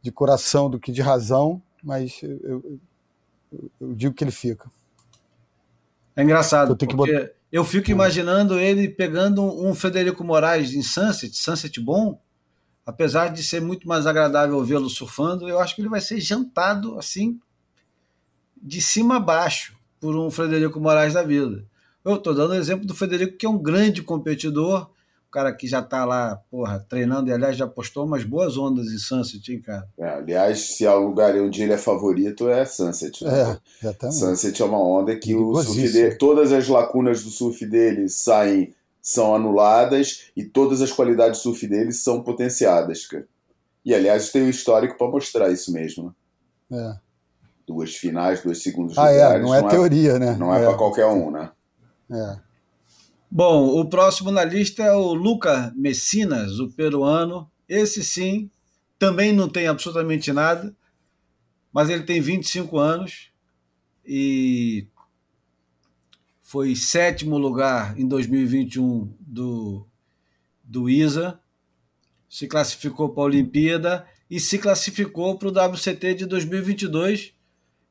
de coração do que de razão, mas eu, eu, eu digo que ele fica. É engraçado, eu porque botar... eu fico imaginando ele pegando um Federico Moraes em Sunset, Sunset bom, apesar de ser muito mais agradável vê-lo surfando, eu acho que ele vai ser jantado assim, de cima a baixo, por um Frederico Moraes da vida. Eu estou dando o exemplo do Federico, que é um grande competidor, cara que já está lá, porra, treinando, e aliás já postou umas boas ondas em Sunset, hein, cara? É, aliás, se há um lugar onde ele é favorito, é Sunset. Né? É, exatamente. Sunset é uma onda que o surf dele, todas as lacunas do surf dele saem, são anuladas e todas as qualidades do surf dele são potenciadas, cara. E aliás, tem o um histórico para mostrar isso mesmo, né? É. Duas finais, dois segundos ah, lugares. É, não é não teoria, é, né? Não é, é para qualquer um, né? É. Bom, o próximo na lista é o Luca Messinas, o peruano. Esse sim, também não tem absolutamente nada, mas ele tem 25 anos e foi sétimo lugar em 2021 do, do ISA, se classificou para a Olimpíada e se classificou para o WCT de 2022.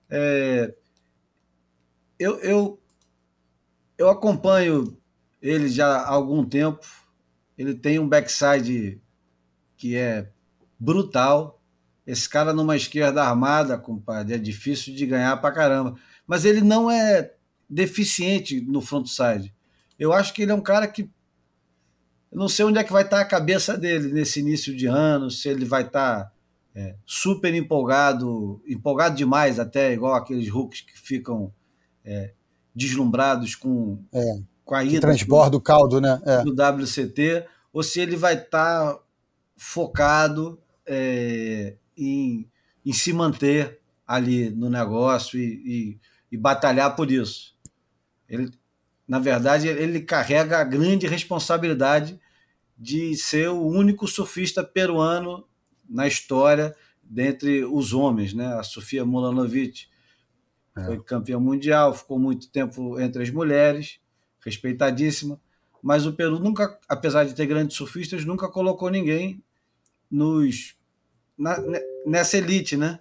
É, eu, eu, eu acompanho ele já há algum tempo. Ele tem um backside que é brutal. Esse cara numa esquerda armada, compadre, é difícil de ganhar pra caramba. Mas ele não é deficiente no frontside. Eu acho que ele é um cara que. Eu não sei onde é que vai estar a cabeça dele nesse início de ano, se ele vai estar é, super empolgado, empolgado demais até, igual aqueles hooks que ficam é, deslumbrados com é com a ida transborda do, o caldo, né? É. Do WCT, ou se ele vai estar focado é, em, em se manter ali no negócio e, e, e, batalhar por isso. Ele, na verdade, ele carrega a grande responsabilidade de ser o único surfista peruano na história dentre os homens, né? A Sofia Mulanovic é. foi campeã mundial, ficou muito tempo entre as mulheres respeitadíssima, mas o Peru nunca, apesar de ter grandes surfistas, nunca colocou ninguém nos na, nessa elite, né?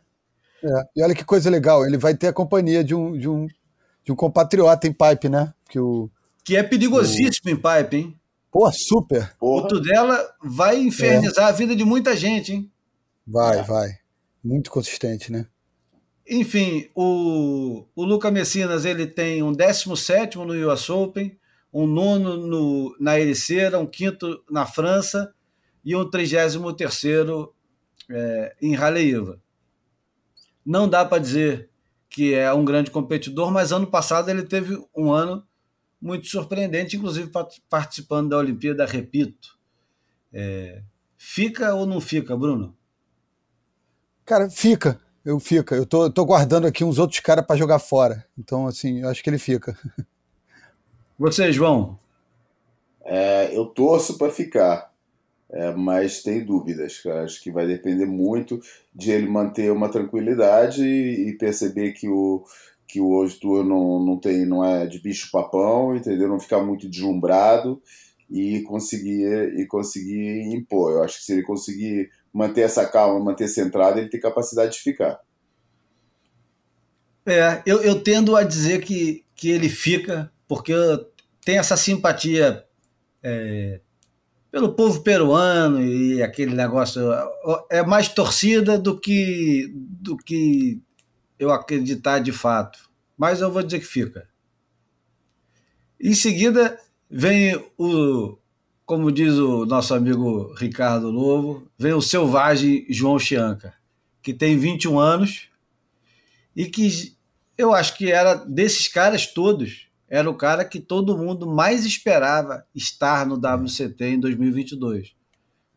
É, e olha que coisa legal, ele vai ter a companhia de um, de um, de um compatriota em pipe, né? Que, o, que é perigosíssimo o... em pipe, hein? Pô, super. Porra. O Tudela vai infernizar é. a vida de muita gente, hein? Vai, é. vai. Muito consistente, né? Enfim, o, o Luca Messinas ele tem um 17 no US Open, um nono no, na Ericeira, um quinto na França e um 33 é, em Raleiva. Não dá para dizer que é um grande competidor, mas ano passado ele teve um ano muito surpreendente, inclusive participando da Olimpíada, repito. É, fica ou não fica, Bruno? Cara, fica eu fica. Eu tô, tô guardando aqui uns outros caras para jogar fora. Então, assim, eu acho que ele fica. Você, João? É, eu torço para ficar, é, mas tem dúvidas. Cara. Acho que vai depender muito de ele manter uma tranquilidade e, e perceber que o, que o World Tour não, não, tem, não é de bicho papão, entendeu? Não ficar muito deslumbrado e conseguir, e conseguir impor. Eu acho que se ele conseguir manter essa calma, manter centrado, ele tem capacidade de ficar. É, eu, eu tendo a dizer que, que ele fica, porque tem essa simpatia é, pelo povo peruano e aquele negócio. É mais torcida do que, do que eu acreditar de fato. Mas eu vou dizer que fica. Em seguida, vem o, como diz o nosso amigo Ricardo Lobo, vem o selvagem João Chianca, que tem 21 anos e que eu acho que era desses caras todos, era o cara que todo mundo mais esperava estar no WCT em 2022.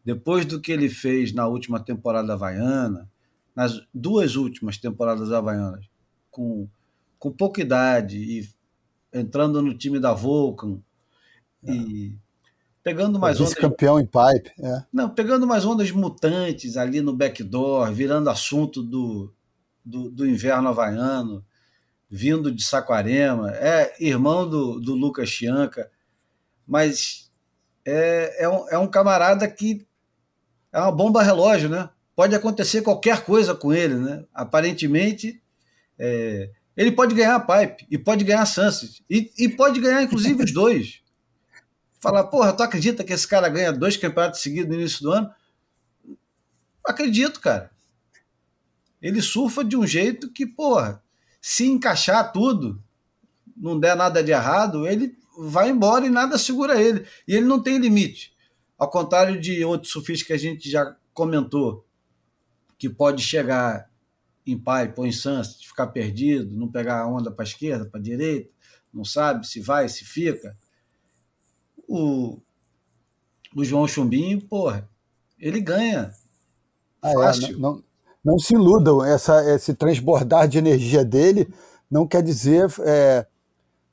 Depois do que ele fez na última temporada havaiana, nas duas últimas temporadas havaianas, com, com pouca idade e entrando no time da Vulcan e pegando mais ondas. campeão em pipe. É. Não, pegando mais ondas mutantes ali no backdoor, virando assunto do, do, do inverno havaiano, vindo de Saquarema, é irmão do, do Lucas Chianca, mas é, é, um, é um camarada que é uma bomba relógio, né? pode acontecer qualquer coisa com ele, né? Aparentemente, é, ele pode ganhar a Pipe e pode ganhar a Sunset e, e pode ganhar inclusive os dois. Falar, porra, tu acredita que esse cara ganha dois campeonatos seguidos no início do ano? Acredito, cara. Ele surfa de um jeito que, porra, se encaixar tudo, não der nada de errado, ele vai embora e nada segura ele. E ele não tem limite. Ao contrário de outros surfistas que a gente já comentou, que pode chegar em pipe ou em sunset, ficar perdido, não pegar a onda para a esquerda, para a direita, não sabe se vai, se fica. O, o João Chumbinho, porra, ele ganha. Ah, fácil. É, não, não, não, se iludam, essa, esse transbordar de energia dele não quer dizer é,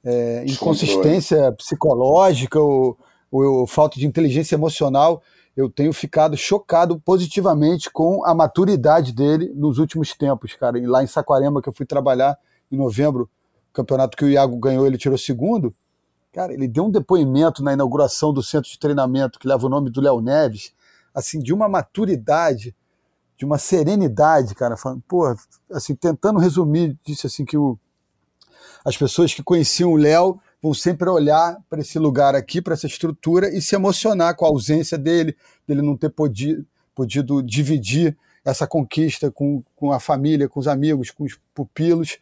é, inconsistência psicológica ou, ou falta de inteligência emocional eu tenho ficado chocado positivamente com a maturidade dele nos últimos tempos, cara. E lá em Saquarema, que eu fui trabalhar em novembro, campeonato que o Iago ganhou, ele tirou segundo. Cara, ele deu um depoimento na inauguração do centro de treinamento que leva o nome do Léo Neves, assim, de uma maturidade, de uma serenidade, cara, falando, assim, tentando resumir, disse assim que o, as pessoas que conheciam o Léo vão sempre olhar para esse lugar aqui, para essa estrutura e se emocionar com a ausência dele, dele não ter podido, podido dividir essa conquista com, com a família, com os amigos, com os pupilos.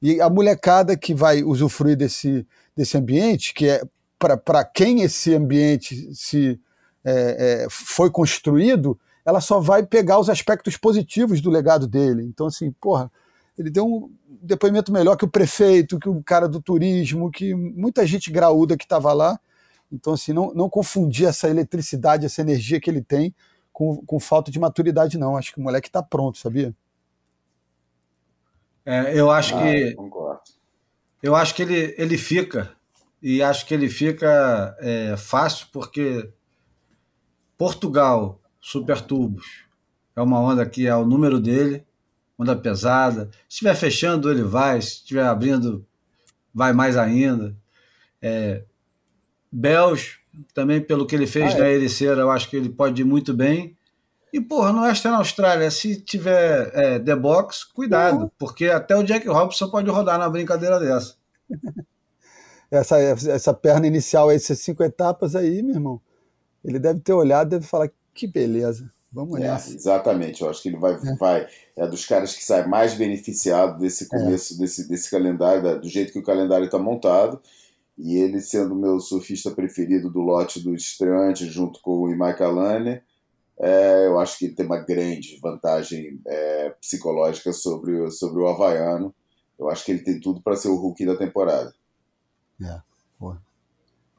E a molecada que vai usufruir desse, desse ambiente, que é para quem esse ambiente se é, é, foi construído, ela só vai pegar os aspectos positivos do legado dele. Então, assim, porra, ele deu um depoimento melhor que o prefeito, que o cara do turismo, que muita gente graúda que estava lá. Então, assim, não, não confundir essa eletricidade, essa energia que ele tem com, com falta de maturidade, não. Acho que o moleque está pronto, sabia? É, eu acho ah, que. Eu acho que ele, ele fica. E acho que ele fica é, fácil, porque Portugal, Super Tubos, é uma onda que é o número dele onda pesada. Se estiver fechando, ele vai. Se estiver abrindo, vai mais ainda. É, Bells, também pelo que ele fez ah, na é. Ericeira, eu acho que ele pode ir muito bem. E, porra, no Western Austrália, se tiver é, The Box, cuidado, uhum. porque até o Jack Robson pode rodar na brincadeira dessa. essa, essa perna inicial, essas cinco etapas aí, meu irmão, ele deve ter olhado, deve falar que beleza. Vamos é, nessa. Exatamente, eu acho que ele vai, é. vai. É dos caras que sai mais beneficiado desse é. começo, é. desse, desse calendário, do jeito que o calendário está montado. E ele sendo o meu surfista preferido do lote do estreante, junto com o Imai Alane, é, eu acho que ele tem uma grande vantagem é, psicológica sobre, o, sobre o Havaiano. Eu acho que ele tem tudo para ser o rookie da temporada. É.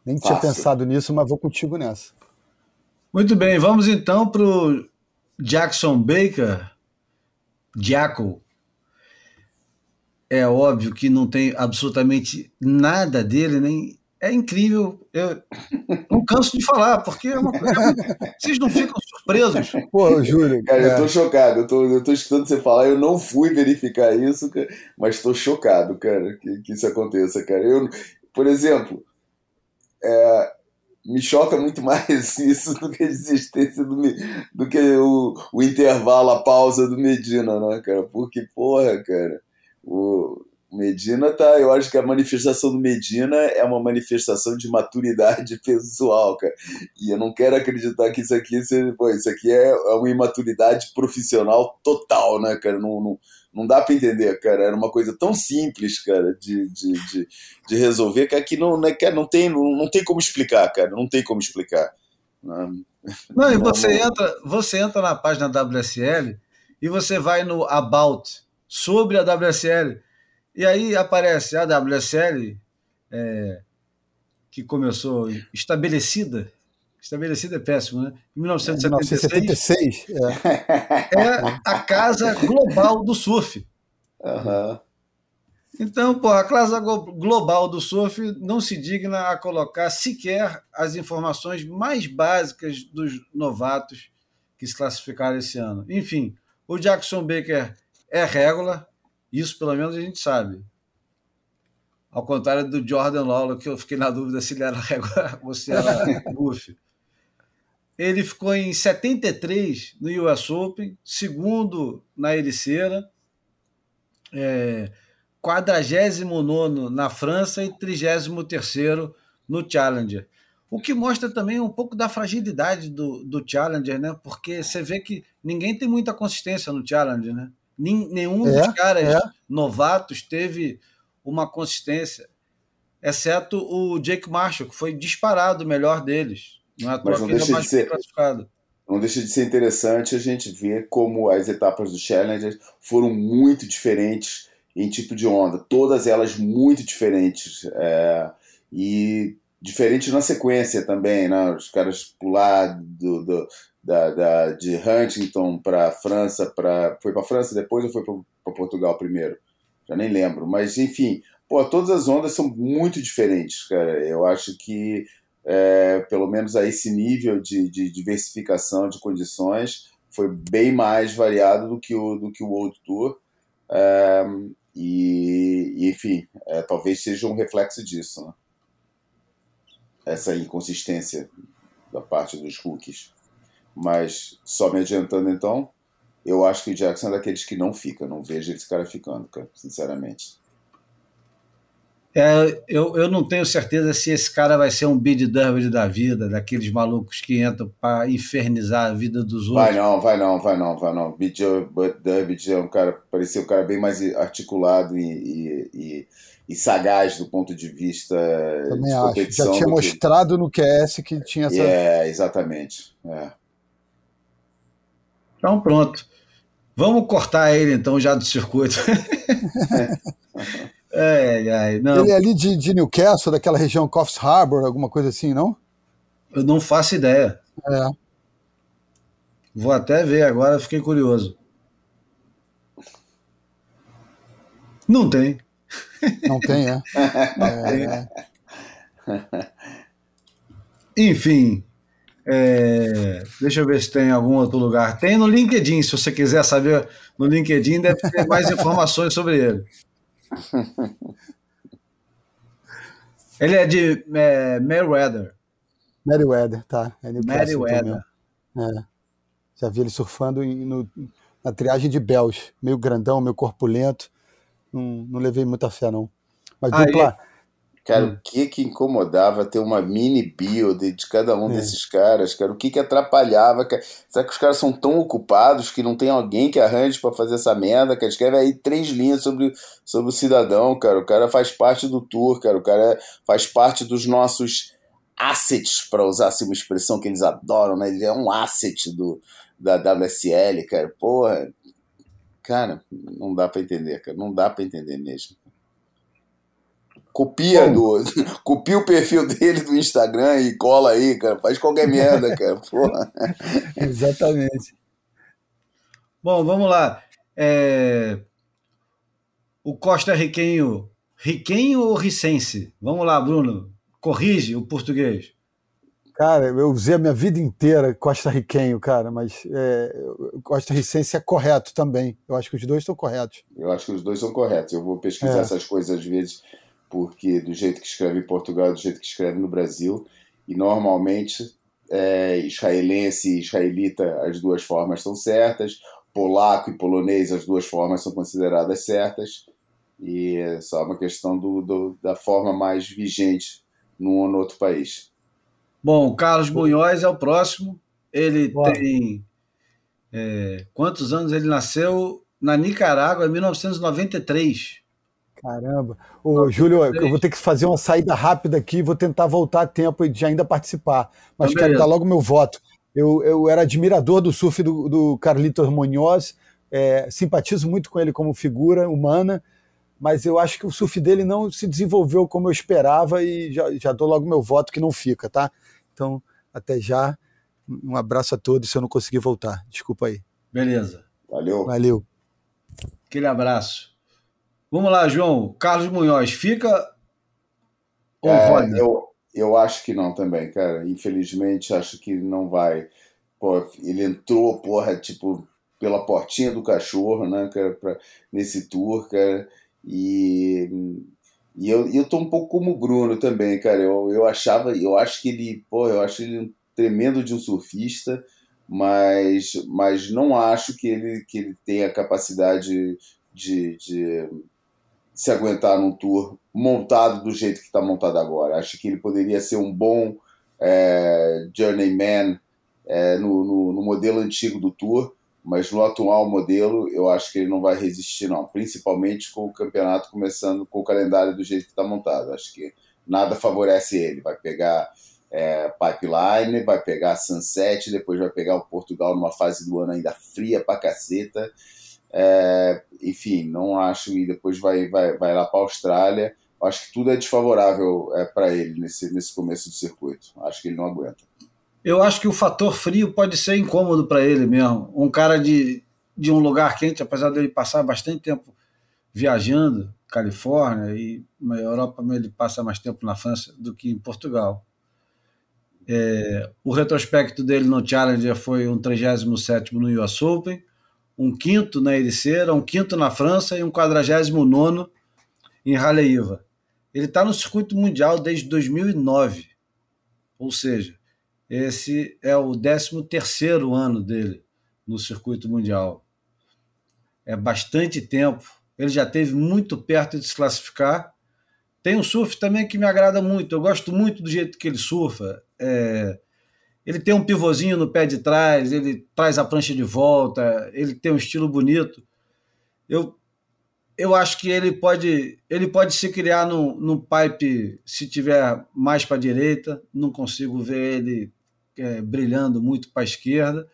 Nem Fácil. tinha pensado nisso, mas vou contigo nessa. Muito bem, vamos então para o Jackson Baker. Jackal. É óbvio que não tem absolutamente nada dele, nem. É incrível. Eu não canso de falar, porque é uma coisa... vocês não ficam presos. Pô, Júlio. Cara, é. eu tô chocado. Eu tô, eu tô escutando você falar, eu não fui verificar isso, mas tô chocado, cara, que, que isso aconteça, cara. Eu, por exemplo, é, me choca muito mais isso do que a desistência do, do que o, o intervalo, a pausa do Medina, né, cara? Porque, porra, cara, o Medina tá. Eu acho que a manifestação do Medina é uma manifestação de maturidade pessoal, cara. E eu não quero acreditar que isso aqui, pô, isso aqui é uma imaturidade profissional total, né, cara? Não, não, não dá para entender, cara. Era uma coisa tão simples, cara, de, de, de, de resolver, que aqui não, né, não, tem, não, não tem como explicar, cara. Não tem como explicar. Não, não e você, não... Entra, você entra na página da WSL e você vai no About sobre a WSL. E aí aparece a WSL, é, que começou estabelecida Estabelecido é péssimo, né? Em 1976. 1976 é. é a Casa Global do Surf. Uhum. Então, pô, a Casa Global do Surf não se digna a colocar sequer as informações mais básicas dos novatos que se classificaram esse ano. Enfim, o Jackson Baker é régula, isso pelo menos a gente sabe. Ao contrário do Jordan Lawler, que eu fiquei na dúvida se ele era régua ou se era buff. Ele ficou em 73 no US Open, segundo na Ericeira, é, 49 na França e 33 no Challenger. O que mostra também um pouco da fragilidade do, do Challenger, né? Porque você vê que ninguém tem muita consistência no Challenger, né? Nenhum é, dos caras é. novatos teve uma consistência, exceto o Jake Marshall, que foi disparado o melhor deles. Não é Mas não deixa, de ser, não deixa de ser interessante a gente ver como as etapas do Challenger foram muito diferentes em tipo de onda, todas elas muito diferentes. É, e diferentes na sequência também, né? Os caras pular do, do da, da, de Huntington para França, para foi para França depois ou foi para Portugal primeiro? Já nem lembro, mas enfim, pô, todas as ondas são muito diferentes, cara. Eu acho que é, pelo menos a esse nível de, de, diversificação de condições, foi bem mais variado do que o, do que o World Tour. É, e, enfim, é, talvez seja um reflexo disso, né? essa inconsistência da parte dos rookies. Mas, só me adiantando então, eu acho que o Jackson é daqueles que não fica, não vejo esse cara ficando, cara, sinceramente. É, eu, eu não tenho certeza se esse cara vai ser um Bid Derby da vida, daqueles malucos que entram para infernizar a vida dos outros. Vai não, vai não, vai não, vai não. Bid Derby é um cara, parecia um cara bem mais articulado e, e, e, e sagaz do ponto de vista Também de competição. Já tinha mostrado que... no QS que tinha essa. É, exatamente. É. Então pronto. Vamos cortar ele então já do circuito. É, é, não. Ele é ali de, de Newcastle, daquela região Coffs Harbour, alguma coisa assim, não? Eu não faço ideia. É. Vou até ver agora, fiquei curioso. Não tem. Não tem, é. é. é. Enfim, é, deixa eu ver se tem algum outro lugar. Tem no LinkedIn, se você quiser saber. No LinkedIn deve ter mais informações sobre ele. Ele é de é, Meriwether. Meriwether, tá. É Meriwether. É. Já vi ele surfando em, no, na triagem de Bells. Meio grandão, meio corpulento. Não, não levei muita fé, não. Mas dupla, Cara, hum. o que que incomodava ter uma mini build de cada um é. desses caras, cara? O que que atrapalhava? Cara? Será que os caras são tão ocupados que não tem alguém que arranje para fazer essa merda? Que escreve aí três linhas sobre, sobre o cidadão, cara. O cara faz parte do tour, cara. O cara faz parte dos nossos assets, para usar assim, uma expressão que eles adoram, né? Ele é um asset do, da WSL, cara. Porra, cara, não dá para entender, cara. Não dá para entender mesmo. Copia do. Copia o perfil dele do Instagram e cola aí, cara. Faz qualquer merda, cara. Porra. Exatamente. Bom, vamos lá. É... O Costa Riquenho. Riquenho ou Ricense? Vamos lá, Bruno. Corrige o português. Cara, eu usei a minha vida inteira costa-riquenho, cara, mas é, costa-ricense é correto também. Eu acho que os dois estão corretos. Eu acho que os dois são corretos. Eu vou pesquisar é. essas coisas às vezes, porque do jeito que escreve em Portugal, do jeito que escreve no Brasil, e normalmente é, israelense e israelita, as duas formas estão certas, polaco e polonês, as duas formas são consideradas certas, e é só uma questão do, do da forma mais vigente num ou no outro país. Bom, Carlos Munhoz é o próximo. Ele Boa. tem. É, quantos anos ele nasceu? Na Nicarágua, em 1993. Caramba. Ô, Júlio, eu vou ter que fazer uma saída rápida aqui, vou tentar voltar a tempo de ainda participar. Mas então, quero dar logo meu voto. Eu, eu era admirador do surf do, do Carlitos Munhoz, é, simpatizo muito com ele como figura humana, mas eu acho que o surf dele não se desenvolveu como eu esperava e já, já dou logo meu voto que não fica, tá? Então, até já. Um abraço a todos se eu não conseguir voltar. Desculpa aí. Beleza. Valeu. Valeu. Aquele abraço. Vamos lá, João. Carlos Munhoz, fica ou é, Eu, eu acho que não também, cara. Infelizmente, acho que não vai. Pô, ele entrou, porra, tipo, pela portinha do cachorro, né, cara, pra, nesse tour, cara. E e eu, eu tô um pouco como o Bruno também, cara. Eu, eu achava, eu acho que ele, pô, eu acho ele um tremendo de um surfista, mas, mas não acho que ele, que ele tenha capacidade de, de se aguentar num tour montado do jeito que está montado agora. Acho que ele poderia ser um bom é, journeyman é, no, no, no modelo antigo do tour, mas no atual modelo eu acho que ele não vai resistir não, principalmente com o campeonato começando com o calendário do jeito que está montado. Acho que nada favorece ele. Vai pegar é, Pipeline, vai pegar Sunset, depois vai pegar o Portugal numa fase do ano ainda fria pra caceta. É, enfim, não acho e depois vai vai, vai lá para a Austrália. Acho que tudo é desfavorável é, para ele nesse, nesse começo do circuito. Acho que ele não aguenta. Eu acho que o fator frio pode ser incômodo para ele mesmo. Um cara de, de um lugar quente, apesar dele passar bastante tempo viajando, Califórnia e na Europa, ele passa mais tempo na França do que em Portugal. É, o retrospecto dele no Challenger foi um 37 no US Open, um quinto na Ericeira, um quinto na França e um 49 em Haleiva. Ele está no circuito mundial desde 2009, ou seja, esse é o 13 terceiro ano dele no circuito mundial. É bastante tempo. Ele já teve muito perto de se classificar. Tem um surf também que me agrada muito. Eu gosto muito do jeito que ele surfa. É... Ele tem um pivôzinho no pé de trás, ele traz a prancha de volta, ele tem um estilo bonito. Eu, eu acho que ele pode ele pode se criar no, no pipe se tiver mais para a direita. Não consigo ver ele é, brilhando muito para a esquerda,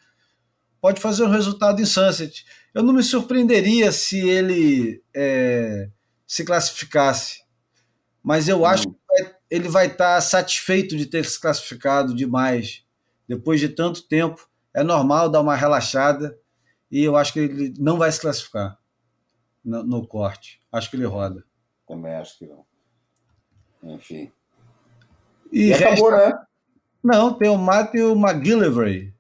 pode fazer um resultado em Sunset. Eu não me surpreenderia se ele é, se classificasse, mas eu acho que ele vai estar tá satisfeito de ter se classificado demais. Depois de tanto tempo, é normal dar uma relaxada e eu acho que ele não vai se classificar no, no corte. Acho que ele roda. Também acho que não. Enfim. E, e acabou, resta... né? Não, tem o Matthew McGillivray.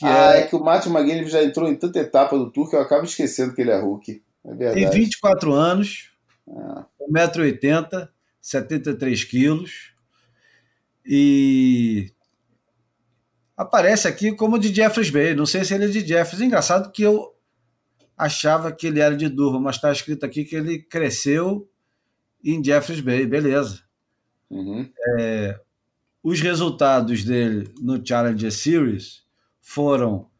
ah, é... é... que o Matthew McGillivray já entrou em tanta etapa do Tour que eu acabo esquecendo que ele é Hulk. É verdade. Tem 24 anos, ah. 1,80m, 73 quilos. E aparece aqui como de Jeffers Bay. Não sei se ele é de Jeffers. Engraçado que eu achava que ele era de Durban, mas está escrito aqui que ele cresceu em Jeffers Bay. Beleza. Uhum. É, os resultados dele no Challenger Series foram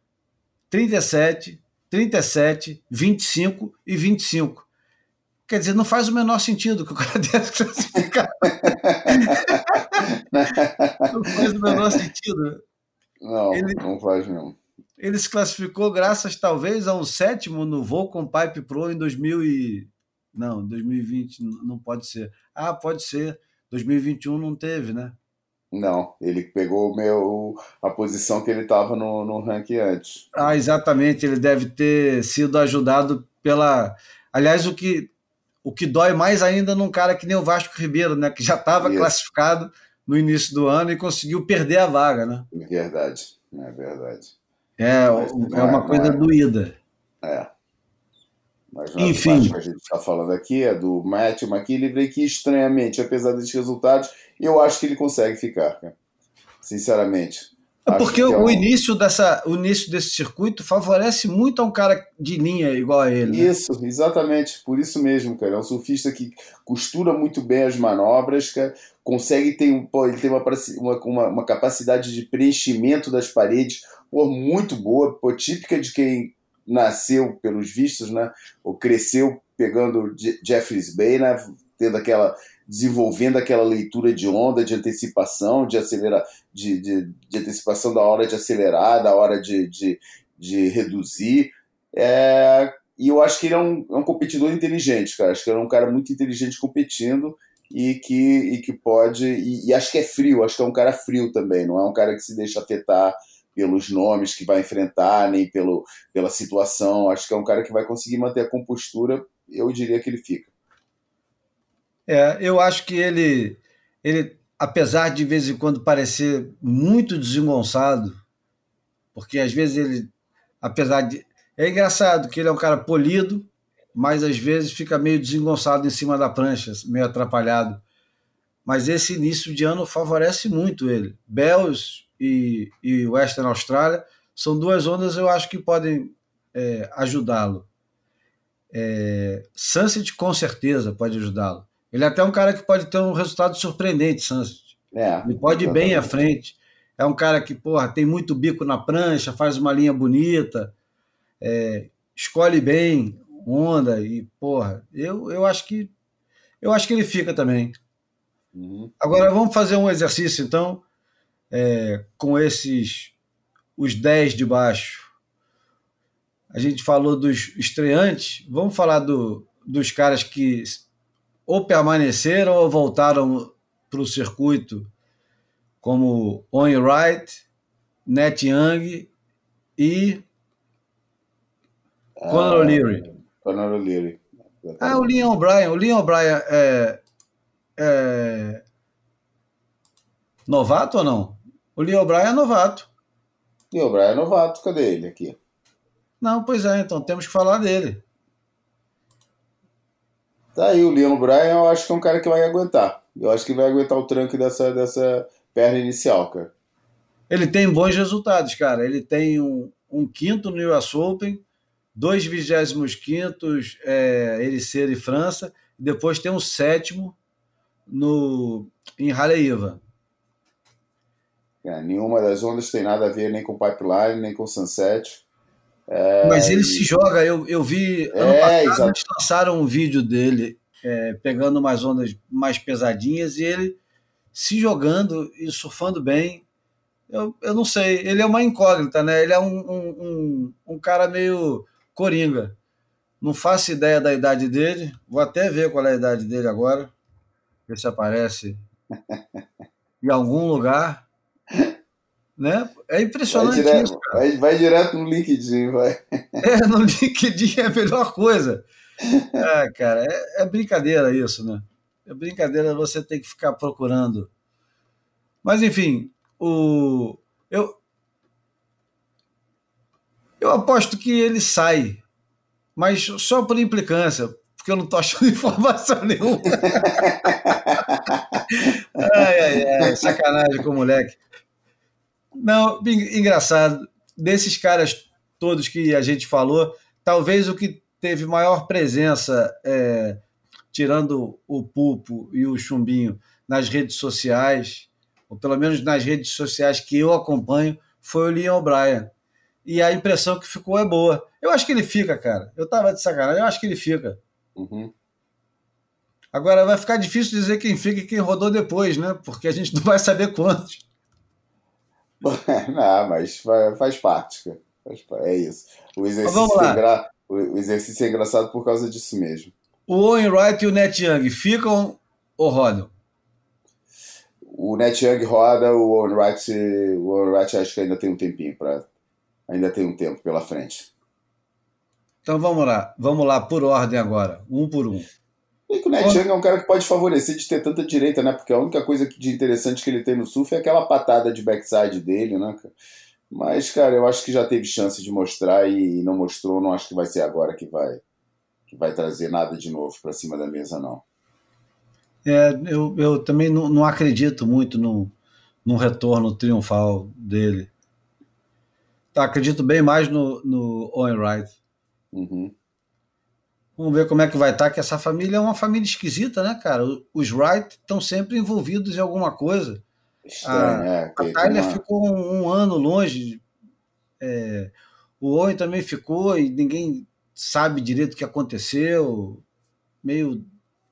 37, 37, 25 e 25. Quer dizer, não faz o menor sentido que o cara desse classificar. não faz o menor sentido. Não, ele, não faz não. Ele se classificou graças talvez a um sétimo no voo com Pipe Pro em 2000 e... Não, 2020 não pode ser. Ah, pode ser. 2021 não teve, né? Não, ele pegou meu, a posição que ele estava no, no ranking antes. Ah, exatamente. Ele deve ter sido ajudado pela. Aliás, o que, o que dói mais ainda num cara que nem o Vasco Ribeiro, né? Que já estava classificado no início do ano e conseguiu perder a vaga, né? É verdade, é verdade. É, é uma é, coisa é, doída. É. Mas não Enfim. que a gente está falando aqui é do Matthew McKinley, que estranhamente, apesar desses resultados, eu acho que ele consegue ficar, cara. sinceramente. É porque o, é início dessa, o início desse circuito favorece muito a um cara de linha igual a ele. Né? Isso, exatamente. Por isso mesmo, cara. É um surfista que costura muito bem as manobras, cara. Consegue ter, um, ele tem uma, uma, uma capacidade de preenchimento das paredes pô, muito boa, pô, típica de quem nasceu, pelos vistos, né? Ou cresceu pegando Jeffries Bay, né? Tendo aquela desenvolvendo aquela leitura de onda, de antecipação, de acelerar, de, de, de antecipação da hora de acelerar, da hora de, de, de reduzir. É, e eu acho que ele é um, é um competidor inteligente, cara. Acho que ele é um cara muito inteligente competindo e que, e que pode. E, e, acho que é frio, acho que é um cara frio também, não é um cara que se deixa afetar pelos nomes que vai enfrentar, nem pelo, pela situação. Acho que é um cara que vai conseguir manter a compostura. Eu diria que ele fica. É, eu acho que ele, ele, apesar de, vez em quando parecer muito desengonçado, porque às vezes ele, apesar de. É engraçado que ele é um cara polido, mas às vezes fica meio desengonçado em cima da prancha, meio atrapalhado. Mas esse início de ano favorece muito ele. Bells e, e Western Austrália são duas ondas eu acho que podem é, ajudá-lo. É, Sunset com certeza pode ajudá-lo. Ele é até um cara que pode ter um resultado surpreendente, Sunset. É, ele pode ir bem à frente. É um cara que, porra, tem muito bico na prancha, faz uma linha bonita, é, escolhe bem onda e, porra, eu, eu acho que eu acho que ele fica também. Uhum. Agora vamos fazer um exercício, então, é, com esses os 10 de baixo. A gente falou dos estreantes, vamos falar do, dos caras que ou permaneceram ou voltaram para o circuito, como Owen Wright, Net Young e Conor ah, O'Leary. Conor O'Leary. Ah, o Leon O'Brien. O Leon O'Brien é, é novato ou não? O Leon O'Brien é novato. Leon O'Brien é novato. Cadê ele aqui? Não, pois é, então temos que falar dele. Tá aí, o Leon Bryan eu acho que é um cara que vai aguentar. Eu acho que vai aguentar o tranco dessa, dessa perna inicial, cara. Ele tem bons resultados, cara. Ele tem um, um quinto no US Open, dois vigésimos quintos é, Ericeira e França, e depois tem um sétimo no, em Haleiva. É, nenhuma das ondas tem nada a ver nem com Pipeline, nem com Sunset. É, Mas ele e... se joga, eu, eu vi. Ano é, passado, eles lançaram um vídeo dele é, pegando umas ondas mais pesadinhas e ele se jogando e surfando bem. Eu, eu não sei, ele é uma incógnita, né? Ele é um, um, um, um cara meio coringa. Não faço ideia da idade dele, vou até ver qual é a idade dele agora, ver se aparece em algum lugar. Né? É impressionante vai direto, isso. Vai, vai, direto no LinkedIn, vai. É, no LinkedIn é a melhor coisa. É, cara, é, é brincadeira isso, né? É brincadeira você ter que ficar procurando. Mas, enfim, o, eu, eu aposto que ele sai, mas só por implicância, porque eu não estou achando informação nenhuma. ai, ai, ai, sacanagem com o moleque. Não, engraçado. Desses caras todos que a gente falou, talvez o que teve maior presença, é, tirando o Pupo e o Chumbinho, nas redes sociais, ou pelo menos nas redes sociais que eu acompanho, foi o Leon O'Brien. E a impressão que ficou é boa. Eu acho que ele fica, cara. Eu tava de sacanagem, eu acho que ele fica. Uhum. Agora vai ficar difícil dizer quem fica e quem rodou depois, né? Porque a gente não vai saber quantos. Não, mas faz parte, É isso. O exercício, é engra... o exercício é engraçado por causa disso mesmo. O Owen Wright e o Net Young ficam ou rodam? O Net Young roda, o Owen Wright, o Owen Wright acho que ainda tem um tempinho para ainda tem um tempo pela frente. Então vamos lá, vamos lá por ordem agora, um por um. E que o Ned Young é um cara que pode favorecer de ter tanta direita, né? Porque a única coisa de interessante que ele tem no surf é aquela patada de backside dele, né? Mas, cara, eu acho que já teve chance de mostrar e não mostrou. Não acho que vai ser agora que vai, que vai trazer nada de novo para cima da mesa, não. É, eu, eu também não, não acredito muito no, no retorno triunfal dele. Tá, acredito bem mais no, no Owen Wright. Uhum. Vamos ver como é que vai estar, tá, que essa família é uma família esquisita, né, cara? Os Wright estão sempre envolvidos em alguma coisa. Estranho, a, é, a Tyler uma... ficou um, um, ano longe. É, o Owen também ficou e ninguém sabe direito o que aconteceu. Meio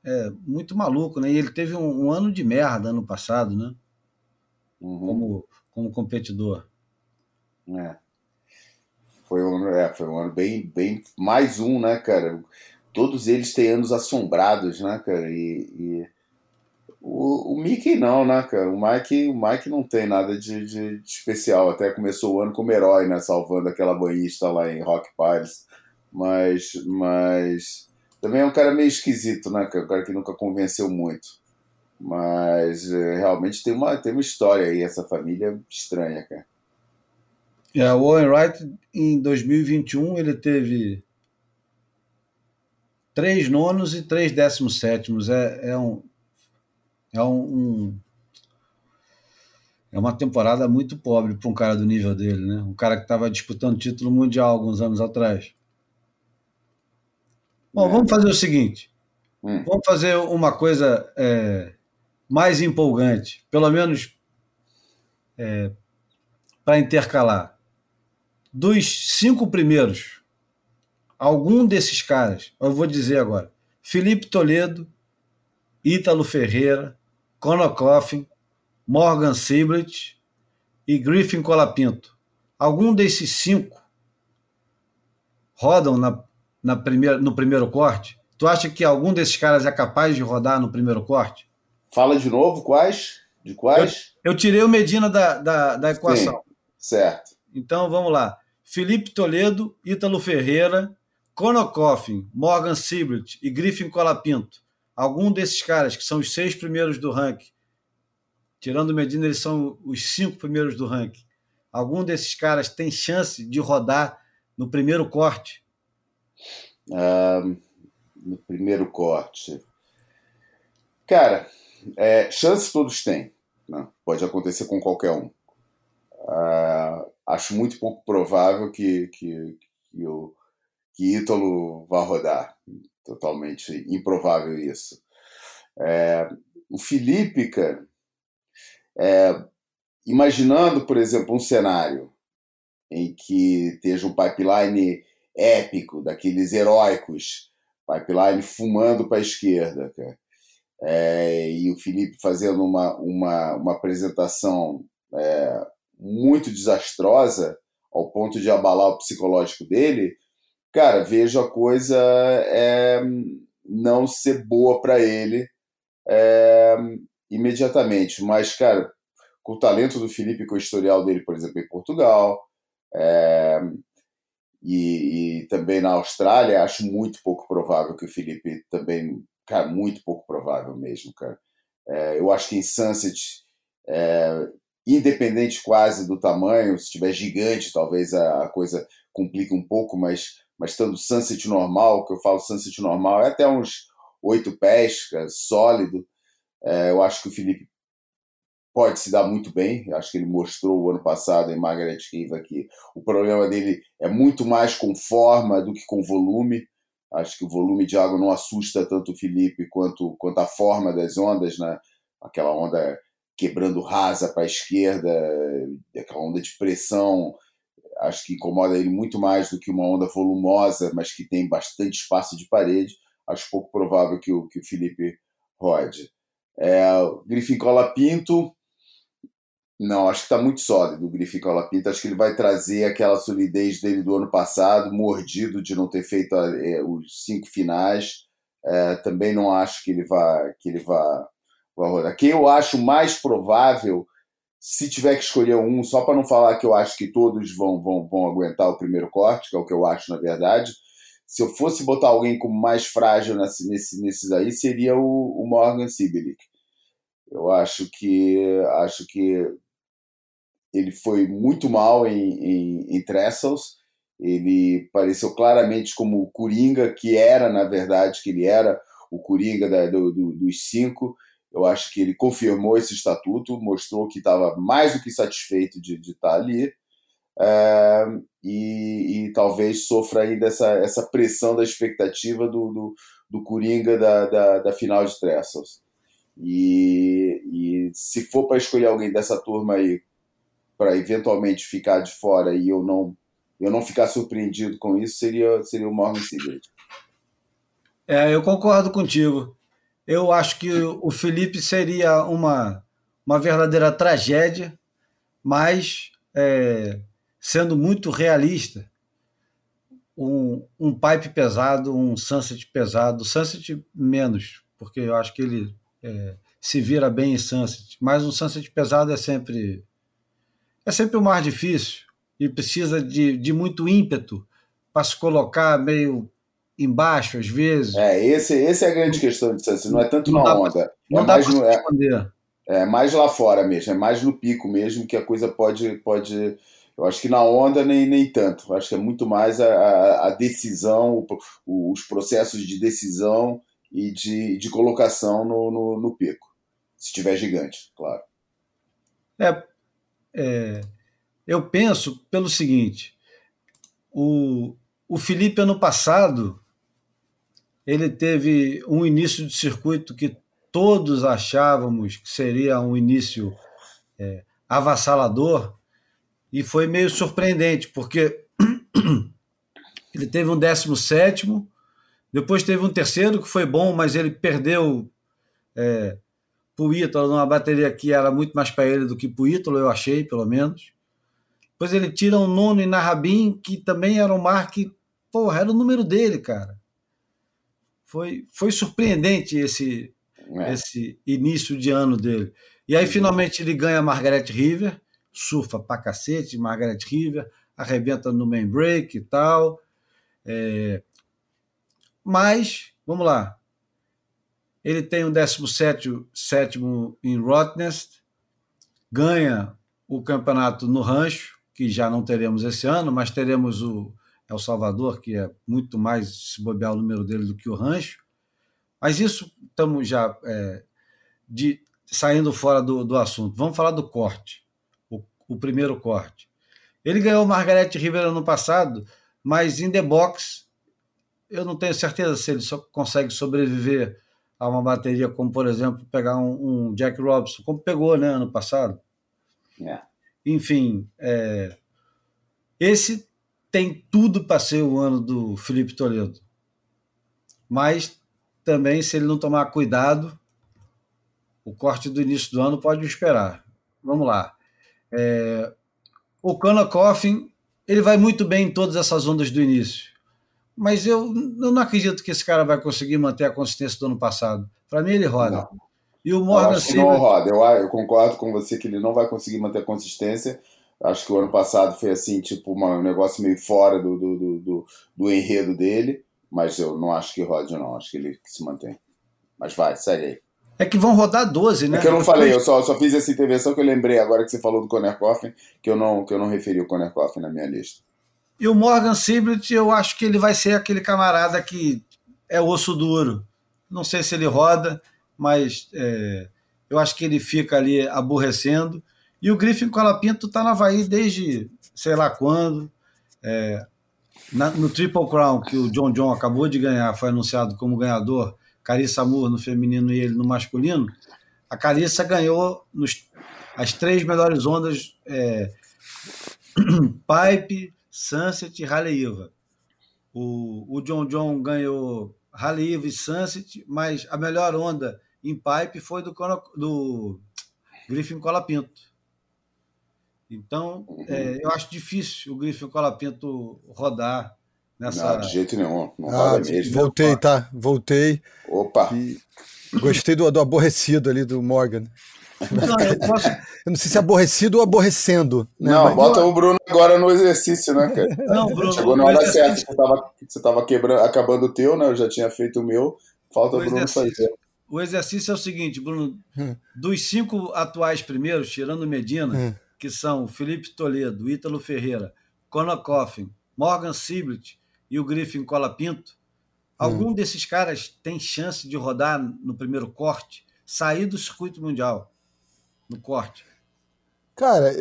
é, muito maluco, né? E ele teve um, um, ano de merda ano passado, né? Uhum. Como, como competidor. É. Foi um, é, foi um ano bem, bem. Mais um, né, cara? Todos eles têm anos assombrados, né, cara? E, e o, o, Mickey não, né, cara? O Mike, o Mike não tem nada de, de, de, especial. Até começou o ano como herói, né? Salvando aquela banhista lá em Rock Pirates. Mas, mas também é um cara meio esquisito, né, cara? Um cara que nunca convenceu muito. Mas é, realmente tem uma, tem uma história aí, essa família estranha, cara. É, o Owen Wright, em 2021, ele teve três nonos e três décimos sétimos. É, é, um, é um, um é uma temporada muito pobre para um cara do nível dele, né? Um cara que estava disputando título mundial alguns anos atrás. Bom, é. vamos fazer o seguinte. Hum. Vamos fazer uma coisa é, mais empolgante, pelo menos é, para intercalar. Dos cinco primeiros algum desses caras, eu vou dizer agora: Felipe Toledo, Ítalo Ferreira, Conor Coffin, Morgan Siblet e Griffin Colapinto. Algum desses cinco rodam na, na primeira, no primeiro corte? Tu acha que algum desses caras é capaz de rodar no primeiro corte? Fala de novo, quais? De quais? Eu, eu tirei o Medina da, da, da equação. Sim, certo. Então vamos lá. Felipe Toledo, Ítalo Ferreira, Conor Coffin, Morgan Siblet e Griffin Colapinto, algum desses caras que são os seis primeiros do ranking, tirando Medina, eles são os cinco primeiros do ranking. Algum desses caras tem chance de rodar no primeiro corte? no primeiro corte. Cara, é, chance todos têm. Né? Pode acontecer com qualquer um. Uh, acho muito pouco provável que, que, que o que Ítalo vai rodar. Totalmente improvável isso. É, o Felipe, cara, é, imaginando, por exemplo, um cenário em que esteja um pipeline épico, daqueles heróicos, pipeline fumando para a esquerda, cara. É, e o Felipe fazendo uma, uma, uma apresentação é, muito desastrosa, ao ponto de abalar o psicológico dele, cara, vejo a coisa é, não ser boa para ele é, imediatamente. Mas, cara, com o talento do Felipe, com o historial dele, por exemplo, em Portugal, é, e, e, também na Austrália, acho muito pouco provável que o Felipe também, cara, muito pouco provável mesmo, cara. É, eu acho que em Sunset, é, independente quase do tamanho, se tiver gigante, talvez a, a coisa complique um pouco, mas mas estando sunset normal, que eu falo sunset normal, é até uns oito é sólido. É, eu acho que o Felipe pode se dar muito bem. Eu acho que ele mostrou o ano passado em Margaret Riva que o problema dele é muito mais com forma do que com volume. Acho que o volume de água não assusta tanto o Felipe quanto, quanto a forma das ondas, né? Aquela onda quebrando rasa para a esquerda, aquela onda de pressão acho que incomoda ele muito mais do que uma onda volumosa, mas que tem bastante espaço de parede. Acho pouco provável que o, que o Felipe rode. É, Griffin Cola Pinto, não, acho que está muito sólido o Griffin Cola Pinto. Acho que ele vai trazer aquela solidez dele do ano passado, mordido de não ter feito é, os cinco finais. É, também não acho que ele vá, que ele vá, vá rodar. Quem eu acho mais provável se tiver que escolher um, só para não falar que eu acho que todos vão, vão, vão aguentar o primeiro corte, que é o que eu acho na verdade, se eu fosse botar alguém como mais frágil nesse, nesse, nesses aí, seria o, o Morgan Sibelic. Eu acho que acho que ele foi muito mal em, em, em Trestles. Ele pareceu claramente como o Coringa, que era, na verdade, que ele era o Coringa da, do, do, dos cinco. Eu acho que ele confirmou esse estatuto, mostrou que estava mais do que satisfeito de, estar ali. É, e, e, talvez sofra ainda essa, essa pressão da expectativa do, do, do Coringa da, da, da final de Trestles. E, e se for para escolher alguém dessa turma aí para eventualmente ficar de fora e eu não eu não ficar surpreendido com isso, seria, seria o Morgan Sigrid. É, eu concordo contigo. Eu acho que o Felipe seria uma, uma verdadeira tragédia, mas é, sendo muito realista, um, um pipe pesado, um sunset pesado, sunset menos, porque eu acho que ele é, se vira bem em sunset, mas um sunset pesado é sempre é sempre o mais difícil e precisa de, de muito ímpeto para se colocar meio embaixo às vezes. É, esse, esse é a grande questão de sunset, não é tanto não na onda, não é mais no, é, é mais lá fora mesmo, é mais no pico mesmo que a coisa pode pode eu acho que na onda nem, nem tanto. Eu acho que é muito mais a, a decisão, o, os processos de decisão e de, de colocação no, no, no pico. Se tiver gigante, claro. É, é, eu penso pelo seguinte: o, o Felipe, ano passado, ele teve um início de circuito que todos achávamos que seria um início é, avassalador e foi meio surpreendente, porque ele teve um 17, depois teve um terceiro que foi bom, mas ele perdeu é, para o Ítalo numa bateria que era muito mais para ele do que para o Ítalo, eu achei, pelo menos. Depois ele tira um nono em Narrabin, que também era um mar que, porra, era o número dele, cara. Foi, foi surpreendente esse, é. esse início de ano dele. E aí, finalmente, ele ganha a Margaret River, surfa pra cacete, Margaret River, arrebenta no main break e tal. É... Mas, vamos lá. Ele tem um 17 sétimo em Rottnest, ganha o campeonato no rancho, que já não teremos esse ano, mas teremos o El Salvador, que é muito mais se bobear o número dele do que o rancho. Mas isso estamos já é, de, saindo fora do, do assunto. Vamos falar do corte o primeiro corte. Ele ganhou o Margaret River ano passado, mas em the box eu não tenho certeza se ele só consegue sobreviver a uma bateria como, por exemplo, pegar um, um Jack Robinson, como pegou né, ano passado. É. Enfim, é, esse tem tudo para ser o ano do Felipe Toledo. Mas também, se ele não tomar cuidado, o corte do início do ano pode esperar. Vamos lá. É, o Connor Coffin ele vai muito bem em todas essas ondas do início. Mas eu, eu não acredito que esse cara vai conseguir manter a consistência do ano passado. Para mim, ele roda. Não. E o Morgan eu Silva. Não roda. Eu, eu, concordo com você que ele não vai conseguir manter a consistência. Acho que o ano passado foi assim, tipo, uma, um negócio meio fora do, do, do, do, do enredo dele. Mas eu não acho que rode, não. Acho que ele se mantém. Mas vai, segue aí. É que vão rodar 12, né? É que eu não falei, eu só, só fiz essa intervenção que eu lembrei agora que você falou do Conner Coffin, que eu não, que eu não referi o Conner Coffin na minha lista. E o Morgan Siblet, eu acho que ele vai ser aquele camarada que é osso duro. Não sei se ele roda, mas é, eu acho que ele fica ali aborrecendo. E o Griffin Colapinto está na Havaí desde sei lá quando. É, na, no Triple Crown, que o John John acabou de ganhar, foi anunciado como ganhador Carissa Moore no feminino e ele no masculino, a Carissa ganhou nos, as três melhores ondas é, Pipe, Sunset e Haleiva. O, o John John ganhou Haleiva e Sunset, mas a melhor onda em Pipe foi do, do Griffin Colapinto. Então, é, eu acho difícil o Griffin Colapinto rodar Nessa... Não, de jeito nenhum. Não ah, mesmo. Voltei, tá? Voltei. Opa! E gostei do, do aborrecido ali do Morgan. Não, eu, posso... eu, não sei se é aborrecido ou aborrecendo. Né? Não, Mas bota o Bruno agora no exercício, né, cara? Não, Bruno. Chegou na hora certa. Você estava você tava quebrando, acabando o teu, né? Eu já tinha feito o meu. Falta o, o Bruno fazer. O exercício é o seguinte, Bruno. Hum. Dos cinco atuais primeiros, tirando Medina, hum. Que são Felipe Toledo, Ítalo Ferreira, Conor Coffin, Morgan Siblet e o Griffin Colapinto, algum hum. desses caras tem chance de rodar no primeiro corte, sair do circuito mundial no corte? Cara,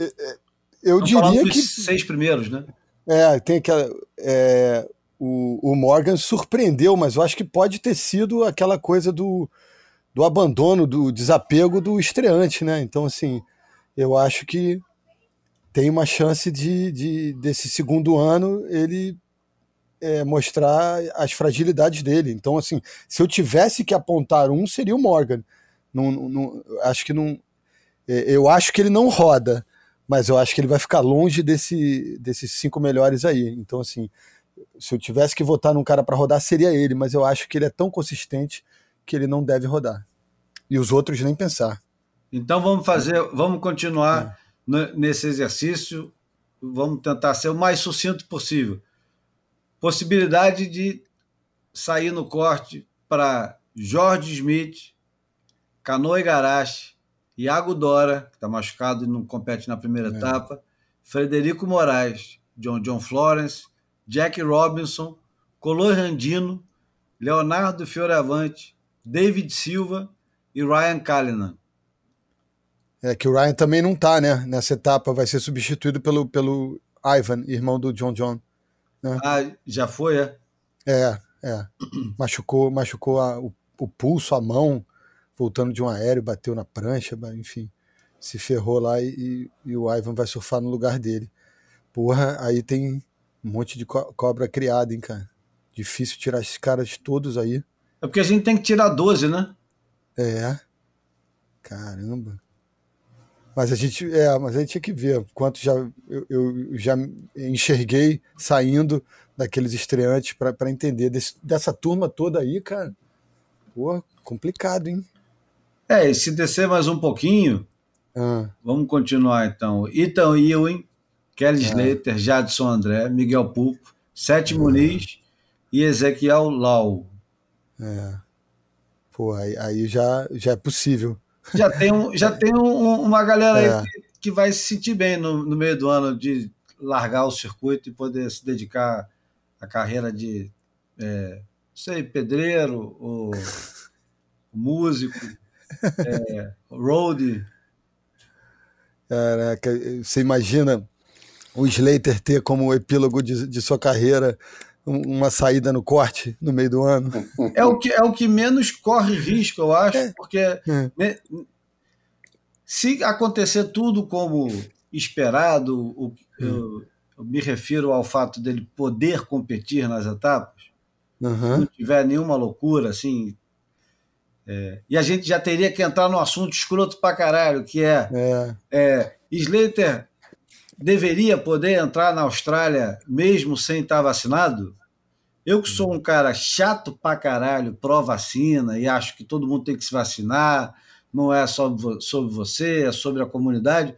eu Estamos diria que. seis primeiros, né? É, tem aquela. É, o, o Morgan surpreendeu, mas eu acho que pode ter sido aquela coisa do, do abandono, do desapego do estreante, né? Então, assim, eu acho que tem uma chance de, de desse segundo ano ele é, mostrar as fragilidades dele. Então, assim, se eu tivesse que apontar um, seria o Morgan. Não, não, acho que não. É, eu acho que ele não roda, mas eu acho que ele vai ficar longe desse, desses cinco melhores aí. Então, assim, se eu tivesse que votar num cara para rodar, seria ele, mas eu acho que ele é tão consistente que ele não deve rodar. E os outros nem pensar. Então vamos fazer, vamos continuar é. Nesse exercício, vamos tentar ser o mais sucinto possível. Possibilidade de sair no corte para Jorge Smith, Canoa Igarashi, Iago Dora, que está machucado e não compete na primeira é. etapa, Frederico Moraes, John John Florence, Jack Robinson, Color Randino, Leonardo Fioravante, David Silva e Ryan Callinan. É que o Ryan também não está, né? Nessa etapa vai ser substituído pelo, pelo Ivan, irmão do John John. Né? Ah, já foi, é? É, é. machucou, machucou a, o, o pulso, a mão, voltando de um aéreo, bateu na prancha, enfim, se ferrou lá e, e, o Ivan vai surfar no lugar dele. Porra, aí tem um monte de co cobra criada, hein, cara. Difícil tirar esses caras todos aí. É porque a gente tem que tirar 12, né? É. Caramba. Mas a gente, é, mas a gente tinha que ver quanto já eu, eu já enxerguei saindo daqueles estreantes para entender desse, dessa turma toda aí, cara. Pô, complicado, hein? É, e se descer mais um pouquinho, ah. vamos continuar então. Ethan Ewing, Kelly ah. Slater, Jadson André, Miguel Pupo, Sete ah. Muniz e Ezequiel Lau. É. Pô, aí, aí, já, já é possível. Já tem, um, já tem um, uma galera é. aí que, que, vai se sentir bem no, no meio do ano de largar o circuito e poder se dedicar à carreira de, é, sei, pedreiro ou músico, é, road. Caraca, você imagina o Slater ter como epílogo de, de sua carreira uma saída no corte no meio do ano. É o que, é o que menos corre risco, eu acho, é. porque é. Se acontecer tudo como esperado, o, eu, eu, me refiro ao fato dele poder competir nas etapas, uhum. não tiver nenhuma loucura, assim. É, e a gente já teria que entrar no assunto escroto pra caralho, que é, é. é Slater deveria poder entrar na Austrália mesmo sem estar vacinado? Eu que sou um cara chato pra caralho, pró-vacina, e acho que todo mundo tem que se vacinar, não é só sobre você, é sobre a comunidade.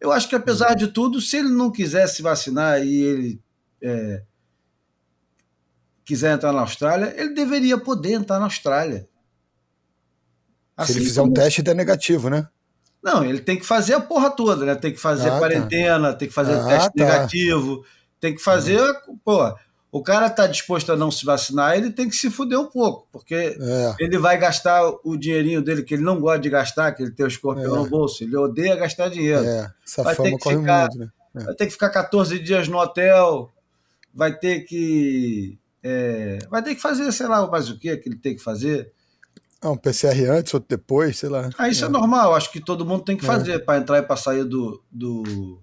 Eu acho que, apesar de tudo, se ele não quiser se vacinar e ele é, quiser entrar na Austrália, ele deveria poder entrar na Austrália. Assim, se ele fizer como... um teste, é negativo, né? Não, ele tem que fazer a porra toda, né? Tem que fazer ah, tá. quarentena, tá. tem que fazer ah, teste tá. negativo, tem que fazer. Uhum. Pô, o cara tá disposto a não se vacinar, ele tem que se fuder um pouco, porque é. ele vai gastar o dinheirinho dele, que ele não gosta de gastar, que ele tem o escorpião é. no bolso, ele odeia gastar dinheiro. É. Essa vai ter que ficar, muito, né? É. Vai ter que ficar 14 dias no hotel, vai ter que. É, vai ter que fazer, sei lá, mais o que que ele tem que fazer. Ah, um PCR antes ou depois, sei lá. Ah, isso é, é normal, acho que todo mundo tem que é. fazer. Para entrar e para sair do, do,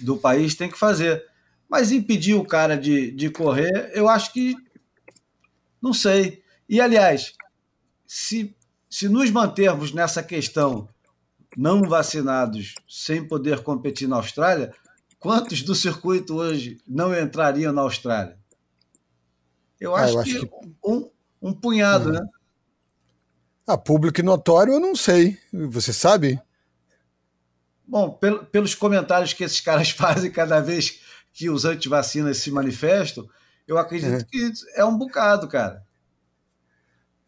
do país, tem que fazer. Mas impedir o cara de, de correr, eu acho que. Não sei. E, aliás, se, se nos mantermos nessa questão não vacinados sem poder competir na Austrália, quantos do circuito hoje não entrariam na Austrália? Eu acho, ah, eu acho que, que, Um, um punhado, né? Ah, público e notório eu não sei. Você sabe? Bom, pel pelos comentários que esses caras fazem cada vez que os antivacinas se manifestam, eu acredito é. que é um bocado, cara.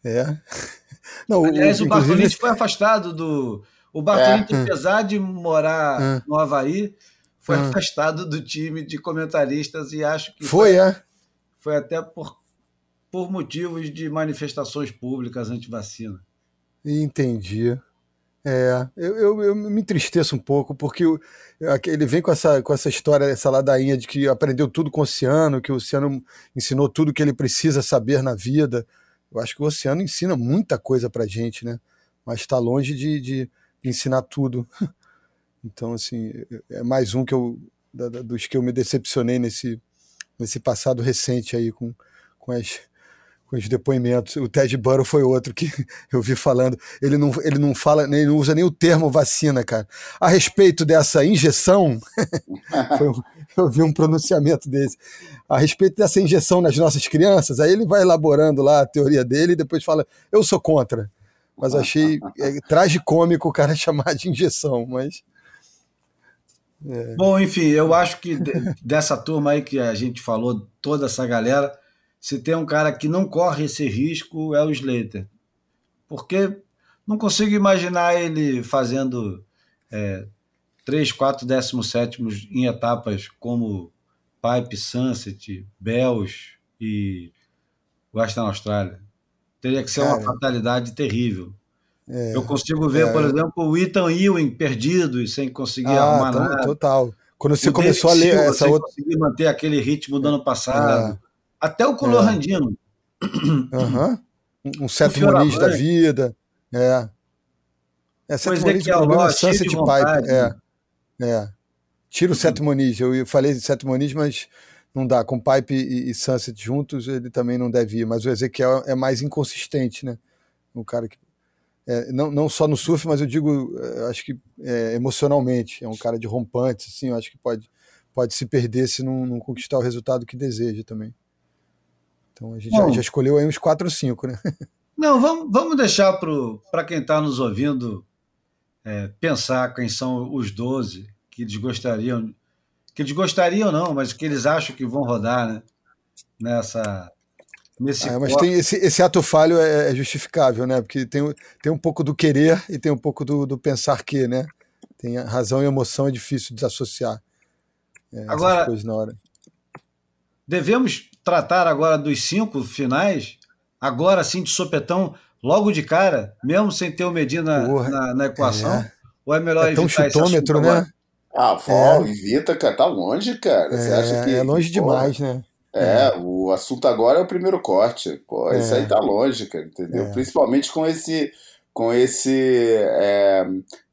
É. Não, Aliás, o, o Bartolini foi afastado do. O Bartolini, é. apesar de morar é. no Havaí, foi é. afastado do time de comentaristas e acho que. Foi, foi é? Foi até por, por motivos de manifestações públicas anti-vacina. Entendi. É, eu, eu, eu, me entristeço um pouco, porque ele vem com essa, com essa história, essa ladainha de que aprendeu tudo com o Oceano, que o Oceano ensinou tudo que ele precisa saber na vida. Eu acho que o Oceano ensina muita coisa pra gente, né? Mas está longe de, de, ensinar tudo. Então, assim, é mais um que eu, dos que eu me decepcionei nesse, nesse passado recente aí com, com as com os depoimentos. O Ted Burrow foi outro que eu vi falando. Ele não, ele não fala, ele não usa nem o termo vacina, cara. A respeito dessa injeção, eu vi um pronunciamento desse. A respeito dessa injeção nas nossas crianças, aí ele vai elaborando lá a teoria dele e depois fala: eu sou contra. Mas achei é, tragicômico o cara chamar de injeção, mas. É. Bom, enfim, eu acho que dessa turma aí que a gente falou, toda essa galera, se tem um cara que não corre esse risco, é o Slater. Porque não consigo imaginar ele fazendo é, 3, 4 décimos sétimos em etapas como Pipe, Sunset, Bells e Western Austrália. Teria que ser cara, uma fatalidade terrível. É, Eu consigo ver, é, por exemplo, o Ethan Ewing perdido e sem conseguir ah, arrumar nada. Total. Quando você o começou David a ler Silva, essa outra. conseguir manter aquele ritmo do ano passado. Ah. Até o Color é. Uhum. Um Seth Moniz da vida. É. É, Seth Moniz, problema é Sunset Pipe. É. é. Tira o Seth Moniz. Eu falei de Seth Moniz, mas não dá. Com Pipe e, e Sunset juntos, ele também não deve ir. Mas o Ezequiel é mais inconsistente, né? O cara que. É, não, não só no surf, mas eu digo, é, acho que é, emocionalmente. É um cara de rompantes, assim, eu acho que pode, pode se perder se não, não conquistar o resultado que deseja também. Então a gente Bom, já, já, escolheu aí uns 4 ou 5, né? Não, vamos, vamos deixar para quem está nos ouvindo é, pensar quem são os 12 que eles gostariam, que eles gostariam não, mas que eles acham que vão rodar, né? Nessa. Nesse ah, mas tem esse, esse ato falho é, é, justificável, né? Porque tem, tem um pouco do querer e tem um pouco do, do pensar que, né? Tem razão e emoção, é difícil desassociar. É, Agora, coisas na hora. devemos tratar agora dos cinco finais, agora sim de sopetão, logo de cara, mesmo sem ter o Medina Porra, na, na, equação? É. Ou é melhor é tão chutômetro, né? Ah, Val, é. evita, cara, tá longe, cara. Você é, acha que. É longe demais, né? É, é, o assunto agora é o primeiro corte. Pô, é. isso aí tá longe, cara, entendeu? É. Principalmente com esse. Com esse. É,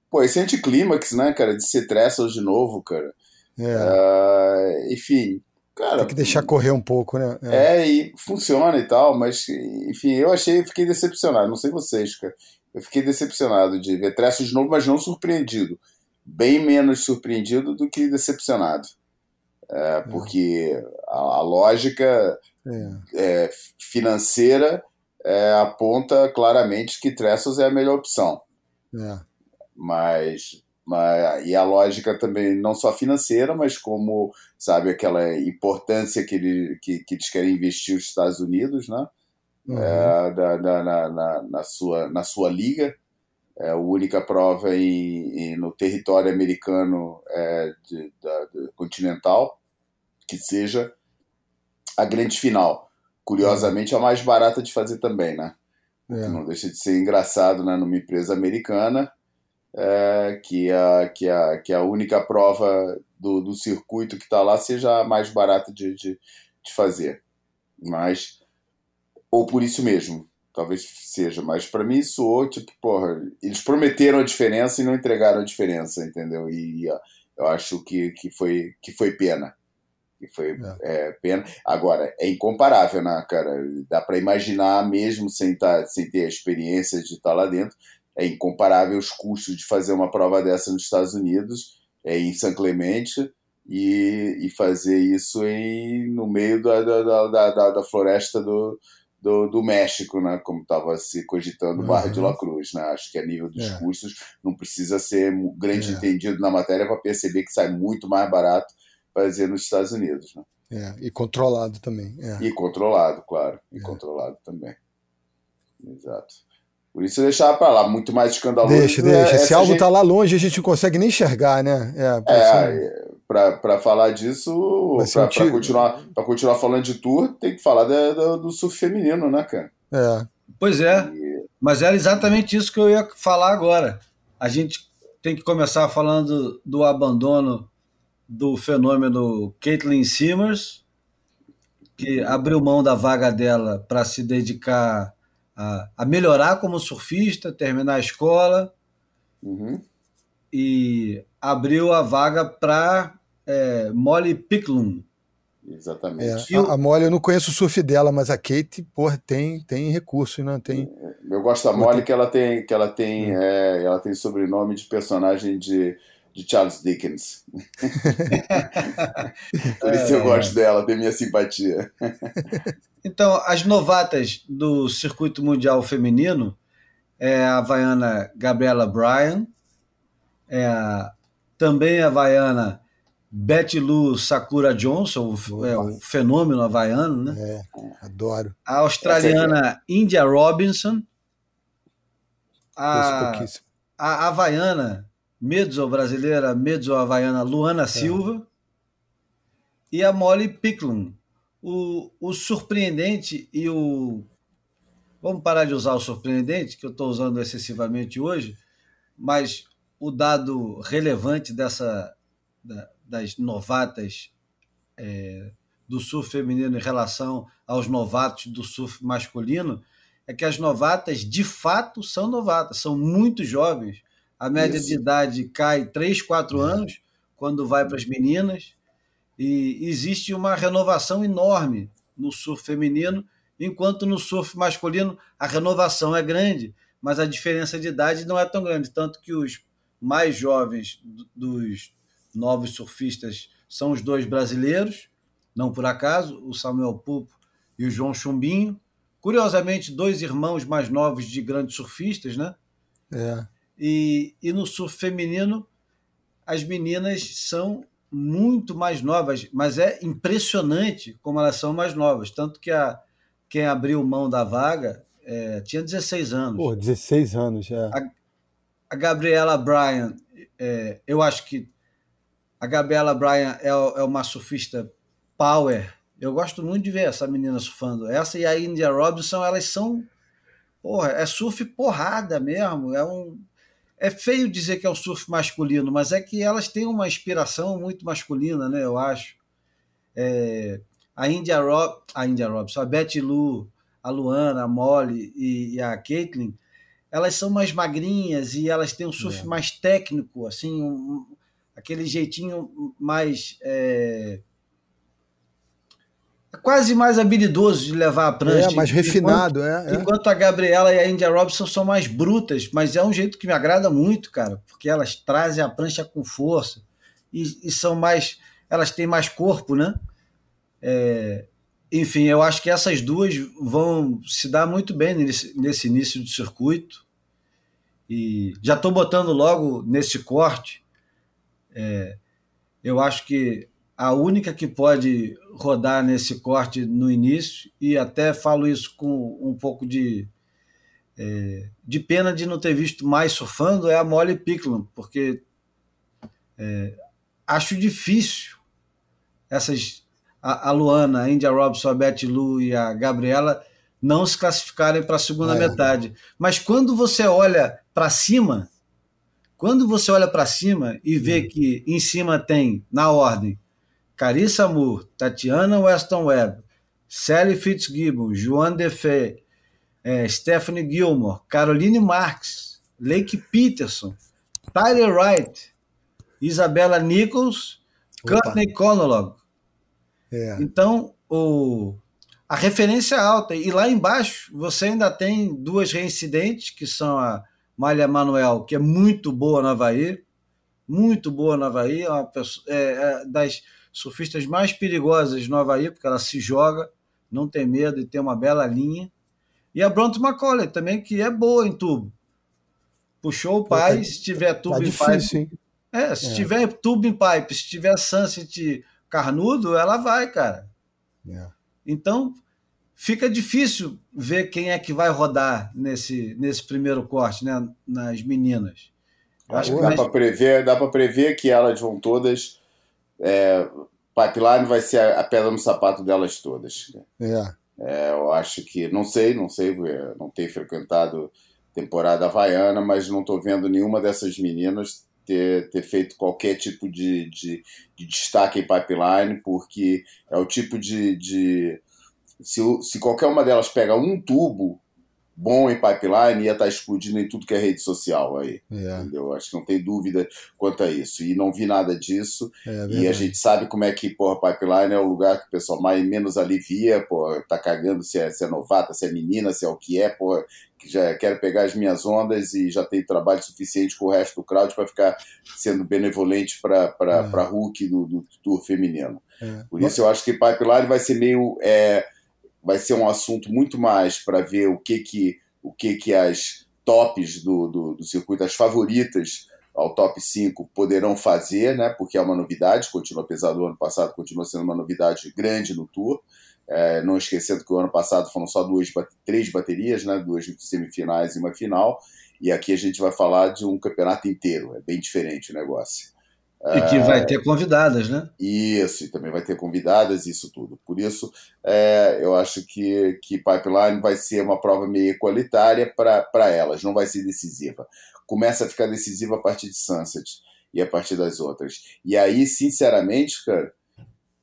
pô, esse anticlímax, né, cara, de ser Tressels de novo, cara. É. Uh, enfim, Cara, Tem que deixar correr um pouco, né? É. é. e funciona e tal, mas enfim, eu achei, fiquei decepcionado, não sei vocês, cara. Eu fiquei decepcionado de ver Tresso de novo, mas não surpreendido. Bem menos surpreendido do que decepcionado. É, é. porque a, a lógica é. é financeira é, aponta claramente que Tressos é a melhor opção. Mas, e a lógica também, não só financeira, mas como, sabe, aquela importância que, ele, que, que eles querem investir os Estados Unidos, né? Uhum. É, da, da, na, na, na, sua, na sua liga. É a única prova em, em no território americano é, de, da, de, continental que seja a grande final. Curiosamente, é a mais barata de fazer também, né? É. Não deixa de ser engraçado, né? Numa empresa americana, é, que, a, que, a, que a única prova do, do circuito que está lá seja a mais barata de, de, de fazer. Mas, ou por isso mesmo, talvez seja, mas para mim soou tipo, porra, eles prometeram a diferença e não entregaram a diferença, entendeu? E eu acho que, que, foi, que foi pena. Que foi é. É, pena. Agora, é incomparável, né, cara? Dá para imaginar, mesmo sem, tá, sem ter a experiência de estar lá dentro, é incomparável os custos de fazer uma prova dessa nos Estados Unidos, é, em São Clemente, e, e fazer isso em, no meio da, da, da, da, da floresta do, do, do México, né? Como estava se cogitando o Barra de La Cruz, né? Acho que a nível dos é. custos não precisa ser grande é. entendido na matéria para perceber que sai muito mais barato fazer nos Estados Unidos, né? É, e controlado também. É. E controlado, claro. E é. controlado também. Exato. Por isso deixar para lá, muito mais escandaloso. Deixa, deixa. Esse alvo está gente... lá longe, a gente não consegue nem enxergar, né? É, é para falar disso, para continuar, continuar falando de tour, tem que falar de, de, do surf feminino, né, cara? É. Pois é. E... Mas era exatamente isso que eu ia falar agora. A gente tem que começar falando do abandono do fenômeno Caitlin Simmers, que abriu mão da vaga dela para se dedicar a, a, melhorar como surfista, terminar a escola. Uhum. E abriu a vaga para é, Molly Picklum. Exatamente. É, a, a, Molly, eu não conheço o surf dela, mas a Kate, porra, tem, tem recurso, né? Tem, eu gosto da Molly que ela tem, que ela tem, hum. é, ela tem sobrenome de personagem de, de Charles Dickens. Por isso é, eu gosto dela, tem minha simpatia. então, as novatas do circuito mundial feminino é a havaiana Gabriela Bryan, é a, também a havaiana Betty Lou Sakura Johnson, é o fenômeno havaiano, né? É, adoro. A australiana India Robinson. A, a havaiana, Medzo brasileira, Medzo havaiana Luana é. Silva. E a Molly Picklum. O, o surpreendente e o. Vamos parar de usar o surpreendente, que eu estou usando excessivamente hoje, mas o dado relevante dessa. Da, das novatas é, do surf feminino em relação aos novatos do surf masculino é que as novatas de fato são novatas, são muito jovens. A média Isso. de idade cai 3, 4 é. anos quando vai para as meninas. E existe uma renovação enorme no surf feminino, enquanto no surf masculino a renovação é grande, mas a diferença de idade não é tão grande. Tanto que os mais jovens dos novos surfistas são os dois brasileiros, não por acaso, o Samuel Pupo e o João Chumbinho. Curiosamente, dois irmãos mais novos de grandes surfistas, né? É. E, e no surf feminino, as meninas são muito mais novas, mas é impressionante como elas são mais novas. Tanto que a, quem abriu mão da vaga é, tinha 16 anos. Pô, 16 anos, é. A, a Gabriela Bryan, é, eu acho que a Gabriela Bryan é, é uma surfista power. Eu gosto muito de ver essa menina surfando. Essa e a India Robinson, elas são. Porra, é surf porrada mesmo. É um. É feio dizer que é o surf masculino, mas é que elas têm uma inspiração muito masculina, né? Eu acho. É, a India Rob, a India Robinson, a Betty Lu, a Luana, a Molly e, e a Caitlin, elas são mais magrinhas e elas têm um surf é. mais técnico, assim, um, aquele jeitinho mais. É, quase mais habilidoso de levar a prancha. É, mais refinado, enquanto, é, é. Enquanto a Gabriela e a India Robson são mais brutas, mas é um jeito que me agrada muito, cara, porque elas trazem a prancha com força e, e são mais. Elas têm mais corpo, né? É, enfim, eu acho que essas duas vão se dar muito bem nesse, nesse início do circuito. E já estou botando logo nesse corte é, eu acho que a única que pode rodar nesse corte no início, e até falo isso com um pouco de, é, de pena de não ter visto mais surfando, é a Molly Picklum, porque é, acho difícil essas a, a, Luana, a India Robson, a Betty Lu e a Gabriela não se classificarem para a segunda é. metade. Mas quando você olha para cima, quando você olha para cima e vê hum. que em cima tem, na ordem, Carissa Moore, Tatiana Weston Webb, Sally Fitzgibbon, Joan Defé, é, Stephanie Gilmore, Caroline Marx, Lake Peterson, Tyler Wright, Isabella Nichols. Courtney Conolog. É. Então, o, a referência é alta. E lá embaixo você ainda tem duas reincidentes, que são a Malha Manuel, que é muito boa na Havaí, muito boa na Havaí, é, uma pessoa, é, é das surfistas mais perigosas no Havaí, porque ela se joga não tem medo e tem uma bela linha. E a Bronte McCauley também, que é boa em tubo. Puxou o pai, tá, se tiver tubo tá em difícil, pipe. Hein? É, se é. tiver tubo em pipe, se tiver sunset carnudo, ela vai, cara. É. Então, fica difícil ver quem é que vai rodar nesse, nesse primeiro corte, né, nas meninas. Eu acho que dá para prever, dá para prever que elas vão todas é, pipeline vai ser a, a, pedra no sapato delas todas. É. é. Eu acho que não sei, não sei, não tenho frequentado temporada havaiana, mas não estou vendo nenhuma dessas meninas ter, ter feito qualquer tipo de, de, de, destaque em pipeline, porque é o tipo de. de se, se qualquer uma delas pega um tubo bom em pipeline, ia estar tá explodindo em tudo que é rede social aí. É. Entendeu? Acho que não tem dúvida quanto a isso. E não vi nada disso. É, e a gente sabe como é que, porra, pipeline é o lugar que o pessoal mais menos alivia, porra, tá cagando se é, se é novata, se é menina, se é o que é, porra, que já quero pegar as minhas ondas e já tenho trabalho suficiente com o resto do crowd para ficar sendo benevolente para é. Hulk do, do tour feminino. É. Por isso eu acho que pipeline vai ser meio. É, vai ser um assunto muito mais para ver o que que o que que as tops do, do, do, circuito, as favoritas ao top 5 poderão fazer, né? Porque é uma novidade, continua apesar do ano passado, continua sendo uma novidade grande no Tour. É, não esquecendo que o ano passado foram só duas, três baterias, né? Duas semifinais e uma final. E aqui a gente vai falar de um campeonato inteiro. É bem diferente o negócio. E que vai é. ter convidadas, né? Isso, e também vai ter convidadas, isso tudo. Por isso, é, eu acho que, que Pipeline vai ser uma prova meio equalitária para elas, não vai ser decisiva. Começa a ficar decisiva a partir de Sunset e a partir das outras. E aí, sinceramente, cara,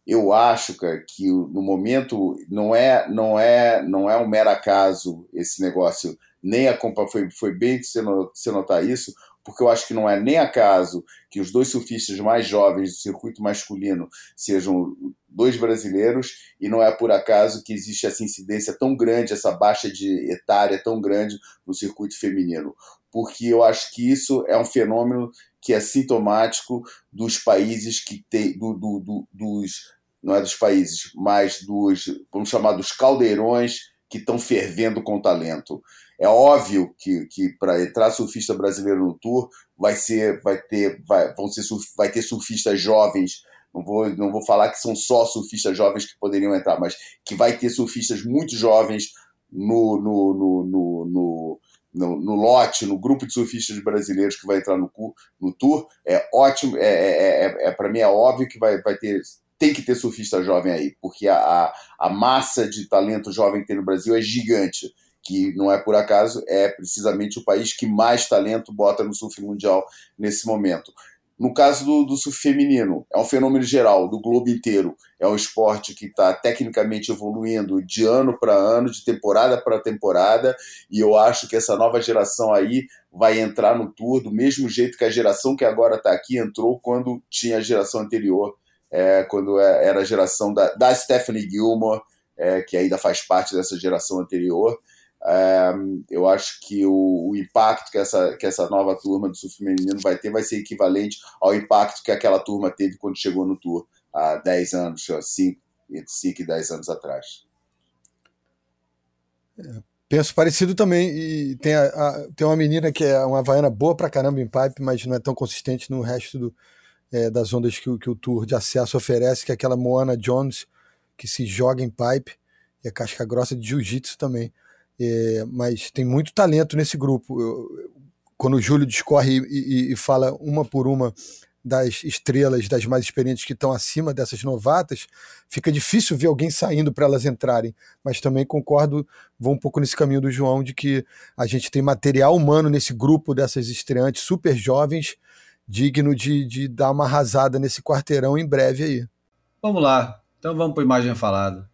eu acho, cara, que no momento não é não é não é um mero acaso esse negócio, nem a foi, foi bem você notar isso, porque eu acho que não é nem acaso que os dois surfistas mais jovens do circuito masculino sejam dois brasileiros, e não é por acaso que existe essa incidência tão grande, essa baixa de etária tão grande no circuito feminino. Porque eu acho que isso é um fenômeno que é sintomático dos países que tem. Do, do, do, dos, não é dos países, mas dos, vamos chamar dos caldeirões que estão fervendo com talento. É óbvio que, que para entrar surfista brasileiro no tour vai ser, vai ter, vai, vão ser, vai ter surfistas jovens. Não vou, não vou falar que são só surfistas jovens que poderiam entrar, mas que vai ter surfistas muito jovens no, no, no, no, no no, no, lote, no grupo de surfistas brasileiros que vai entrar no, no tour, é ótimo, é, é, é, é para mim é óbvio que vai, vai ter, tem que ter surfista jovem aí, porque a, a, a massa de talento jovem que tem no Brasil é gigante que não é por acaso, é precisamente o país que mais talento bota no surf mundial nesse momento. No caso do, do surf feminino, é um fenômeno geral, do globo inteiro. É um esporte que está tecnicamente evoluindo de ano para ano, de temporada para temporada, e eu acho que essa nova geração aí vai entrar no tour do mesmo jeito que a geração que agora está aqui entrou quando tinha a geração anterior, é, quando é, era a geração da, da Stephanie Gilmore, é, que ainda faz parte dessa geração anterior. É, eu acho que o, o, impacto que essa, que essa nova turma do surf feminino vai ter vai ser equivalente ao impacto que aquela turma teve quando chegou no Tour há 10 anos, 5, entre 5 e 10 anos atrás. É, penso parecido também. E tem, a, a, tem uma menina que é uma havaiana boa pra caramba em pipe, mas não é tão consistente no resto do, é, das ondas que, que o Tour de acesso oferece, que é aquela Moana Jones, que se joga em pipe, e a casca grossa de jiu-jitsu também. É, mas tem muito talento nesse grupo. Eu, quando o Júlio discorre e, e, e, fala uma por uma das estrelas, das mais experientes que estão acima dessas novatas, fica difícil ver alguém saindo para elas entrarem. Mas também concordo, vou um pouco nesse caminho do João, de que a gente tem material humano nesse grupo dessas estreantes super jovens, digno de, de dar uma arrasada nesse quarteirão em breve aí. Vamos lá, então vamos para a imagem falada.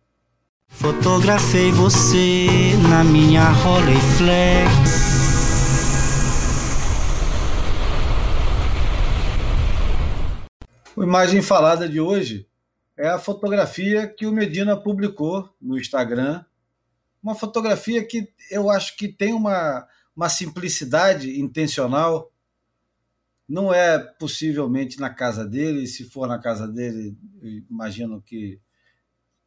Fotografei você na minha Rolleiflex. A imagem falada de hoje é a fotografia que o Medina publicou no Instagram. Uma fotografia que eu acho que tem uma, uma simplicidade intencional. Não é possivelmente na casa dele, se for na casa dele, imagino que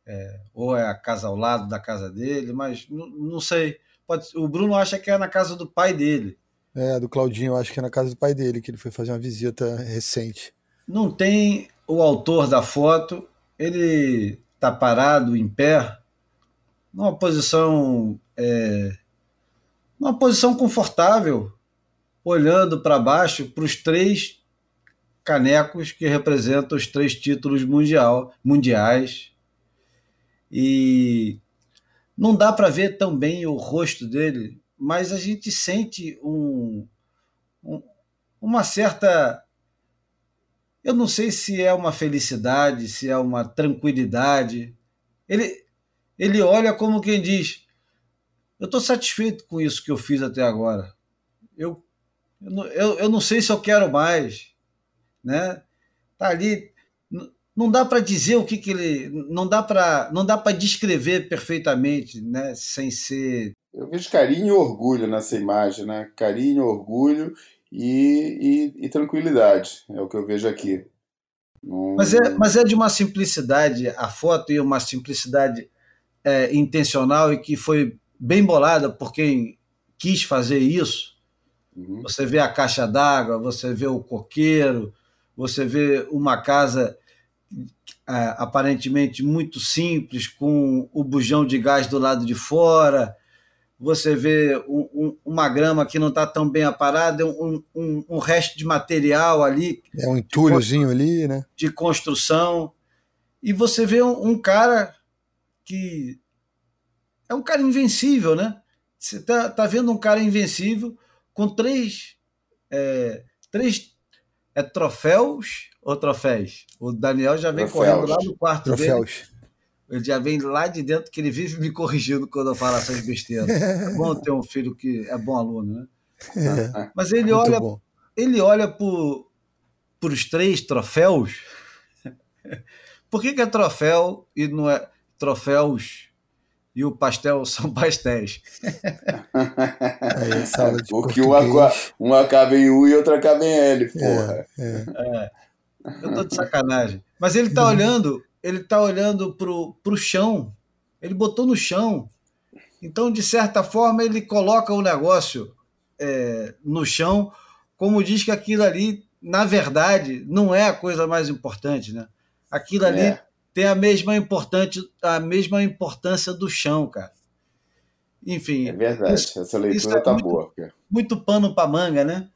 é, ou é a casa ao lado da casa dele, mas não, sei. Pode, o Bruno acha que é na casa do pai dele. É, do Claudinho, acho que é na casa do pai dele, que ele foi fazer uma visita recente. Não tem o autor da foto, ele está parado em pé, numa posição. É, numa posição confortável, olhando para baixo para os três canecos que representam os três títulos mundial, mundiais e não dá para ver tão bem o rosto dele, mas a gente sente um, um, uma certa. Eu não sei se é uma felicidade, se é uma tranquilidade. Ele, ele olha como quem diz: Eu estou satisfeito com isso que eu fiz até agora. Eu, eu, eu não sei se eu quero mais. Né? Tá ali não dá para dizer o que, que ele. Não dá para não dá para descrever perfeitamente, né? Sem ser. Eu vejo carinho e orgulho nessa imagem, né? Carinho, orgulho e, e, e tranquilidade. É o que eu vejo aqui. Mas, é, mas é de uma simplicidade a foto e uma simplicidade é, intencional e que foi bem bolada por quem quis fazer isso. Uhum. Você vê a caixa d'água, você vê o coqueiro, você vê uma casa aparentemente muito simples, com o bujão de gás do lado de fora. Você vê um, um, uma grama que não está tão bem aparada, um, um, resto de material ali. É um entulhozinho ali, né? De construção. E você vê um, cara que é um cara invencível, né? Você está tá vendo um cara invencível com três, é, três é, troféus ou troféus? O Daniel já vem troféus. correndo lá no quarto troféus. dele. Ele já vem lá de dentro que ele vive me corrigindo quando eu falo essas besteiras. é bom ter um filho que é bom aluno, né? É, Mas ele olha, bom. ele olha por, por os três troféus. Por que, que é troféu e não é troféus e o pastel são pastéis? Aí, Porque um, um acaba em U e outro acaba em L, é, porra. É, é. Eu tô de sacanagem. Mas ele tá olhando, ele tá olhando pro, pro chão. Ele botou no chão. Então, de certa forma, ele coloca o negócio é, no chão, como diz que aquilo ali, na verdade, não é a coisa mais importante, né? Aquilo ali é. Tem a mesma, importante, a mesma importância do chão, cara. Enfim. É verdade, isso, essa leitura é tá muito, boa. Cara. Muito pano para manga, né?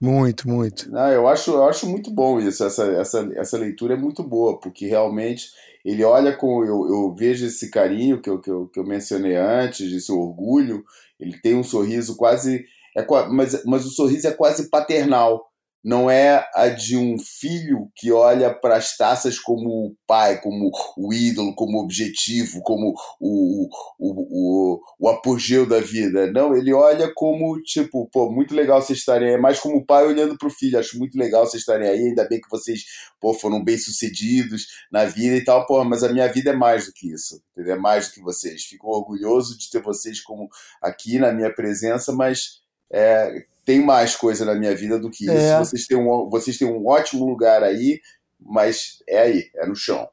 Muito, muito. Não, eu acho, eu acho muito bom isso. Essa, essa, essa leitura é muito boa, porque realmente ele olha com. Eu, eu vejo esse carinho que eu, que, eu, que eu mencionei antes, esse orgulho. Ele tem um sorriso quase. É, mas, mas o sorriso é quase paternal não é a de um filho que olha para as taças como o pai, como o ídolo, como objetivo, como o, o, o, o, apogeu da vida. Não, ele olha como, tipo, pô, muito legal vocês estarem aí. Mais como o pai olhando para o filho. Acho muito legal vocês estarem aí. Ainda bem que vocês, pô, foram bem-sucedidos na vida e tal. Pô, mas a minha vida é mais do que isso. Entendeu? É mais do que vocês. Fico orgulhoso de ter vocês como aqui na minha presença, mas é, tem mais coisa na minha vida do que isso. É. Vocês, têm um, vocês têm um ótimo lugar aí, mas é aí, é no chão.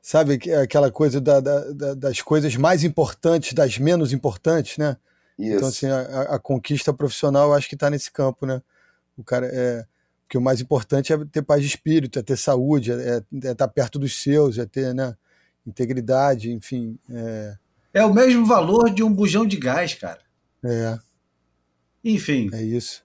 Sabe aquela coisa da, da, das coisas mais importantes, das menos importantes, né? Isso. Então, assim, a, a conquista profissional eu acho que está nesse campo, né? O cara é. Porque o mais importante é ter paz de espírito, é ter saúde, é, é, é estar perto dos seus, é ter né, integridade, enfim. É... é o mesmo valor de um bujão de gás, cara. É. Enfim. É isso.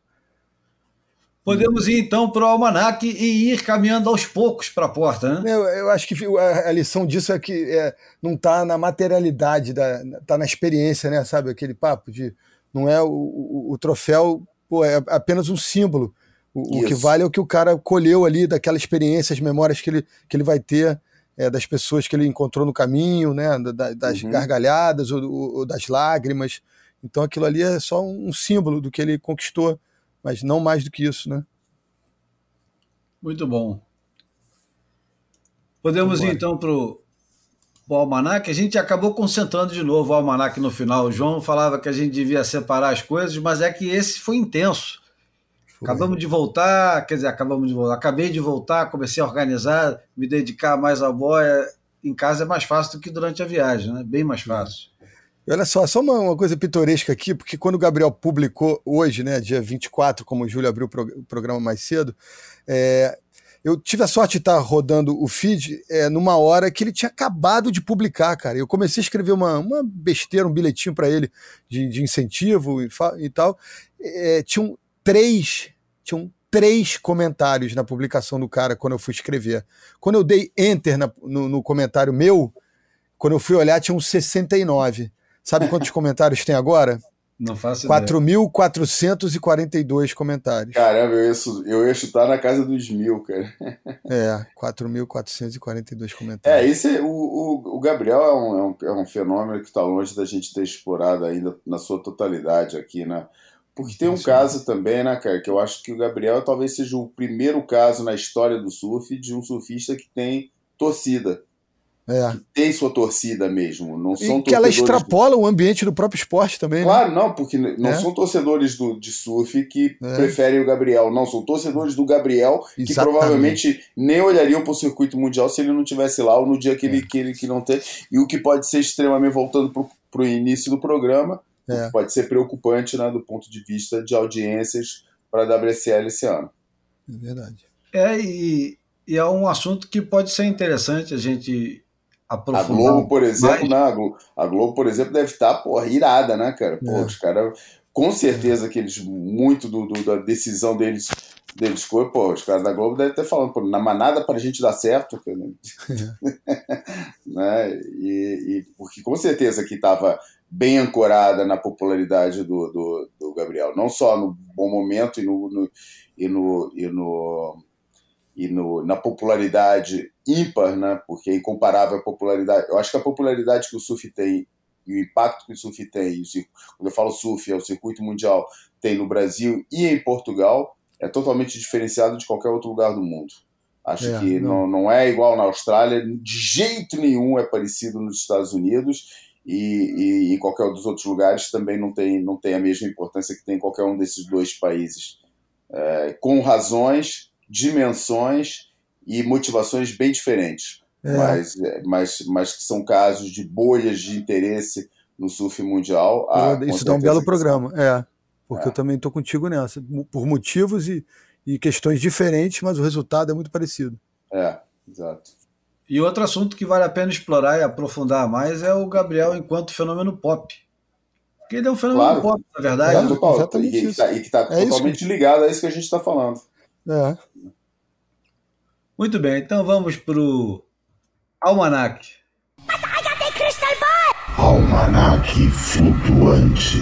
Podemos ir então para o almanac e ir caminhando aos poucos para a porta, né? Eu, eu, acho que a, lição disso é que é, não está na materialidade, está na experiência, né? Sabe aquele papo de não é o, o, o troféu, pô, é apenas um símbolo. O, o, que vale é o que o cara colheu ali daquela experiência, as memórias que ele, que ele vai ter é, das pessoas que ele encontrou no caminho, né? Da, das uhum. gargalhadas ou, ou das lágrimas. Então aquilo ali é só um símbolo do que ele conquistou, mas não mais do que isso, né? Muito bom. Podemos ir então para o almanac. A gente acabou concentrando de novo o almanac no final. O João falava que a gente devia separar as coisas, mas é que esse foi intenso. Foi. Acabamos de voltar, quer dizer, acabamos de voltar. Acabei de voltar, comecei a organizar, me dedicar mais à boia. em casa é mais fácil do que durante a viagem, né? Bem mais fácil. Olha só, só uma, uma, coisa pitoresca aqui, porque quando o Gabriel publicou hoje, né, dia 24, como o Júlio abriu o, o programa mais cedo, é, eu tive a sorte de estar rodando o feed é, numa hora que ele tinha acabado de publicar, cara. Eu comecei a escrever uma, uma besteira, um bilhetinho para ele de, de, incentivo e, e tal. É, tinham três, tinham três comentários na publicação do cara quando eu fui escrever. Quando eu dei enter na, no, no comentário meu, quando eu fui olhar, tinham 69. Sabe quantos comentários tem agora? Não faço 4.442 comentários. Caramba, eu ia, eu ia chutar na casa dos mil, cara. É, 4.442 comentários. É, esse, o, o, o Gabriel é um, é, um, é um fenômeno que está longe da gente ter explorado ainda na sua totalidade aqui, né? Porque tem um Sim. caso também, né, cara, que eu acho que o Gabriel talvez seja o primeiro caso na história do surf de um surfista que tem torcida. É. Que tem sua torcida mesmo. Não são e que ela extrapola do... o ambiente do próprio esporte também. Né? Claro, né? não, porque não é. são torcedores do, de surf que é. preferem o Gabriel. Não, são torcedores do Gabriel que Exatamente. provavelmente nem olhariam para o circuito mundial se ele não tivesse lá ou no dia que ele, é. que ele que não tem. E o que pode ser extremamente, voltando para o início do programa, é. pode ser preocupante né, do ponto de vista de audiências para a WSL esse ano. É verdade. É, e, e é um assunto que pode ser interessante a gente aprofundar. A Globo, por exemplo, né, a, Globo, a Globo, por exemplo, deve estar tá, porra, irada, né, cara? Pô, é. os caras, com certeza que eles, muito do, do, da decisão deles deles foi, pô, os caras da Globo devem ter falando, pô, na manada para a gente dar certo, é. né? E, e, porque com certeza que estava bem ancorada na popularidade do, do, do, Gabriel, não só no bom momento e no, no e no, e no e no, na popularidade ímpar, né? Porque é incomparável a popularidade. Eu acho que a popularidade que o surf tem e o impacto que o surf tem, quando eu falo surf, é o circuito mundial, tem no Brasil e em Portugal, é totalmente diferenciado de qualquer outro lugar do mundo. Acho é, que não. Não, não é igual na Austrália, de jeito nenhum é parecido nos Estados Unidos e, e, em qualquer um dos outros lugares também não tem, não tem a mesma importância que tem em qualquer um desses dois países. É, com razões, dimensões e motivações bem diferentes, é. mas, mas, mas que são casos de bolhas de interesse no surf mundial. Ah, Isso dá um belo programa, é, porque é. eu também estou contigo nessa, por motivos e, e questões diferentes, mas o resultado é muito parecido. É, exato. E outro assunto que vale a pena explorar e aprofundar mais é o Gabriel enquanto fenômeno pop. Porque ele é um fenômeno claro. pop, na verdade. É, total, exatamente e, isso. E que está é totalmente que... ligado a isso que a gente está falando. É. Muito bem, então vamos para o Almanac. Almanac flutuante.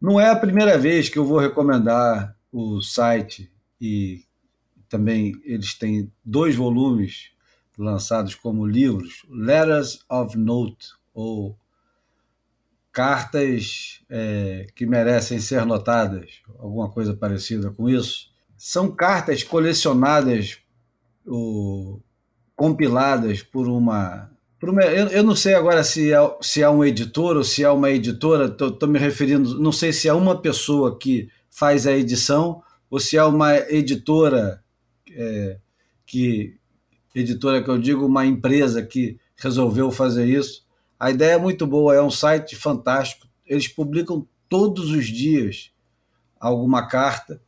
Não é a primeira vez que eu vou recomendar o site e também eles têm dois volumes lançados como livros, Letters of Note, ou cartas é, que merecem ser notadas, alguma coisa parecida com isso. São cartas colecionadas, ou, compiladas por uma. Por uma eu, eu, não sei agora se é, se é um editor ou se é uma editora, estou me referindo, não sei se é uma pessoa que faz a edição ou se é uma editora é, que editora que eu digo, uma empresa que resolveu fazer isso. A ideia é muito boa, é um site fantástico. Eles publicam todos os dias alguma carta,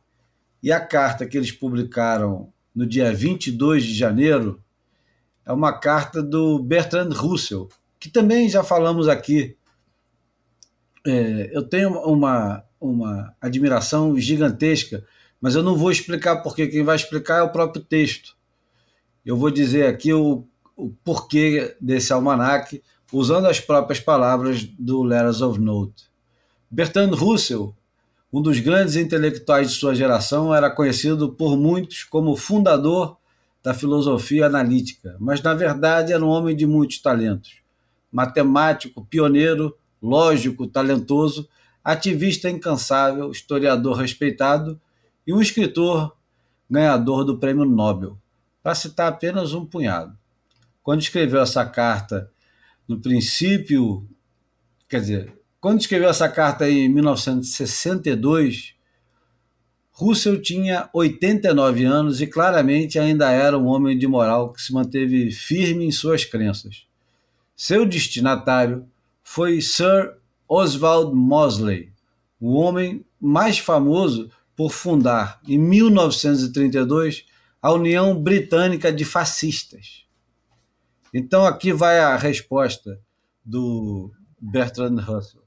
e a carta que eles publicaram no dia 22 de janeiro é uma carta do Bertrand Russell, que também já falamos aqui. É, eu tenho uma, uma admiração gigantesca, mas eu não vou explicar porque quem vai explicar é o próprio texto. Eu vou dizer aqui o, o porquê desse almanac, usando as próprias palavras do Letters of Note. Bertrand Russell, um dos grandes intelectuais de sua geração, era conhecido por muitos como fundador da filosofia analítica, mas na verdade era um homem de muitos talentos. Matemático, pioneiro, lógico, talentoso, ativista incansável, historiador respeitado e um escritor ganhador do Prêmio Nobel para citar apenas um punhado. Quando escreveu essa carta, no princípio, quer dizer, quando escreveu essa carta em 1962, Russell tinha 89 anos e claramente ainda era um homem de moral que se manteve firme em suas crenças. Seu destinatário foi Sir Oswald Mosley, o homem mais famoso por fundar, em 1932, a União Britânica de Fascistas. Então aqui vai a resposta do Bertrand Russell.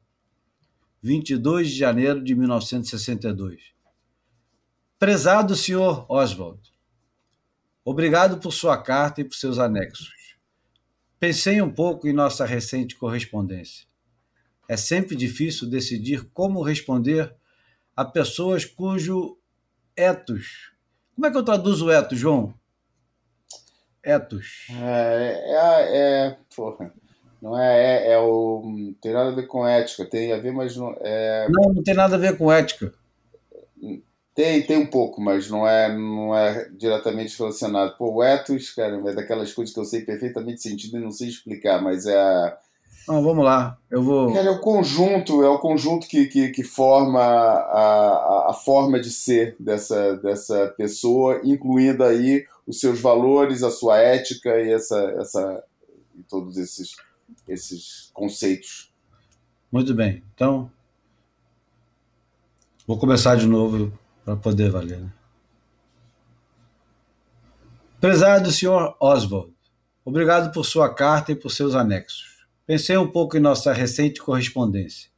22 de janeiro de 1962. Prezado senhor Oswald, obrigado por sua carta e por seus anexos. Pensei um pouco em nossa recente correspondência. É sempre difícil decidir como responder a pessoas cujo etos. Como é que eu traduzo etos, João? Etos. É, é, é porra. Não é, é, é, o. Não tem nada a ver com ética, tem a ver, mas não. É... Não, não tem nada a ver com ética. Tem, tem um pouco, mas não é, não é diretamente relacionado. Pô, o ethos, cara, é daquelas coisas que eu sei perfeitamente sentido e não sei explicar, mas é a. Não, vamos lá. Eu vou. Cara, é o conjunto, é o conjunto que, que, que forma a, a, a, forma de ser dessa, dessa pessoa, incluindo aí os seus valores, a sua ética e essa, essa e todos esses, esses conceitos. Muito bem. Então, vou começar de novo para poder valer. Né? Prezado senhor Oswald, obrigado por sua carta e por seus anexos. Pensei um pouco em nossa recente correspondência.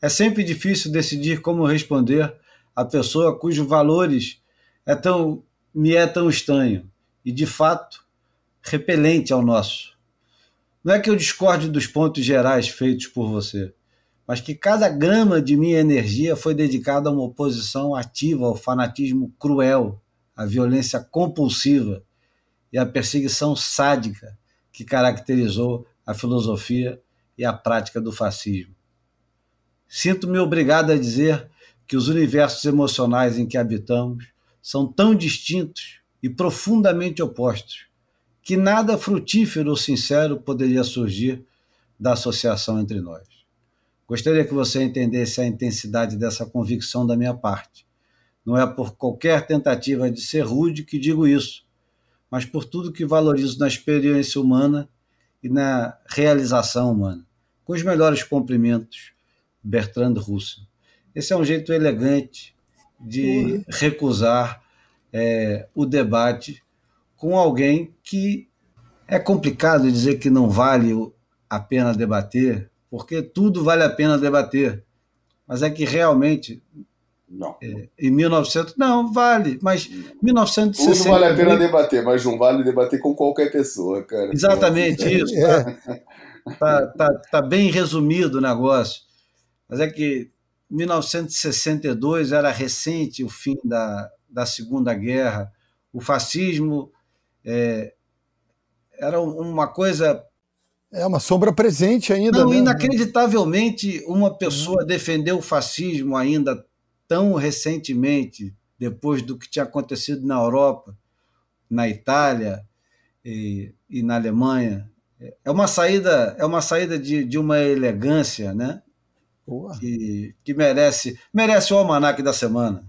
É sempre difícil decidir como responder a pessoa cujos valores é tão, me é tão estranho e, de fato, repelente ao nosso. Não é que eu discorde dos pontos gerais feitos por você, mas que cada grama de minha energia foi dedicada a uma oposição ativa ao fanatismo cruel, à violência compulsiva e à perseguição sádica que caracterizou a filosofia e a prática do fascismo. Sinto-me obrigado a dizer que os universos emocionais em que habitamos são tão distintos e profundamente opostos que nada frutífero ou sincero poderia surgir da associação entre nós. Gostaria que você entendesse a intensidade dessa convicção da minha parte. Não é por qualquer tentativa de ser rude que digo isso, mas por tudo que valorizo na experiência humana e na realização humana. Com os melhores cumprimentos, Bertrand Russell. Esse é um jeito elegante de recusar é, o debate com alguém que é complicado dizer que não vale a pena debater, porque tudo vale a pena debater. Mas é que realmente. Não. É, em 1900. Não, vale, mas 1960. Tudo vale a pena debater, mas não vale debater com qualquer pessoa, cara. Exatamente isso. Tá, tá, tá, tá bem resumido o negócio. Mas é que 1962 era recente o fim da, da Segunda Guerra, o fascismo é, era uma coisa é uma sombra presente ainda. Não, né? inacreditavelmente, uma pessoa uhum. defendeu o fascismo ainda tão recentemente, depois do que tinha acontecido na Europa, na Itália e, e na Alemanha. É uma saída, é uma saída de, de uma elegância, né? Que, que merece, merece o almanac da semana.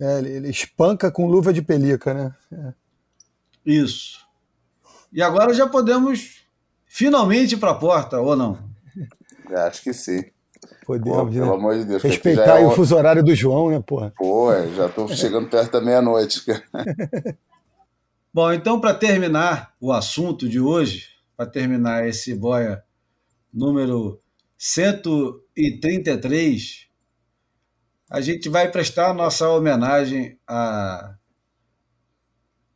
É, ele, ele espanca com luva de pelica, né? É. Isso. E agora já podemos finalmente para a porta, ou não? Acho que sim. Podemos, Pô, né? pelo amor de Deus. Respeitar é o fuso horário do João, né, porra? Pô, é, já estou chegando perto da meia-noite. Bom, então, para terminar o assunto de hoje, para terminar esse boia número 133, a gente vai prestar nossa homenagem a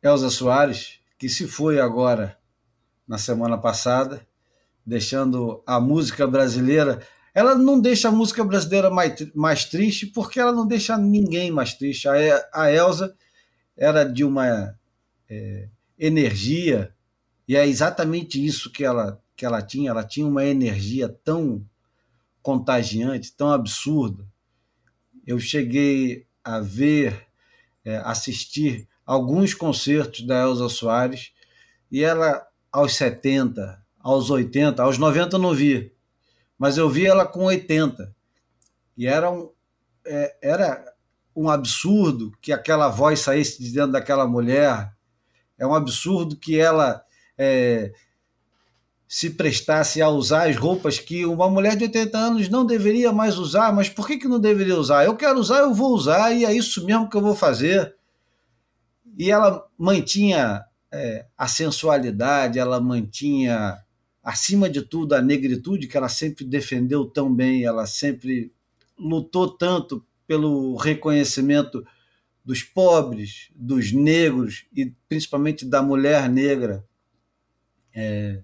Elza Soares, que se foi agora na semana passada, deixando a música brasileira. Ela não deixa a música brasileira mais, mais triste, porque ela não deixa ninguém mais triste. A, a Elsa era de uma é, energia, e é exatamente isso que ela, que ela tinha. Ela tinha uma energia tão contagiante, tão absurda. Eu cheguei a ver, é, assistir alguns concertos da Elza Soares, e ela aos 70, aos 80, aos 90 eu não vi, mas eu vi ela com 80. E era um, é, era um absurdo que aquela voz saísse de dentro daquela mulher, é um absurdo que ela é, se prestasse a usar as roupas que uma mulher de 80 anos não deveria mais usar, mas por que, que não deveria usar? Eu quero usar, eu vou usar, e é isso mesmo que eu vou fazer. E ela mantinha é, a sensualidade, ela mantinha, acima de tudo, a negritude, que ela sempre defendeu tão bem, ela sempre lutou tanto pelo reconhecimento dos pobres, dos negros e principalmente da mulher negra. É,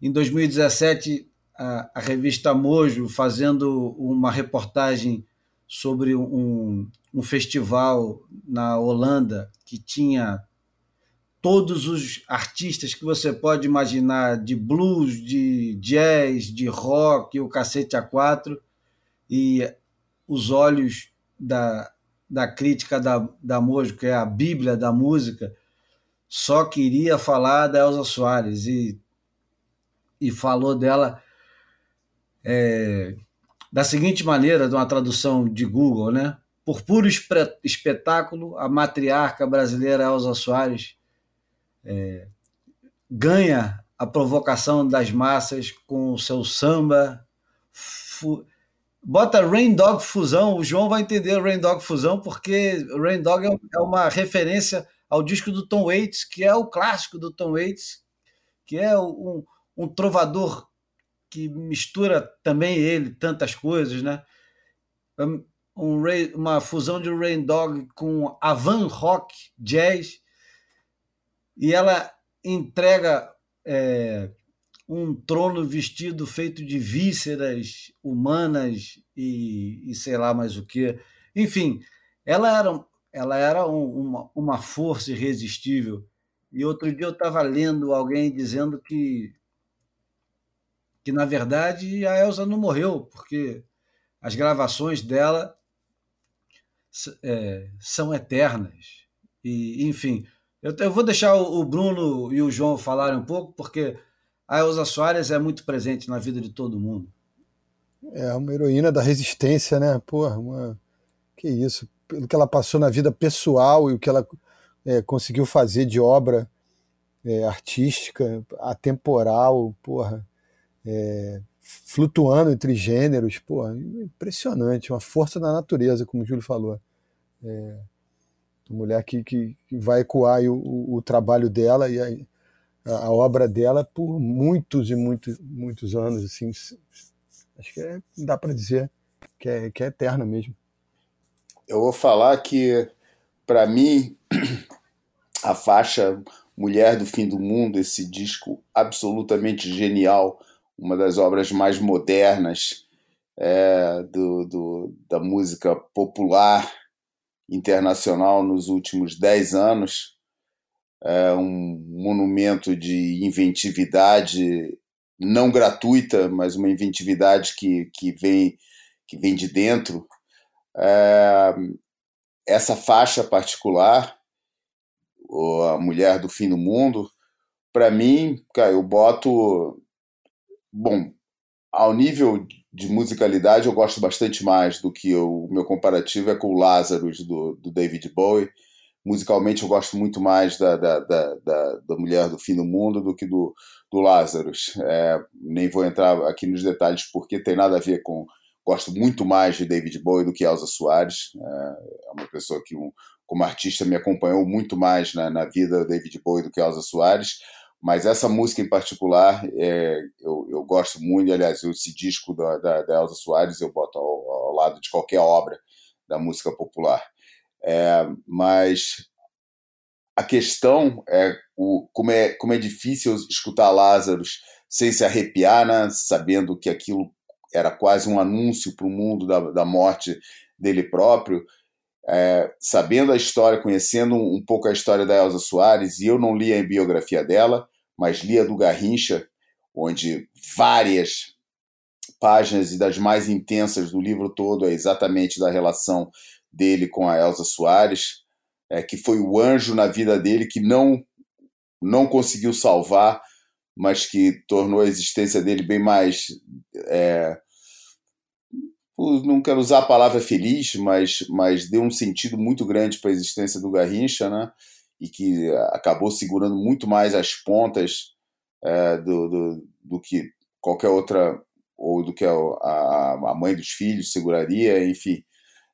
em 2017, a, a, revista Mojo, fazendo uma reportagem sobre um, um festival na Holanda que tinha todos os artistas que você pode imaginar, de blues, de jazz, de rock, o cacete a quatro, e os olhos da, da crítica da, da Mojo, que é a bíblia da música, só queria falar da Elza Soares, e e falou dela é, da seguinte maneira, de uma tradução de Google, né? Por puro espetáculo, a matriarca brasileira Elza Soares é, ganha a provocação das massas com o seu samba. Fu... Bota Rain Dog Fusão, o João vai entender Rain Dog Fusão, porque Rain Dog é, é uma referência ao disco do Tom Waits, que é o clássico do Tom Waits, que é um, um trovador que mistura também ele tantas coisas, né? Um, uma fusão de Rain Dog com Avan Rock Jazz e ela entrega é, um trono vestido feito de vísceras humanas e, e sei lá mais o que. Enfim, ela era, ela era um, uma, uma força irresistível. E outro dia eu estava lendo alguém dizendo que que na verdade a Elsa não morreu, porque as gravações dela é, são eternas. E, enfim, eu, eu, vou deixar o Bruno e o João falarem um pouco, porque a Elza Soares é muito presente na vida de todo mundo. É uma heroína da resistência, né? Porra, uma... que isso. Pelo que ela passou na vida pessoal e o que ela é, conseguiu fazer de obra é, artística, atemporal, porra é, flutuando entre gêneros, pô, impressionante, uma força da natureza, como o Júlio falou. É, uma mulher que, que, que vai ecoar o, o, o, trabalho dela e a, a, obra dela por muitos e muitos, muitos anos, assim, acho que é, dá para dizer que é, que é eterna mesmo. Eu vou falar que, para mim, a faixa Mulher do Fim do Mundo, esse disco absolutamente genial, uma das obras mais modernas é, do, do, da música popular internacional nos últimos dez anos. É um monumento de inventividade não gratuita, mas uma inventividade que, que, vem, que vem de dentro. É, essa faixa particular, A Mulher do Fim do Mundo, para mim, cara, eu boto Bom, ao nível de musicalidade, eu gosto bastante mais do que o meu comparativo é com o Lazarus do, do David Bowie. Musicalmente, eu gosto muito mais da, da, da, da, da Mulher do Fim do Mundo do que do, do Lazarus. É, nem vou entrar aqui nos detalhes porque tem nada a ver com. Gosto muito mais de David Bowie do que Elza Soares. É, é uma pessoa que, como artista, me acompanhou muito mais na, na vida do David Bowie do que Elza Soares mas essa música em particular, é, eu, eu, gosto muito, aliás, esse disco da, da, da Elza Soares eu boto ao, ao, lado de qualquer obra da música popular. É, mas a questão é o, como, é como é difícil escutar Lázaros sem se arrepiar, né, sabendo que aquilo era quase um anúncio para o mundo da, da morte dele próprio. É, sabendo a história, conhecendo um, pouco a história da Elza Soares, e eu não li a biografia dela, mas lia do Garrincha, onde várias páginas e das mais intensas do livro todo é exatamente da relação dele com a Elsa Soares, é, que foi o anjo na vida dele que não não conseguiu salvar, mas que tornou a existência dele bem mais é, não quero usar a palavra feliz, mas, mas deu um sentido muito grande para a existência do Garrincha, né? E que acabou segurando muito mais as pontas é, do, do, do, que qualquer outra, ou do que a, a mãe dos filhos seguraria, enfim,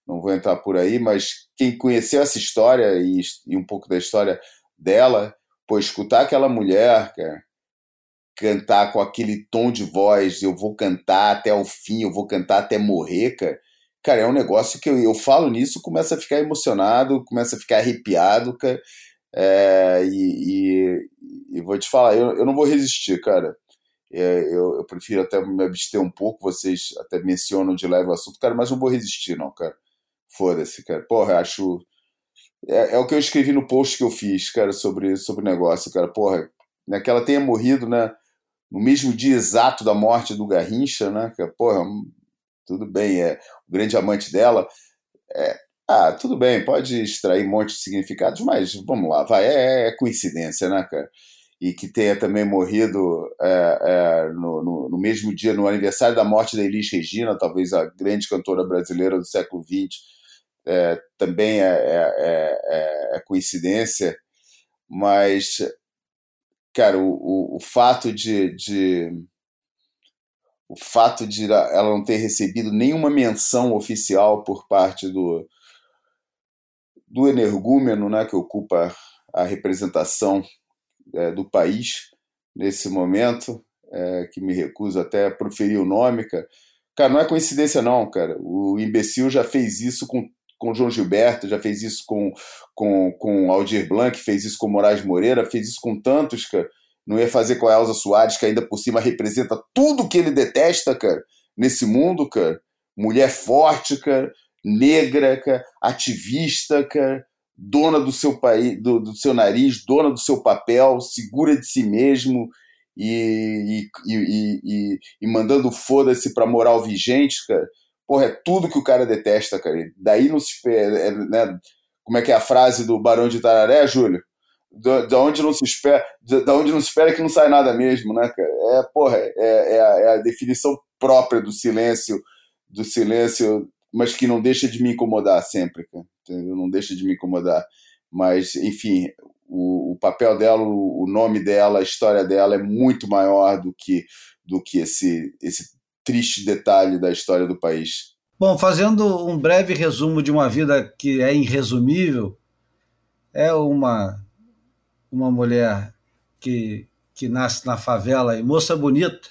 não vou entrar por aí, mas quem conheceu essa história e, e um pouco da história dela, pô, escutar aquela mulher, cara, cantar com aquele tom de voz, eu vou cantar até o fim, eu vou cantar até morrer, cara. Cara, é um negócio que eu, eu falo nisso, começa a ficar emocionado, começa a ficar arrepiado, cara. É, e, e, e, vou te falar, eu, eu não vou resistir, cara. É, eu, eu, prefiro até me abster um pouco, vocês até mencionam de leve o assunto, cara, mas não vou resistir, não, cara. Foda-se, cara. Porra, acho. É, é, o que eu escrevi no post que eu fiz, cara, sobre, sobre o negócio, cara. Porra, né, que ela tenha morrido, né? No mesmo dia exato da morte do Garrincha, né? Que, porra, tudo bem, é o grande amante dela. É, ah, tudo bem, pode extrair um monte de significados, mas vamos lá, vai, é, é coincidência, né, cara? E que tenha também morrido é, é, no, no, no, mesmo dia, no aniversário da morte da Elis Regina, talvez a grande cantora brasileira do século XX, é, também é, é, é, é coincidência, mas, cara, o, o, o fato de, de o fato de ela não ter recebido nenhuma menção oficial por parte do, do energúmeno, né, que ocupa a representação é, do país nesse momento, é, que me recuso até a proferir o nome, cara. Cara, não é coincidência não, cara. O imbecil já fez isso com com João Gilberto, já fez isso com, com, com Aldir Blanc, fez isso com Moraes Moreira, fez isso com tantos, cara. Não ia fazer com a Elza Soares, que ainda por cima representa tudo que ele detesta, cara, nesse mundo, cara. Mulher forte, cara, negra, ativista, dona do seu país, do, do seu nariz, dona do seu papel, segura de si mesmo e, e, e, e, e mandando foda-se pra moral vigente, cara. Porra, é tudo que o cara detesta, cara. Daí não se espera, é, né? Como é que é a frase do Barão de Tararé, Júlio? Da onde não se espera, da onde não se espera que não sai nada mesmo, né, cara? É, porra, é, é, a, é a definição própria do silêncio, do silêncio, mas que não deixa de me incomodar sempre. Entendeu? Não deixa de me incomodar. Mas, enfim, o, o papel dela, o, o nome dela, a história dela é muito maior do que do que esse, esse triste detalhe da história do país. Bom, fazendo um breve resumo de uma vida que é irresumível, é uma, uma mulher que, que nasce na favela e moça bonita,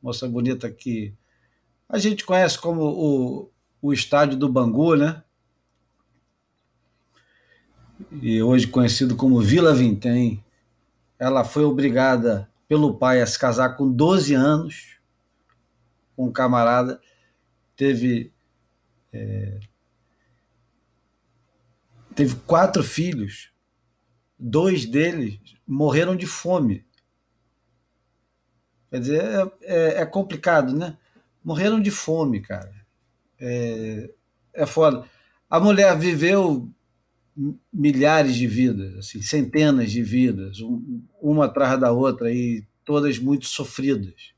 moça bonita que a gente conhece como o, o estádio do Bangu, né? E hoje conhecido como Vila Vintém. Ela foi obrigada pelo pai a se casar com 12 anos um camarada, teve. É, teve quatro filhos, dois deles morreram de fome. Quer dizer, é, é, é complicado, né? Morreram de fome, cara. É, é foda. A mulher viveu milhares de vidas, assim, centenas de vidas, uma atrás da outra, e todas muito sofridas.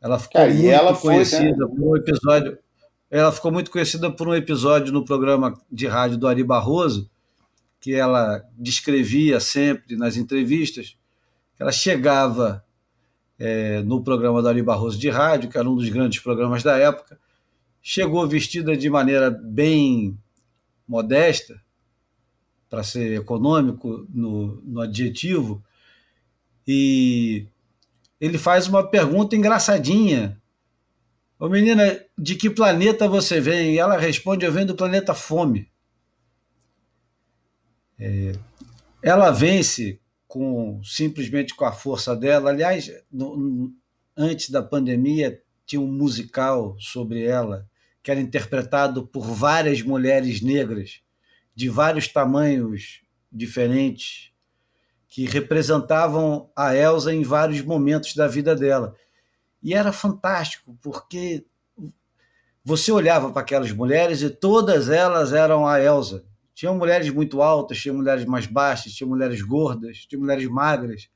Ela ficou Cara, muito ela conhecida foi, né? por um episódio. Ela ficou muito conhecida por um episódio no programa de rádio do Ari Barroso, que ela descrevia sempre nas entrevistas. Ela chegava é, no programa do Ari Barroso de rádio, que era um dos grandes programas da época, chegou vestida de maneira bem modesta, para ser econômico no, no adjetivo, e ele faz uma pergunta engraçadinha. Ô menina, de que planeta você vem? E ela responde: Eu venho do planeta Fome. É, ela vence com simplesmente com a força dela. Aliás, no, antes da pandemia, tinha um musical sobre ela que era interpretado por várias mulheres negras de vários tamanhos diferentes que representavam a Elsa em vários momentos da vida dela. E era fantástico, porque você olhava para aquelas mulheres e todas elas eram a Elsa. Tinha mulheres muito altas, tinha mulheres mais baixas, tinha mulheres gordas, tinha mulheres magras,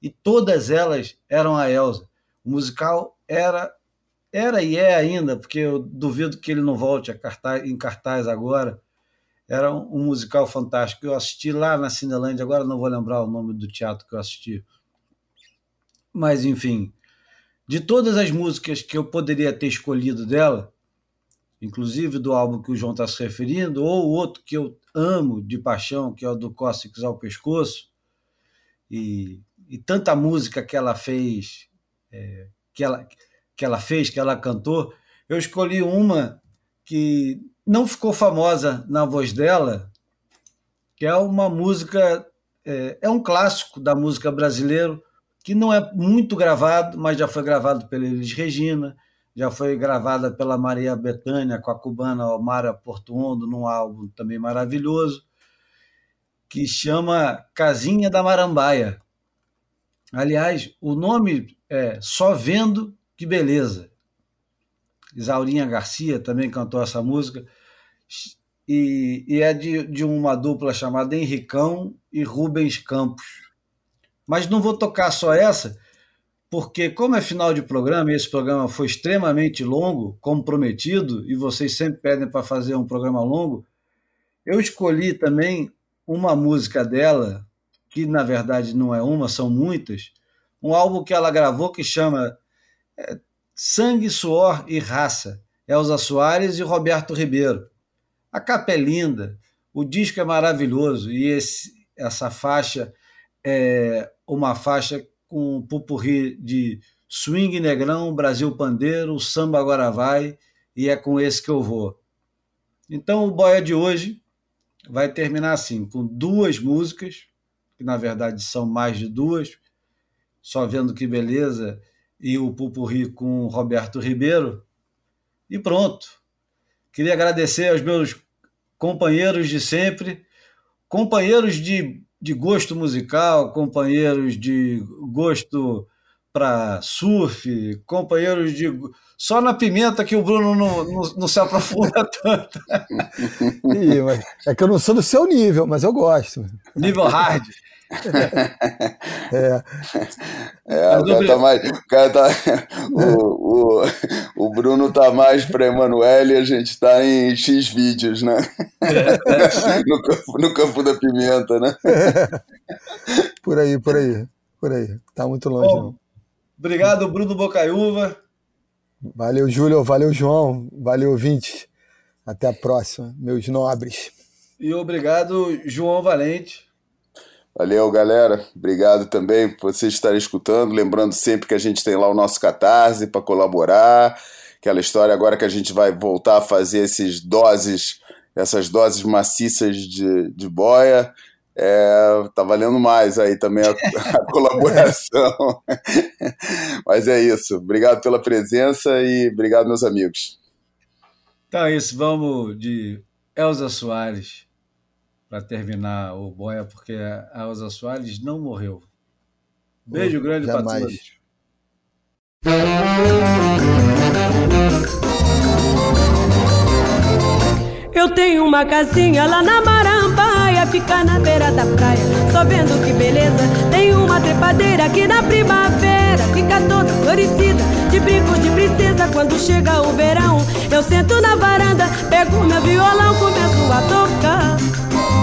e todas elas eram a Elsa. O musical era era e é ainda, porque eu duvido que ele não volte a cartaz, em cartaz agora, era um, um musical fantástico. Eu assisti lá na Cinelândia, agora não vou lembrar o nome do teatro que eu assisti. Mas, enfim, de todas as músicas que eu poderia ter escolhido dela, inclusive do álbum que o João está se referindo, ou outro que eu amo de paixão, que é o do Cóccix ao Pescoço, e, e tanta música que ela fez, é, que, ela, que ela fez, que ela cantou, eu escolhi uma que não ficou famosa na voz dela, que é uma música, é, é um clássico da música brasileira, que não é muito gravado, mas já foi gravado pela Elis Regina, já foi gravada pela Maria Bethânia com a cubana Omara Portuondo num álbum também maravilhoso, que chama Casinha da Marambaia. Aliás, o nome é Só Vendo Que Beleza. Isaurinha Garcia também cantou essa música. E, e é de, de uma dupla chamada Henricão e Rubens Campos. Mas não vou tocar só essa, porque como é final de programa e esse programa foi extremamente longo, como prometido, e vocês sempre pedem para fazer um programa longo, eu escolhi também uma música dela, que na verdade não é uma, são muitas, um álbum que ela gravou que chama Sangue, Suor e Raça, Elza Soares e Roberto Ribeiro. A capa é linda, o disco é maravilhoso e esse, essa faixa é uma faixa com um pupurri de swing negrão, Brasil pandeiro, samba agora vai e é com esse que eu vou. Então o boia de hoje vai terminar assim, com duas músicas, que na verdade são mais de duas, só vendo que beleza, e o pupurri com Roberto Ribeiro, e pronto. Queria agradecer aos meus companheiros de sempre, companheiros de, de gosto musical, companheiros de gosto para surf, companheiros de. Só na pimenta que o Bruno não, não, não se aprofunda tanto. é que eu não sou do seu nível, mas eu gosto. Nível hard. É. é o, cara tá mais, o cara tá. O, o, o Bruno tá mais para Emanuele e a gente tá em X vídeos, né? É. no, campo, no campo da pimenta, né? Por aí, por aí, por aí. Tá muito longe, Bom, não. Obrigado, Bruno Bocaiúva. Valeu, Júlio. Valeu, João. Valeu, ouvinte. Até a próxima, meus nobres. E obrigado, João Valente. Valeu, galera. Obrigado também por vocês estarem escutando. Lembrando sempre que a gente tem lá o nosso Catarse para colaborar. Aquela história agora que a gente vai voltar a fazer esses doses, essas doses maciças de, de boia. É, tá valendo mais aí também a, a colaboração. Mas é isso. Obrigado pela presença e obrigado, meus amigos. Então é isso. Vamos de Elza Soares para terminar o Boia, porque a Elza Soares não morreu. Beijo oh, grande para todos. Eu tenho uma casinha lá na Marambaia, fica na beira da praia, só vendo que beleza. Tem uma trepadeira aqui na primavera, fica toda florescida, de brinco de princesa. Quando chega o verão, eu sento na varanda, pego meu violão, começo a tocar.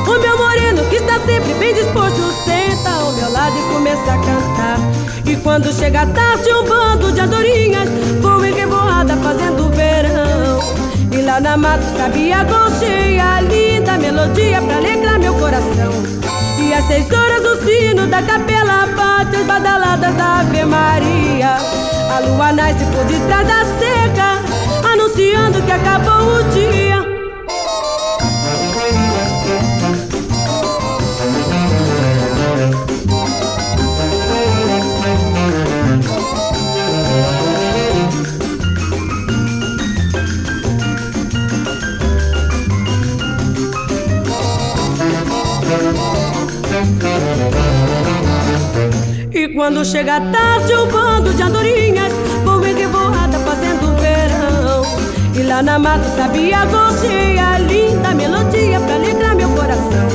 O meu moreno que está sempre bem disposto Senta ao meu lado e começa a cantar. E quando chega tarde um bando de andorinhas Vão em revoada fazendo verão. E lá na mata sabia cheia a linda melodia pra alegrar meu coração. E às seis horas o sino da capela bate as badaladas da Ave Maria. A lua nasce por detrás da seca Anunciando que acabou o dia quando chega a tarde, um bando de andorinhas vão em revoada fazendo verão. E lá na mata sabia gorjeia, linda melodia pra alegrar meu coração.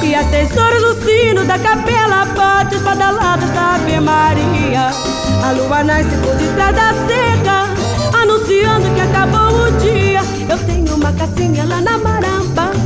E às seis horas o sino da capela bate as badaladas da Ave Maria. A lua nasce por detrás da cerca, anunciando que acabou o dia. Eu tenho uma casinha lá na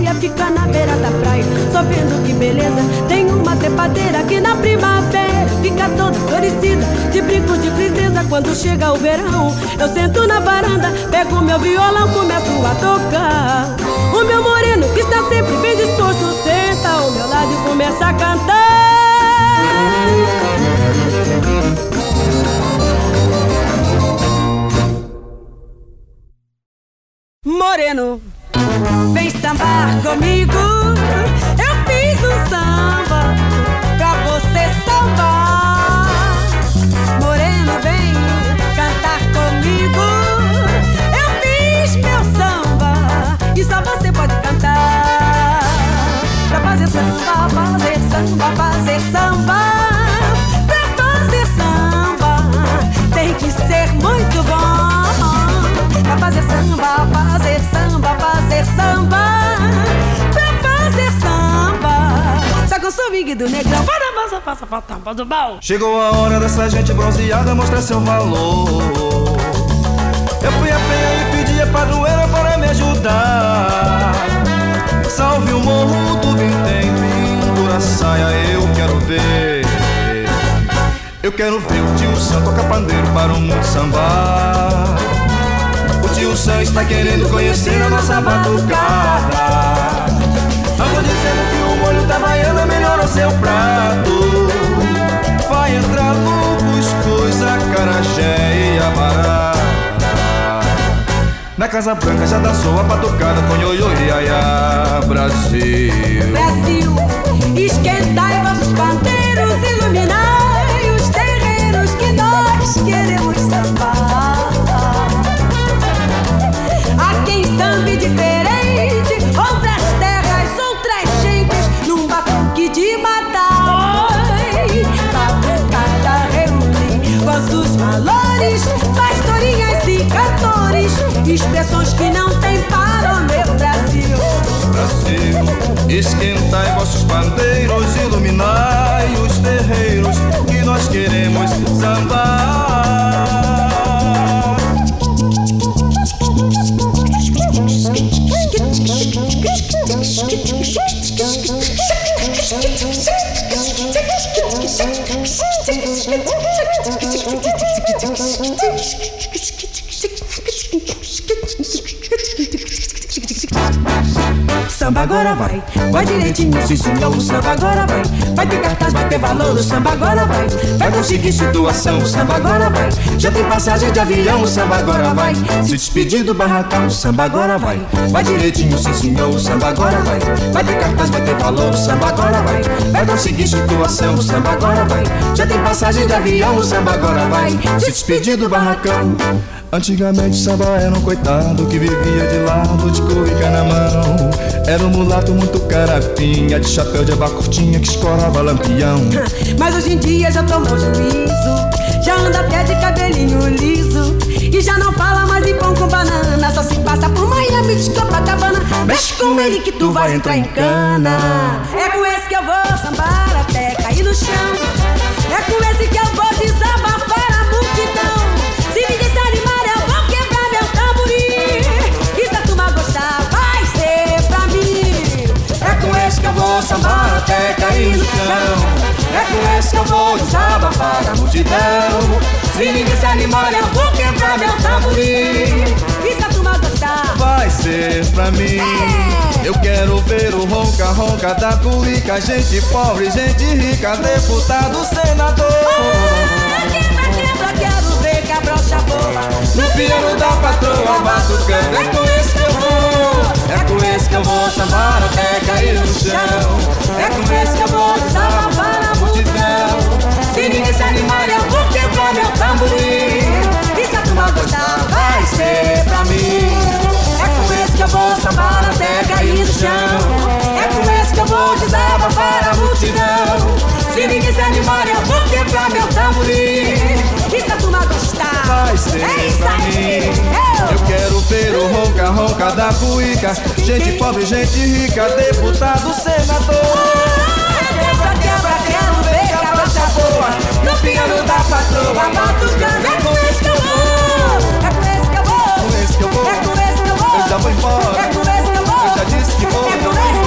Marambaia, fica na beira da praia, só vendo que beleza. Tem uma trepadeira aqui na primavera, fica toda florescida, de brincos de princesa. Quando chega o verão, eu sento na varanda, pego meu violão, começo a tocar. O meu moreno, que está sempre bem disposto, senta ao meu lado e começa a cantar. Moreno, vem sambar comigo. Eu fiz um samba pra você sambar. Moreno, vem cantar comigo. Eu fiz meu samba e só você pode cantar. Pra fazer samba, fazer samba, fazer samba. Pra fazer samba tem que ser muito bom. Pra fazer samba, fazer samba, samba. Pra fazer samba. Só com o swing do negrão. Para, passa, passa, passa, passa do bal. Chegou a hora dessa gente bronzeada mostrar seu valor. Eu fui a feia e pedi a padroeira para me ajudar. Salve o morro do vintém, pendura saia, eu quero ver. Eu quero ver o tio Sam tocar pandeiro para o mundo sambar. O tio Sam está querendo conhecer a nossa batucada. Ando dizendo que o molho da baiana melhora o seu prato. Vai entrar lupus, coisa, carajé e abará. Na Casa Branca já dançou a batucada com ioiô e aiá, Brasil. Brasil, esquentai vossos pandeiros, iluminai os terreiros que nós queremos Sambe diferente, outras terras, outras gentes, num batuque de matar. Batucada reúne vossos valores, pastorinhas e cantores, expressões que não tem para meu Brasil. Brasil, esquentai vossos pandeiros, iluminai os terreiros que nós queremos sambar. Thank you. Samba agora vai, vai direitinho, se senhor, o samba agora vai. Vai ter cartaz, vai ter valor, o samba agora vai. Vai conseguir situação, o samba agora vai. Já tem passagem de avião, o samba agora vai. Se despedir do barracão, o samba agora vai. Vai direitinho, sim senhor, o samba agora vai. Vai ter cartaz, vai ter valor, o samba agora vai. Vai conseguir situação, o samba agora vai. Já tem passagem de avião, o samba agora vai. Se despedir do barracão. Antigamente samba era um coitado que vivia de lado de cuica na mão. Era um mulato muito carapinha, de chapéu de aba curtinha que escorava lampião. Mas hoje em dia já tomou juízo, já anda até de cabelinho liso. E já não fala mais em pão com banana, só se passa por Miami de Copacabana. Mexe com ele que tu vai entrar em cana. É com esse que eu vou sambar até cair no chão. É com esse que eu vou desabafar sambar até cair no chão. É com esse que eu vou desabafar a multidão. Se ninguém se animar, eu vou quebrar meu tamborim. E se a turma gostar, Vai ser pra mim. Eu quero ver o ronca-ronca da cuica. Gente pobre, gente rica, deputado, senador. quebra, a brocha boa. No piano da patroa, batucando. É com esse que eu vou. É com esse que eu vou sambar até cair no chão. É com esse que eu vou desabafar a multidão. Se ninguém se animar, eu vou quebrar meu tamborim. E se a turma gostar, vai ser pra mim. É com esse que eu vou sambar até cair no chão. É com esse que eu vou desabafar a multidão. Se ninguém se animar, eu vou quebrar meu tamborim bonita. Vai é isso aí. Eu. quero ver o ronca, ronca da Cuica. Gente pobre, gente rica, deputado, senador. Ah, quebra, quebra, quero ver a planta boa. No piano da patroa, batucando. É com esse que eu vou. É com esse que eu vou. É com esse que eu vou. É com esse que eu vou. Eu já vou embora. É com esse que eu vou. Eu já disse que vou. É com esse